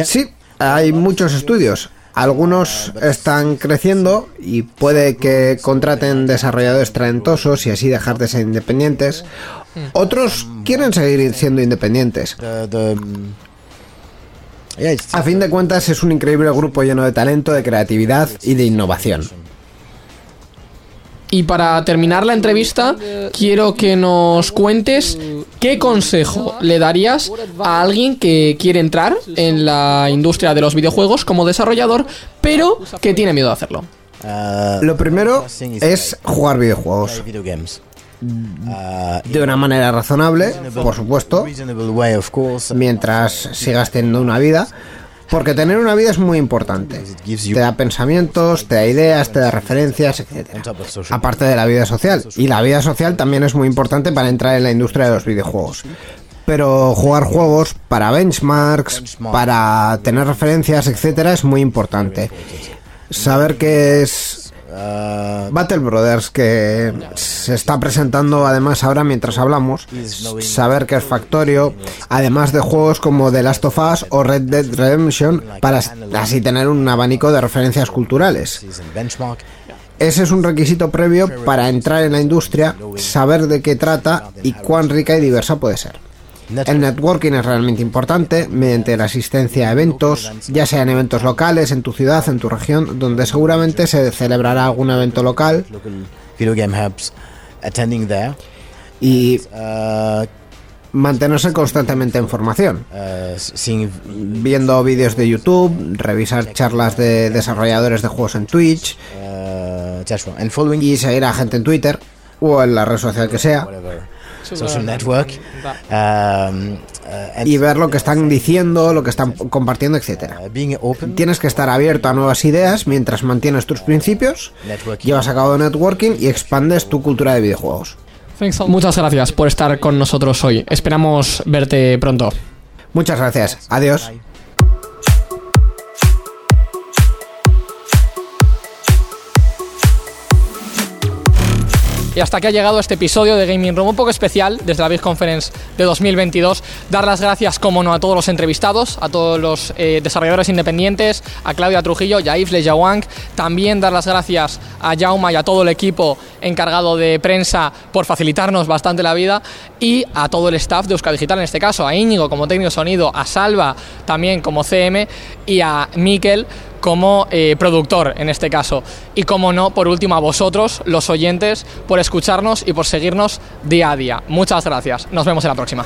Speaker 10: Sí, hay muchos estudios. Algunos están creciendo y puede que contraten desarrolladores talentosos y así dejar de ser independientes. Otros quieren seguir siendo independientes. A fin de cuentas es un increíble grupo lleno de talento, de creatividad y de innovación.
Speaker 2: Y para terminar la entrevista, quiero que nos cuentes qué consejo le darías a alguien que quiere entrar en la industria de los videojuegos como desarrollador, pero que tiene miedo de hacerlo.
Speaker 10: Lo primero es jugar videojuegos. De una manera razonable, por supuesto, mientras sigas teniendo una vida, porque tener una vida es muy importante. Te da pensamientos, te da ideas, te da referencias, etc. Aparte de la vida social. Y la vida social también es muy importante para entrar en la industria de los videojuegos. Pero jugar juegos para benchmarks, para tener referencias, etc. es muy importante. Saber que es Battle Brothers, que se está presentando además ahora mientras hablamos, saber que es Factorio, además de juegos como The Last of Us o Red Dead Redemption, para así tener un abanico de referencias culturales. Ese es un requisito previo para entrar en la industria, saber de qué trata y cuán rica y diversa puede ser. El networking es realmente importante mediante la asistencia a eventos, ya sean eventos locales en tu ciudad, en tu región, donde seguramente se celebrará algún evento local. Y mantenerse constantemente en formación, viendo vídeos de YouTube, revisar charlas de desarrolladores de juegos en Twitch. Y seguir a gente en Twitter o en la red social que sea
Speaker 11: social network. Um, uh,
Speaker 10: y ver lo que están diciendo, lo que están compartiendo, etcétera.
Speaker 11: Uh,
Speaker 10: Tienes que estar abierto a nuevas ideas mientras mantienes tus principios, llevas a cabo networking y expandes tu cultura de videojuegos.
Speaker 2: Muchas gracias por estar con nosotros hoy. Esperamos verte pronto.
Speaker 10: Muchas gracias. Adiós.
Speaker 2: Y hasta que ha llegado este episodio de Gaming Room, un poco especial desde la Big Conference de 2022. Dar las gracias, como no, a todos los entrevistados, a todos los eh, desarrolladores independientes, a Claudia Trujillo y a Yves Lejawang. También dar las gracias a Jauma y a todo el equipo encargado de prensa por facilitarnos bastante la vida y a todo el staff de Euskal Digital, en este caso a Íñigo como técnico sonido, a Salva también como CM y a Miquel como eh, productor en este caso. Y como no, por último, a vosotros, los oyentes, por escucharnos y por seguirnos día a día. Muchas gracias. Nos vemos en la próxima.